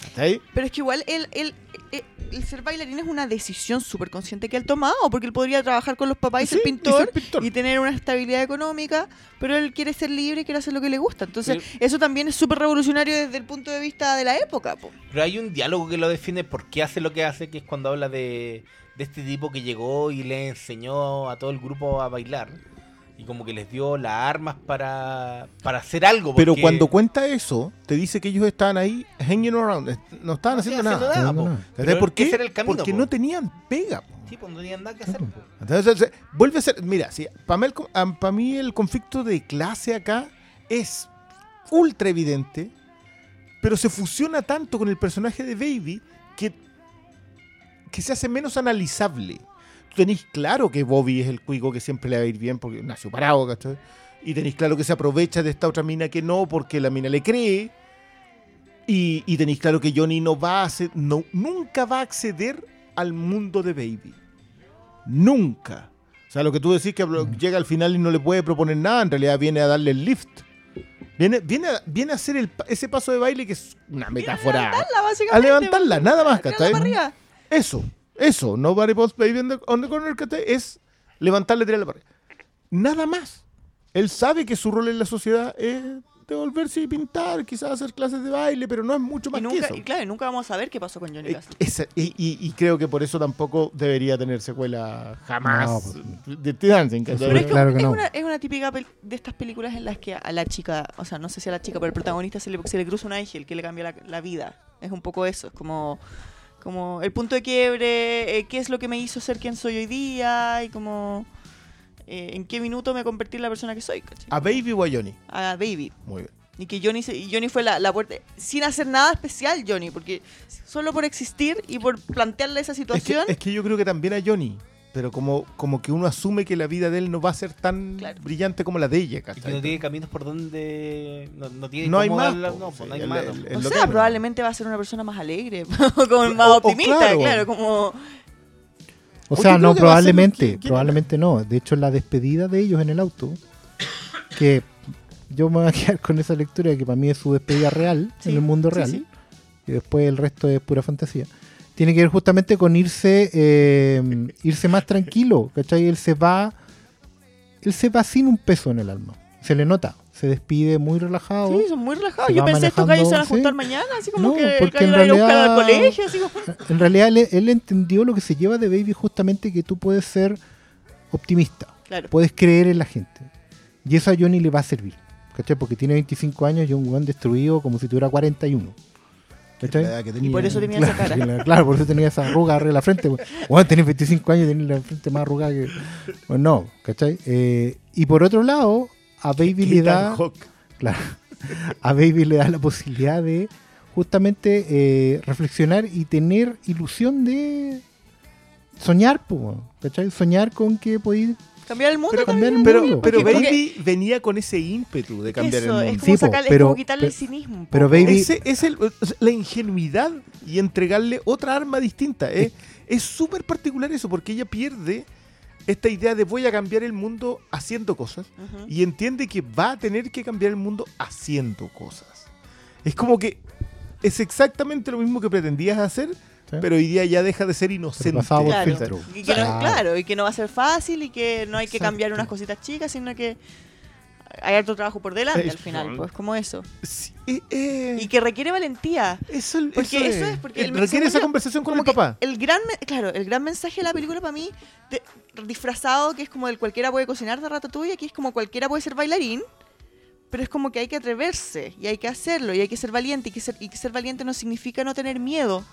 ¿Cachai? Pero es que igual él, él, él- el ser bailarín es una decisión súper consciente que él tomado, porque él podría trabajar con los papás y Sí, ser y pintor ser pintor. y tener una estabilidad económica, pero él quiere ser libre y quiere hacer lo que le gusta. Entonces, Pero- eso también es súper revolucionario desde el punto de vista de la época. po. Pero hay un diálogo que lo define por qué hace lo que hace, que es cuando habla de, de este tipo que llegó y le enseñó a todo el grupo a bailar. Y como que les dio las armas para, para hacer algo. Pero cuando cuenta eso, te dice que ellos estaban ahí hanging around, no estaban No haciendo nada. ¿Por qué? ese era el camino, Porque po. no tenían pega. po. Sí, pues no tenían nada que hacer. po. Entonces, vuelve a ser. Mira, sí, para mí, el conflicto de clase acá es ultra evidente, pero se fusiona tanto con el personaje de Baby que, que se hace menos analizable. Tenéis claro que Bobby es el cuico que siempre le va a ir bien porque nació parado, ¿cachai? Y tenéis claro que se aprovecha de esta otra mina que no porque la mina le cree. Y, y tenéis claro que Johnny no va a hacer, no, nunca va a acceder al mundo de Baby. Nunca. O sea, lo que tú decís que hablo- llega al final y no le puede proponer nada, en realidad viene a darle el lift. Viene, viene, a, viene a hacer el pa- ese paso de baile que es una metáfora. Levantarla, A básicamente. levantarla, nada más, ¿cachai? Eso, eso. Nobody puts baby on the, on the corner, ¿cachai? Es levantarle, tirarle para arriba. Nada más. Él sabe que su rol en la sociedad es devolverse y pintar, quizás hacer clases de baile, pero no es mucho más Y que eso. y claro, y nunca vamos a saber qué pasó con Johnny Eh, Castle. y, y- y creo que por eso tampoco debería tener secuela jamás No, de Dirty Dancing. Pero es, que Claro que es, no. una, es una típica de estas películas en las que a la chica, o sea, no sé si a la chica, pero al protagonista se le, se le cruza un ángel que le cambia la, la vida. Es un poco eso, es como, como el punto de quiebre, eh, qué es lo que me hizo ser quien soy hoy día y como eh, en qué minuto me convertí en la persona que soy. ¿cachai? ¿A Baby o a Johnny? A Baby. Muy bien. Y que Johnny, se- y Johnny fue la, la puerta, sin hacer nada especial, Johnny, porque solo por existir y por plantearle esa Es que, situación, es que yo creo que también a Johnny, pero como, como que uno asume que la vida de él no va a ser tan Claro. brillante como la de ella. Y que ¿cachai? no tiene caminos por donde. No, no tiene No hay más, darla- no, sí, pues no hay el- más. el- no. el- o sea, que- probablemente va a ser una persona más alegre, como más O- o optimista, claro. claro, como... O sea, no, probablemente, que- probablemente no. De hecho, la despedida de ellos en el auto, que yo me voy a quedar con esa lectura que para mí es su despedida real, Sí, en el mundo sí, real, sí. y después el resto es pura fantasía. Tiene que ver justamente con irse, eh, irse más tranquilo, ¿cachai? Él se va, él se va sin un peso en el alma, se le nota, se despide muy relajado. Sí, son muy relajados. Yo pensé estos gallos se van a juntar sí. mañana, así como No, que el porque gallo en va a ir a buscar al realidad- colegio, así como... En realidad él, él entendió lo que se lleva de Baby justamente que tú puedes ser optimista, Claro. puedes creer en la gente. Y eso a Johnny le va a servir, ¿cachai? Porque tiene 25 años y un weón destruido como si tuviera 41. La que Y tenía. por eso tenía Claro, esa cara. claro, claro, por eso tenía esa arruga arriba de la frente. Weón, tenés 25 años y tenés la frente más arrugada que... Bueno, no, ¿cachai? Eh, y por otro lado, a Baby le da... Claro. A Baby le da la posibilidad de justamente eh, reflexionar y tener ilusión de soñar, po, ¿cachai? Soñar con que podéis Cambiar el mundo Pero, cambiar el pero, mundo. pero Porque- Baby venía con ese ímpetu de cambiar Eso, el es mundo. como, Sí, sacarle, pero- es como quitarle el cinismo. pero. Baby- Ese es el, la ingenuidad y entregarle otra arma distinta. Es es súper particular eso, porque ella pierde esta idea de voy a cambiar el mundo haciendo cosas y entiende que va a tener que cambiar el mundo haciendo cosas. Es como que es exactamente lo mismo que pretendías hacer, ¿sí? pero hoy día ya deja de ser inocente. pasado por Claro. filtro. Y que no, Claro. claro, y que no va a ser fácil y que no hay que cambiar Exacto. unas cositas chicas, sino que hay harto trabajo por delante al Es- final, pues como eso. Sí, eh, eh, Y que requiere valentía. eso, Porque eso es, porque Eh, el- requiere esa yo, conversación con el que papá. El gran, claro, el gran mensaje de la película para mí, de- disfrazado, que es como el cualquiera puede cocinar de Ratatouille, aquí es como cualquiera puede ser bailarín, pero es como que hay que atreverse y hay que hacerlo y hay que ser valiente y que ser, y que ser valiente no significa no tener miedo,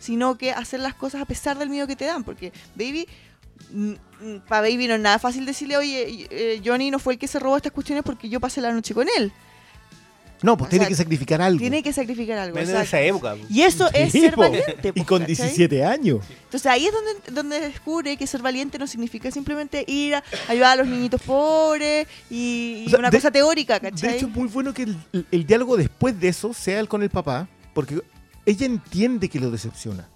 sino que hacer las cosas a pesar del miedo que te dan, porque Baby, para Baby no es nada fácil decirle, oye, eh, Johnny no fue el que se robó estas cuestiones porque yo pasé la noche con él. No, pues o tiene sea, que sacrificar algo. Tiene que sacrificar algo. En esa época. Y eso es Sí, ser po. valiente. Y con ¿cachai? 17 años. Entonces ahí es donde, donde descubre que ser valiente no significa simplemente ir a ayudar a los niñitos pobres y, y O sea, una de- cosa teórica, De ¿cachai? hecho, es muy bueno que el, el- el diálogo después de eso sea el con el papá, porque ella entiende que lo decepciona.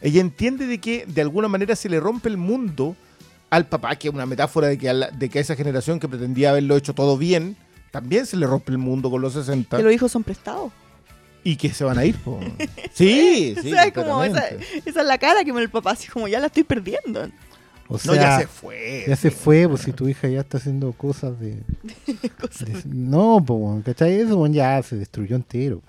Ella entiende de que de alguna manera se le rompe el mundo al papá, que es una metáfora de que a, la- de que a esa generación que pretendía haberlo hecho todo bien, también se le rompe el mundo con los 60 que los hijos son prestados. y que se van a ir. po. Sí, sí. o sea, es como esa, es la cara que me el papá, así como ya la estoy perdiendo. O sea, No, ya se fue. ya se fue, pues si tu hija ya está haciendo cosas de... Cosas- de- no, pues, ¿cachai? Eso ya se destruyó entero.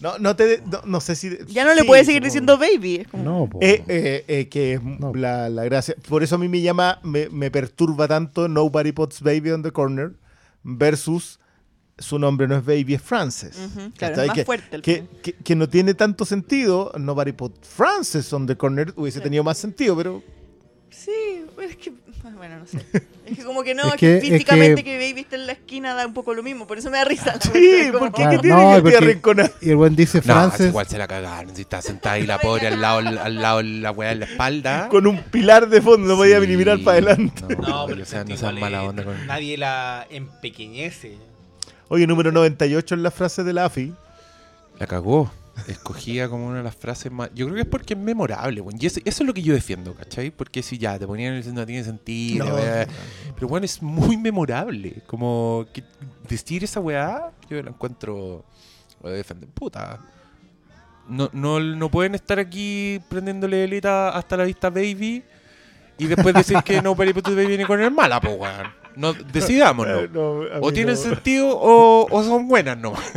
No, no, te, no, no sé si... Ya no le sí, puede seguir diciendo baby. es como- No. Eh, eh, eh, que es No. la, la gracia. Por eso a mí me llama, me, me perturba tanto Nobody Puts Baby on the Corner versus su nombre no es Baby, es Frances. Ujú, claro, es más que, fuerte el que, que- que no tiene tanto sentido. Nobody Put Frances on the Corner hubiese Sí. tenido más sentido, pero Sí, es que. Bueno, no sé. Es que como que no, Es es que, físicamente que- que baby está en la esquina da un poco lo mismo, por eso me da risa. Sí, Como- ¿por qué? Claro, ¿Qué tiene no, que porque- arrinconar? Y el buen dice No, Frances... igual se la cagaron. Si está sentada ahí la pobre al lado, al lado de la weá en la espalda. Con un pilar de fondo, no podía ni mirar Sí, para adelante. No, No, pero pero o sea, no sean mala onda con Nadie la empequeñece. Oye, número 98 en la frase de la AFI. La cagó. Escogía como una de las frases más. Yo creo que es porque es memorable, weón. Y eso, eso es lo que yo defiendo, ¿cachai? Porque si ya te ponían el no tiene sentido. No, weá. Pero bueno, es muy memorable. Como que decir esa weá, yo la encuentro. Lo defender. Puta. No, no, no pueden estar aquí prendiéndole velita hasta la vista baby y después decir que no Peri Puto Baby viene con el mala, po, weón. No, decidámonos. Eh, no, O tienen no. sentido o, o son buenas nomás.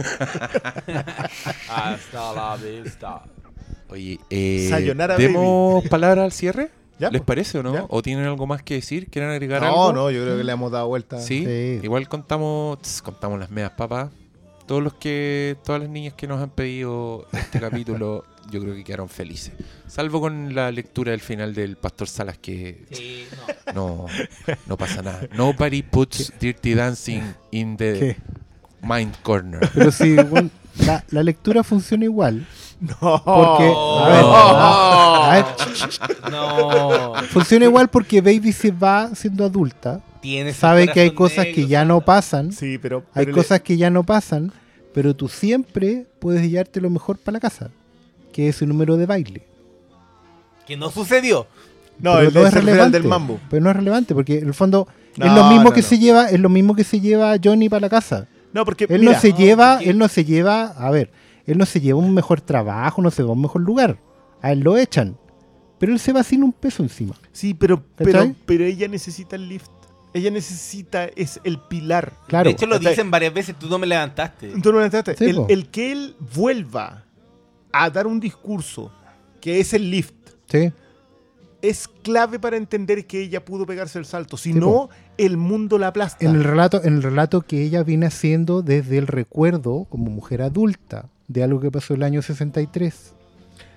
Hasta la vista. Oye, eh, Sayonara, ¿demos palabras al cierre? Ya, ¿Les parece o no? Ya. ¿O tienen algo más que decir? ¿Quieren agregar No, algo? no, yo creo que le hemos dado vuelta. ¿Sí? Sí. Igual contamos, tss, contamos las medias papas. Todos los que, todas las niñas que nos han pedido este capítulo, yo creo que quedaron felices. Salvo con la lectura del final del Pastor Salas que Sí, no. no, no pasa nada. Nobody puts Dirty Dancing in the ¿Qué? mind corner. Pero sí, la, la lectura funciona igual. No. Porque, a ver, a ver, No. funciona igual porque Baby se va siendo adulta. Tienes Sabe que hay cosas negro, que ya no pasan. Sí, pero. Hay le- cosas que ya no pasan. Pero tú siempre puedes llevarte lo mejor para la casa. Que es el número de baile. Que no sucedió. No, pero el no de es relevante. del mambo. Pero no es relevante porque en el fondo es lo mismo no, que no. se lleva, es lo mismo que se lleva Johnny para la casa. No, porque Él mira, no se no, lleva, porque- él no se lleva, a ver, él no se lleva un mejor trabajo, no se va a un mejor lugar. A él lo echan. Pero él se va sin un peso encima. sí, pero, pero, pero ella necesita el lift. Ella necesita, es el pilar. Claro. De hecho, lo dicen varias veces, tú no me levantaste. Tú no. Sí, el, po. el que él vuelva a dar un discurso que es el lift ¿Sí? es clave para entender que ella pudo pegarse el salto. Si Sí, no, po. el mundo la aplasta. En el relato, en el relato que ella viene haciendo desde el recuerdo como mujer adulta de algo que pasó el año 63.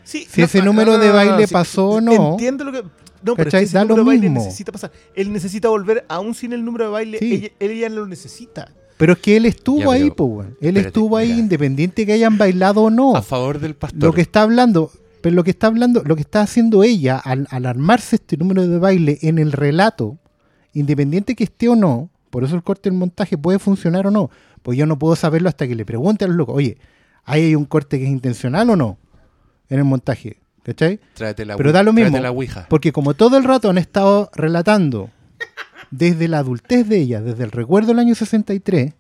Sí, Si ese número de baile pasó o no, Entiendo lo que. No, pero es que ¿cachai? ese Da lo número de baile mismo. necesita pasar. Él necesita volver, aún sin el número de baile, ella, ella lo necesita. Pero es que él estuvo Ya, ahí, pero- weón. Él espérate, estuvo ahí mira. independiente que hayan bailado o no. A favor del pastor. Lo que está hablando, pero lo que está hablando, lo que está haciendo ella al, al armarse este número de baile en el relato, independiente que esté o no, por eso el corte del montaje puede funcionar o no, pues yo no puedo saberlo hasta que le pregunte a los locos, oye, ¿ahí hay un corte que es intencional o no en el montaje? ¿Cachai? Tráete la Pero da lo mismo. tráete la ouija. Porque como todo el rato han estado relatando desde la adultez de ella, desde el recuerdo del año 63,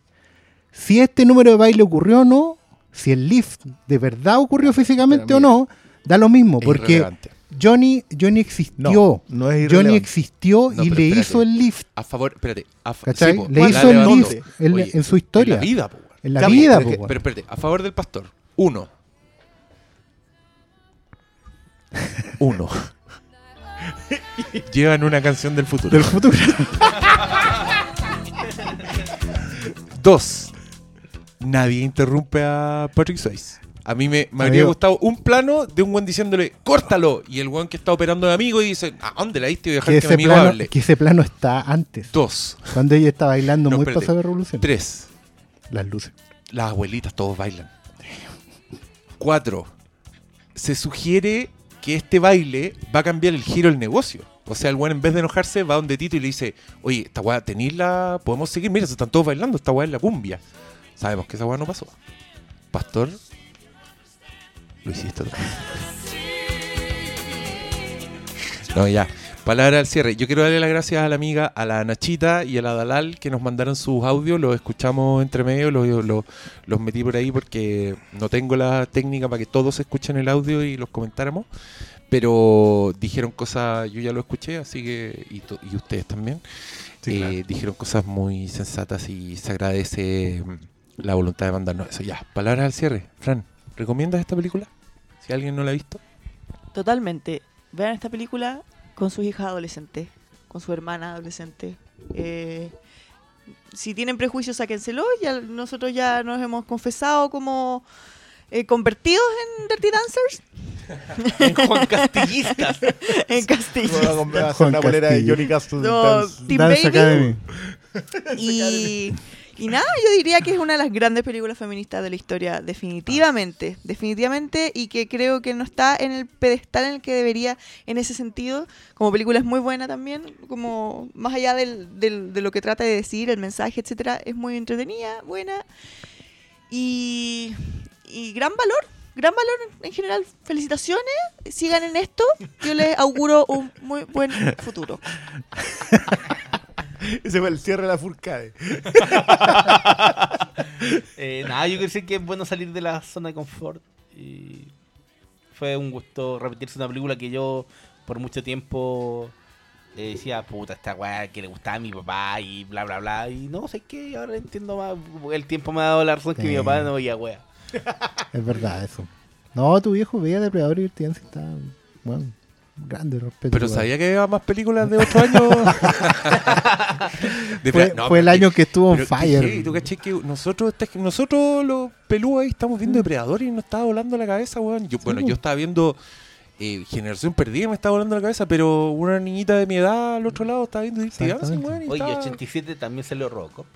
si este número de baile ocurrió o no, si el lift de verdad ocurrió físicamente o no, da lo mismo, porque. Johnny, Johnny existió. No, no es Johnny existió No, y le espérate. hizo el lift. A favor, espérate. a fa- ¿Cachai? sí, po, le hizo el lift en, Oye, en su historia. En la vida, po. En la vida, po, que- pero espérate, a favor del pastor. Uno. Uno. Llevan una canción del futuro. Del futuro. Dos. Nadie interrumpe a Patrick Swayze. A mí me, me habría gustado un plano de un buen diciéndole, córtalo. Y el buen que está operando de amigo y dice, ¿a dónde la diste? Voy a dejar que, que, mi amigo plano, hable. que ese plano está antes. Dos. Cuando ella está bailando No, muy espérate. pasada de revolución. Tres. Las luces. Las abuelitas todos bailan. Cuatro. Se sugiere que este baile va a cambiar el giro del negocio. O sea, el weón en vez de enojarse va donde Tito y le dice, oye, esta weá, ¿tenéis la...? ¿Podemos seguir? Mira, se están todos bailando, esta weá es la cumbia. Sabemos que esa weá no pasó. Pastor, lo hiciste. No, ya. Palabra al cierre. Yo quiero darle las gracias a la amiga, a la Nachita y a la Dalal que nos mandaron sus audios. Los escuchamos entre medio, los, los, los metí por ahí porque no tengo la técnica para que todos escuchen el audio y los comentáramos. Pero dijeron cosas, yo ya lo escuché, así que, y, to- y ustedes también. Sí, Eh, claro. Dijeron cosas muy sensatas y se agradece mm, la voluntad de mandarnos eso. Ya, palabras al cierre. Fran, ¿recomiendas esta película? Si alguien no la ha visto. Totalmente. Vean esta película con sus hijas adolescentes, con su hermana adolescente. Eh, si tienen prejuicios, sáquenselo. Ya, nosotros ya nos hemos confesado como eh, convertidos en Dirty Dancers, Juan Castillistas. en hacer Juan una bolera de. Johnny Castle. No, Dance. Team Dance Baby. Academy. Y, y nada, yo diría que es una de las grandes películas feministas de la historia, definitivamente, definitivamente, y que creo que no está en el pedestal en el que debería en ese sentido. Como película es muy buena también, como más allá del, del- de lo que trata de decir, el mensaje, etcétera, es muy entretenida, buena y, y gran valor. Gran valor en general. Felicitaciones. Sigan en esto. Yo les auguro un muy buen futuro. Ese fue el cierre de la Furcade. Eh, nada, yo creo que es bueno salir de la zona de confort. Y fue un gusto repetirse una película que yo por mucho tiempo eh, decía, puta, esta weá que le gustaba a mi papá y bla, bla, bla. Y no sé qué, ahora entiendo más. El tiempo me ha dado la razón que mi papá no veía weá. Es verdad eso. No, tu viejo veía Depredador y Divertidancia está, bueno, grande respeto. Pero igual. sabía que había más películas de 8 años. De Fue, verdad, no, fue el año que estuvo qué fire. heavy, ¿Tú caché que nosotros, esta- nosotros los pelús ahí estamos viendo Depredador y nos estaba volando la cabeza, weón? Yo, bueno, yo estaba viendo eh, Generación Perdida y me estaba volando la cabeza, pero una niñita de mi edad al otro lado estaba viendo Dirty Dancing, weón. y Oye, estaba- 87 también salió Rocco.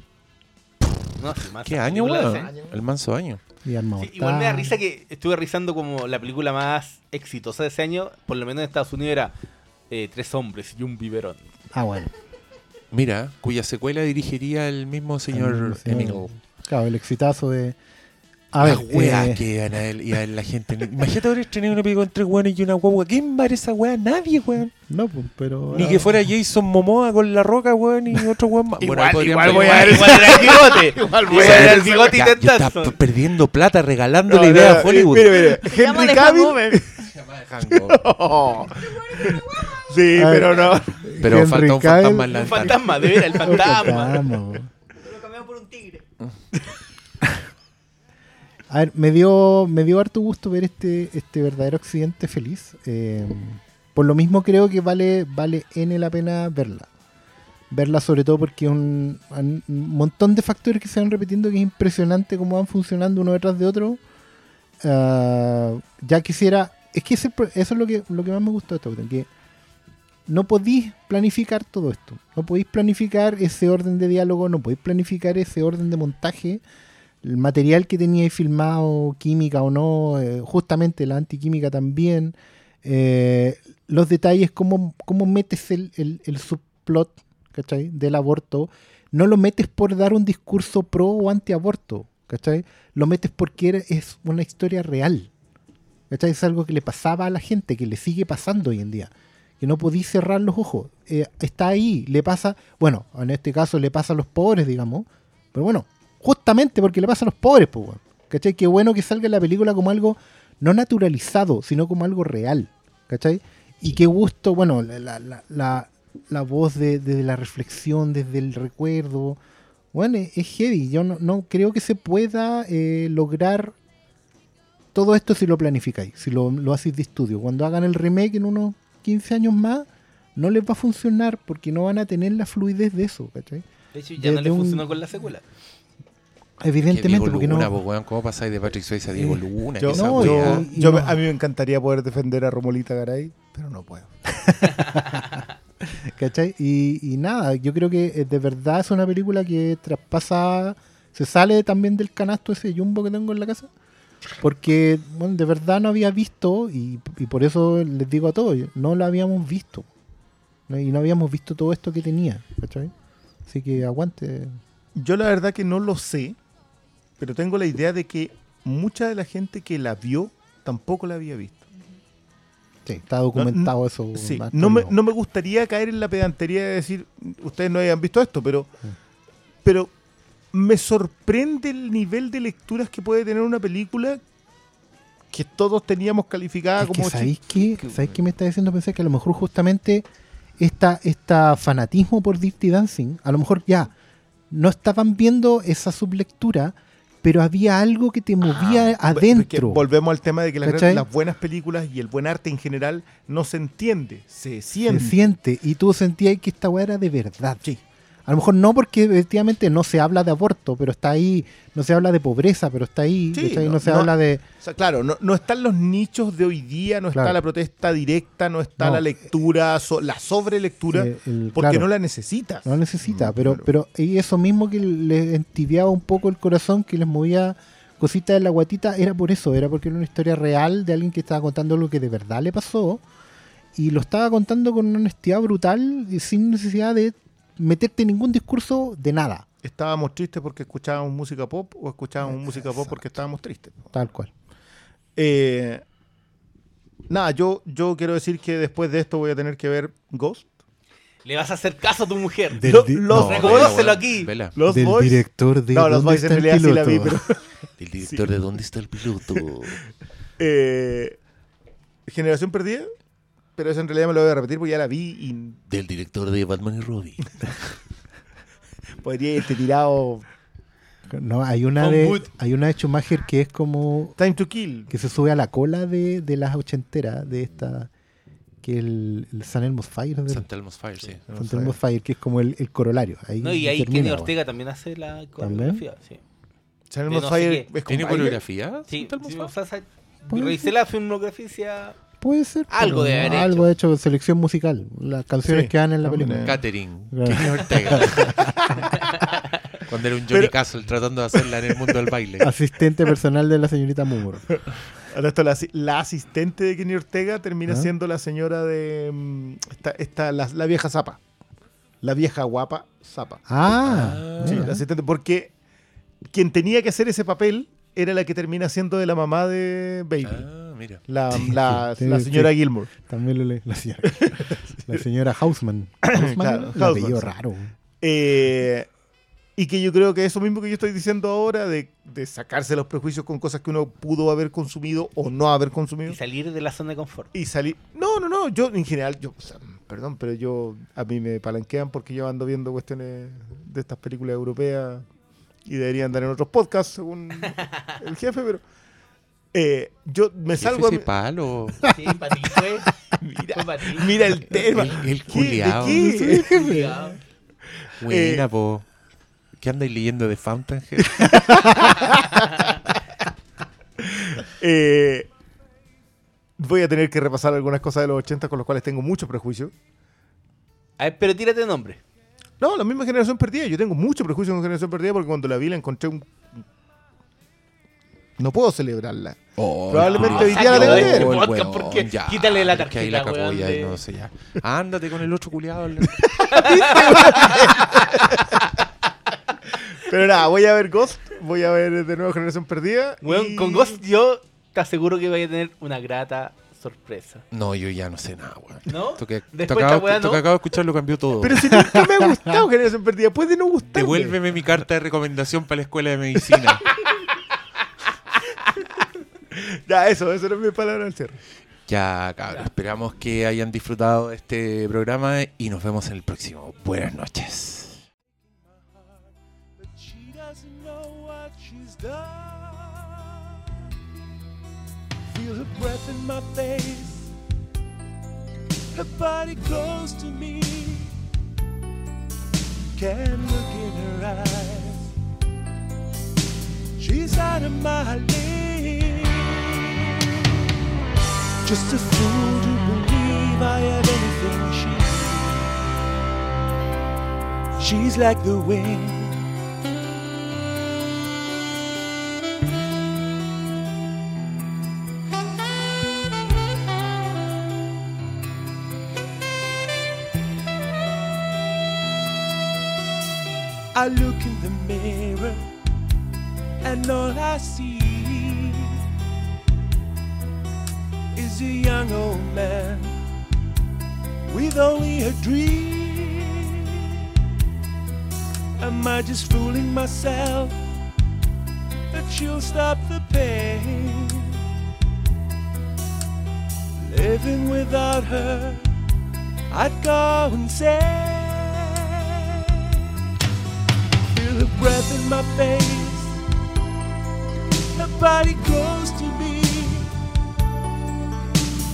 No, sí, más ¿Qué año, weón? El manso año. Y Alma Sí, igual me da risa que estuve revisando como la película más exitosa de ese año, por lo menos en Estados Unidos era eh, Tres hombres y un biberón. Ah, bueno. Mira, cuya secuela dirigiría el mismo señor El señor- Emil. Claro, el exitazo de A ver, Las weas eh, que van a ver, y a ver la gente. Imagínate ahora estrenar una película con tres weones y una guagua. ¿Quién va a ver esa wea? Nadie, weón. no, pues, pero. Ni que fuera Jason Momoa con la roca, weón, y otro weón más. Igual- podrían igual ver- voy a ver Igual era el bigote. Igual voy a ver el bigote intentando. p- perdiendo plata regalándole No, no, ideas a no, Hollywood. Mire, mire, Llamo Henry de Cavill. Sí, ver. pero no. Pero Henry falta un fantasma en la Un fantasma, de veras, el fantasma. Fantasma, weón. Lo cambiamos por un tigre. A ver, me dio, me dio harto gusto ver este, este verdadero accidente feliz. Eh, por lo mismo creo que vale, vale N la pena verla. Verla sobre todo porque es un, montón de factores que se van repitiendo que es impresionante cómo van funcionando uno detrás de otro. Ah, ya quisiera... Es que eso es lo que, lo que más me gustó de esta que no podéis planificar todo esto. No podéis planificar ese orden de diálogo, no podéis planificar ese orden de montaje el material que teníais filmado, química o no, eh, justamente la antiquímica también, eh, los detalles, cómo, cómo metes el, el, subplot del aborto, no lo metes por dar un discurso pro o anti-aborto, lo metes porque es una historia real. ¿cachai? Es algo que le pasaba a la gente, que le sigue pasando hoy en día. Que no podéis cerrar los ojos. Eh, está ahí, le pasa, bueno, en este caso le pasa a los pobres, digamos, pero bueno, justamente porque le pasa a los pobres, pues, weón. ¿Cachai? Qué bueno que salga la película como algo no naturalizado, sino como algo real. ¿Cachai? Y qué gusto, bueno, la, la, la, la- voz de, de la reflexión, desde el recuerdo. Bueno, es, es heavy. Yo no, no creo que se pueda eh, lograr todo esto si lo planificáis, si lo, lo hacéis de estudio. Cuando hagan el remake en unos 15 años más, no les va a funcionar porque no van a tener la fluidez de eso, ¿cachai? De hecho, ya no Desde le un- funcionó con la secuela. Evidentemente, Diego porque no... Luna, po, weón, ¿Cómo pasáis de Patrick Swayze a Diego Luna? Yo, no, no. a mí me encantaría poder defender a Romolita Garay, pero no puedo. ¿Cachai? Y, y nada, yo creo que eh, de verdad es una película que traspasa, se sale también del canasto ese jumbo que tengo en la casa. Porque, bueno, de verdad no había visto, y, y por eso les digo a todos, no lo habíamos visto. ¿no? Y no habíamos visto todo esto que tenía, ¿cachai? Así que aguante. Yo la verdad que no lo sé, pero tengo la idea de que mucha de la gente que la vio tampoco la había visto. Sí, está documentado eso. Sí, no me, no me gustaría caer en la pedantería de decir, ustedes no habían visto esto, pero, pero me sorprende el nivel de lecturas que puede tener una película que todos teníamos calificada Es que como ¿sabéis qué? ¿Sabéis qué me está diciendo pensar? Que a lo mejor justamente esta, esta fanatismo por Dirty Dancing, a lo mejor ya no estaban viendo esa sublectura, pero había algo que te movía Ah, adentro. volvemos al tema de que las, las buenas películas y el buen arte en general no se entiende, se siente. Se siente. Y tú sentías que esta weá era de verdad. Sí. A lo mejor no porque efectivamente no se habla de aborto, pero está ahí. No se habla de pobreza, pero está ahí. Sí, no, no- se no- habla de... O sea, claro, no, no están los nichos de hoy día, no está la protesta directa, no está la lectura, so- la sobrelectura, eh, el- porque claro. no la necesitas. No necesita, Mm, pero, claro. pero y eso mismo que les entibiaba un poco el corazón, que les movía cositas en la guatita, era por eso, era porque era una historia real de alguien que estaba contando algo que de verdad le pasó y lo estaba contando con una honestidad brutal y sin necesidad de meterte ningún discurso de nada, Estábamos tristes porque escuchábamos música pop o escuchábamos música pop porque estábamos tristes. tal cual. Eh, nada, yo, yo quiero decir que después de esto voy a tener que ver Ghost. Le vas a hacer caso a tu mujer. Del los no, Reconócelo aquí. Vela. Los del Boys. director de No, los ¿Dónde Boys en está el realidad sí la vi, piloto? pero El director de ¿Dónde está el piloto? eh, Generación Perdida. Pero eso en realidad me lo voy a repetir porque ya la vi y Del director de Batman y Robin. podría irte tirado. No, hay una de Wood. hay una de Schumacher que es como Time to Kill. que se sube a la cola de, de las ochenteras de esta que el, el San Elmo's Fire del- Santa Elmo's Fire, sí. San Elmo's Fire que es como el, el corolario ahí No, y ahí termina, Kenny. Ortega también hace la ¿También? coreografía. Sí, no Fire es con ¿Tiene coreografía? sí, sí, o sea, revisé la filmografía. Puede ser. Algo debe haber Algo hecho. hecho selección musical. Las canciones Sí, que dan en la película. Catering. Claro. Ortega. Cuando era un Johnny Pero- Castle tratando de hacerla en el mundo del baile. Asistente personal de la señorita Moore. Ahora esto, la, asi- la asistente de Kenny Ortega termina ¿Ah? siendo la señora de. mm, Esta, esta- la, la vieja zapa. La vieja guapa zapa. Ah, Sí, la asistente. Porque quien tenía que hacer ese papel era la que termina siendo de la mamá de Baby. Ah, mira. La, Sí, la- sí, la señora sí. Gilmore. También lo leí. La señora, la señora Hausman. Hausman Claro, un apellido raro. Eh, y que yo creo que eso mismo que yo estoy diciendo ahora, de, de sacarse los prejuicios con cosas que uno pudo haber consumido o no haber consumido. Y salir de la zona de confort. Y salir. No, no, no. Yo, en general, yo, o sea, perdón, pero yo. A mí me palanquean porque yo ando viendo cuestiones de estas películas europeas y deberían andar en otros podcasts, según el jefe, pero. Eh, yo me ¿Qué salgo a. ese palo? Sí, para ti fue. Fue para ti. Mira el tema. El, el ¿Qué? culiao. ¿De qué? Buena, Eh, po. ¿Qué andáis leyendo de Fountainhead? Eh, voy a tener que repasar algunas cosas de los 80 con las cuales tengo mucho prejuicio. A ver, pero tírate nombre. No, la misma generación perdida. Yo tengo mucho prejuicio con generación perdida porque cuando la vi la encontré un. No puedo celebrarla. Probablemente hoy día la tengo que ver. Oh. Quítale la que ahí la tarjeta, cagó weón, ya, de- no sé ya. Ándate con el otro culiado. Pero nada, voy a ver Ghost. Voy a ver de nuevo Generación Perdida. Weón, y- con Ghost yo te aseguro que vaya a tener una grata sorpresa. No, yo ya no sé nada, weón. ¿No? Esto que, Después acabo, weá, esto ¿no? que acabo de escuchar lo cambió todo. Pero si nunca me ha gustado Generación Perdida, puede no gustarme. Devuélveme mi carta de recomendación para la escuela de medicina. Ya, eso, eso era mi palabra al cierre. ya, cabrón. Esperamos que hayan disfrutado de este programa y nos vemos en el próximo. Buenas noches. But she doesn't know what she's done. Feel her breath in my face, her body close to me. Can't look in her eyes. She's out of my league. Just a fool to believe I have anything she She's like the wind. I look in the mirror and all I see a young old man with only a dream. Am I just fooling myself that she'll stop the pain? Living without her, I'd go insane. Feel her breath in my face, her body close.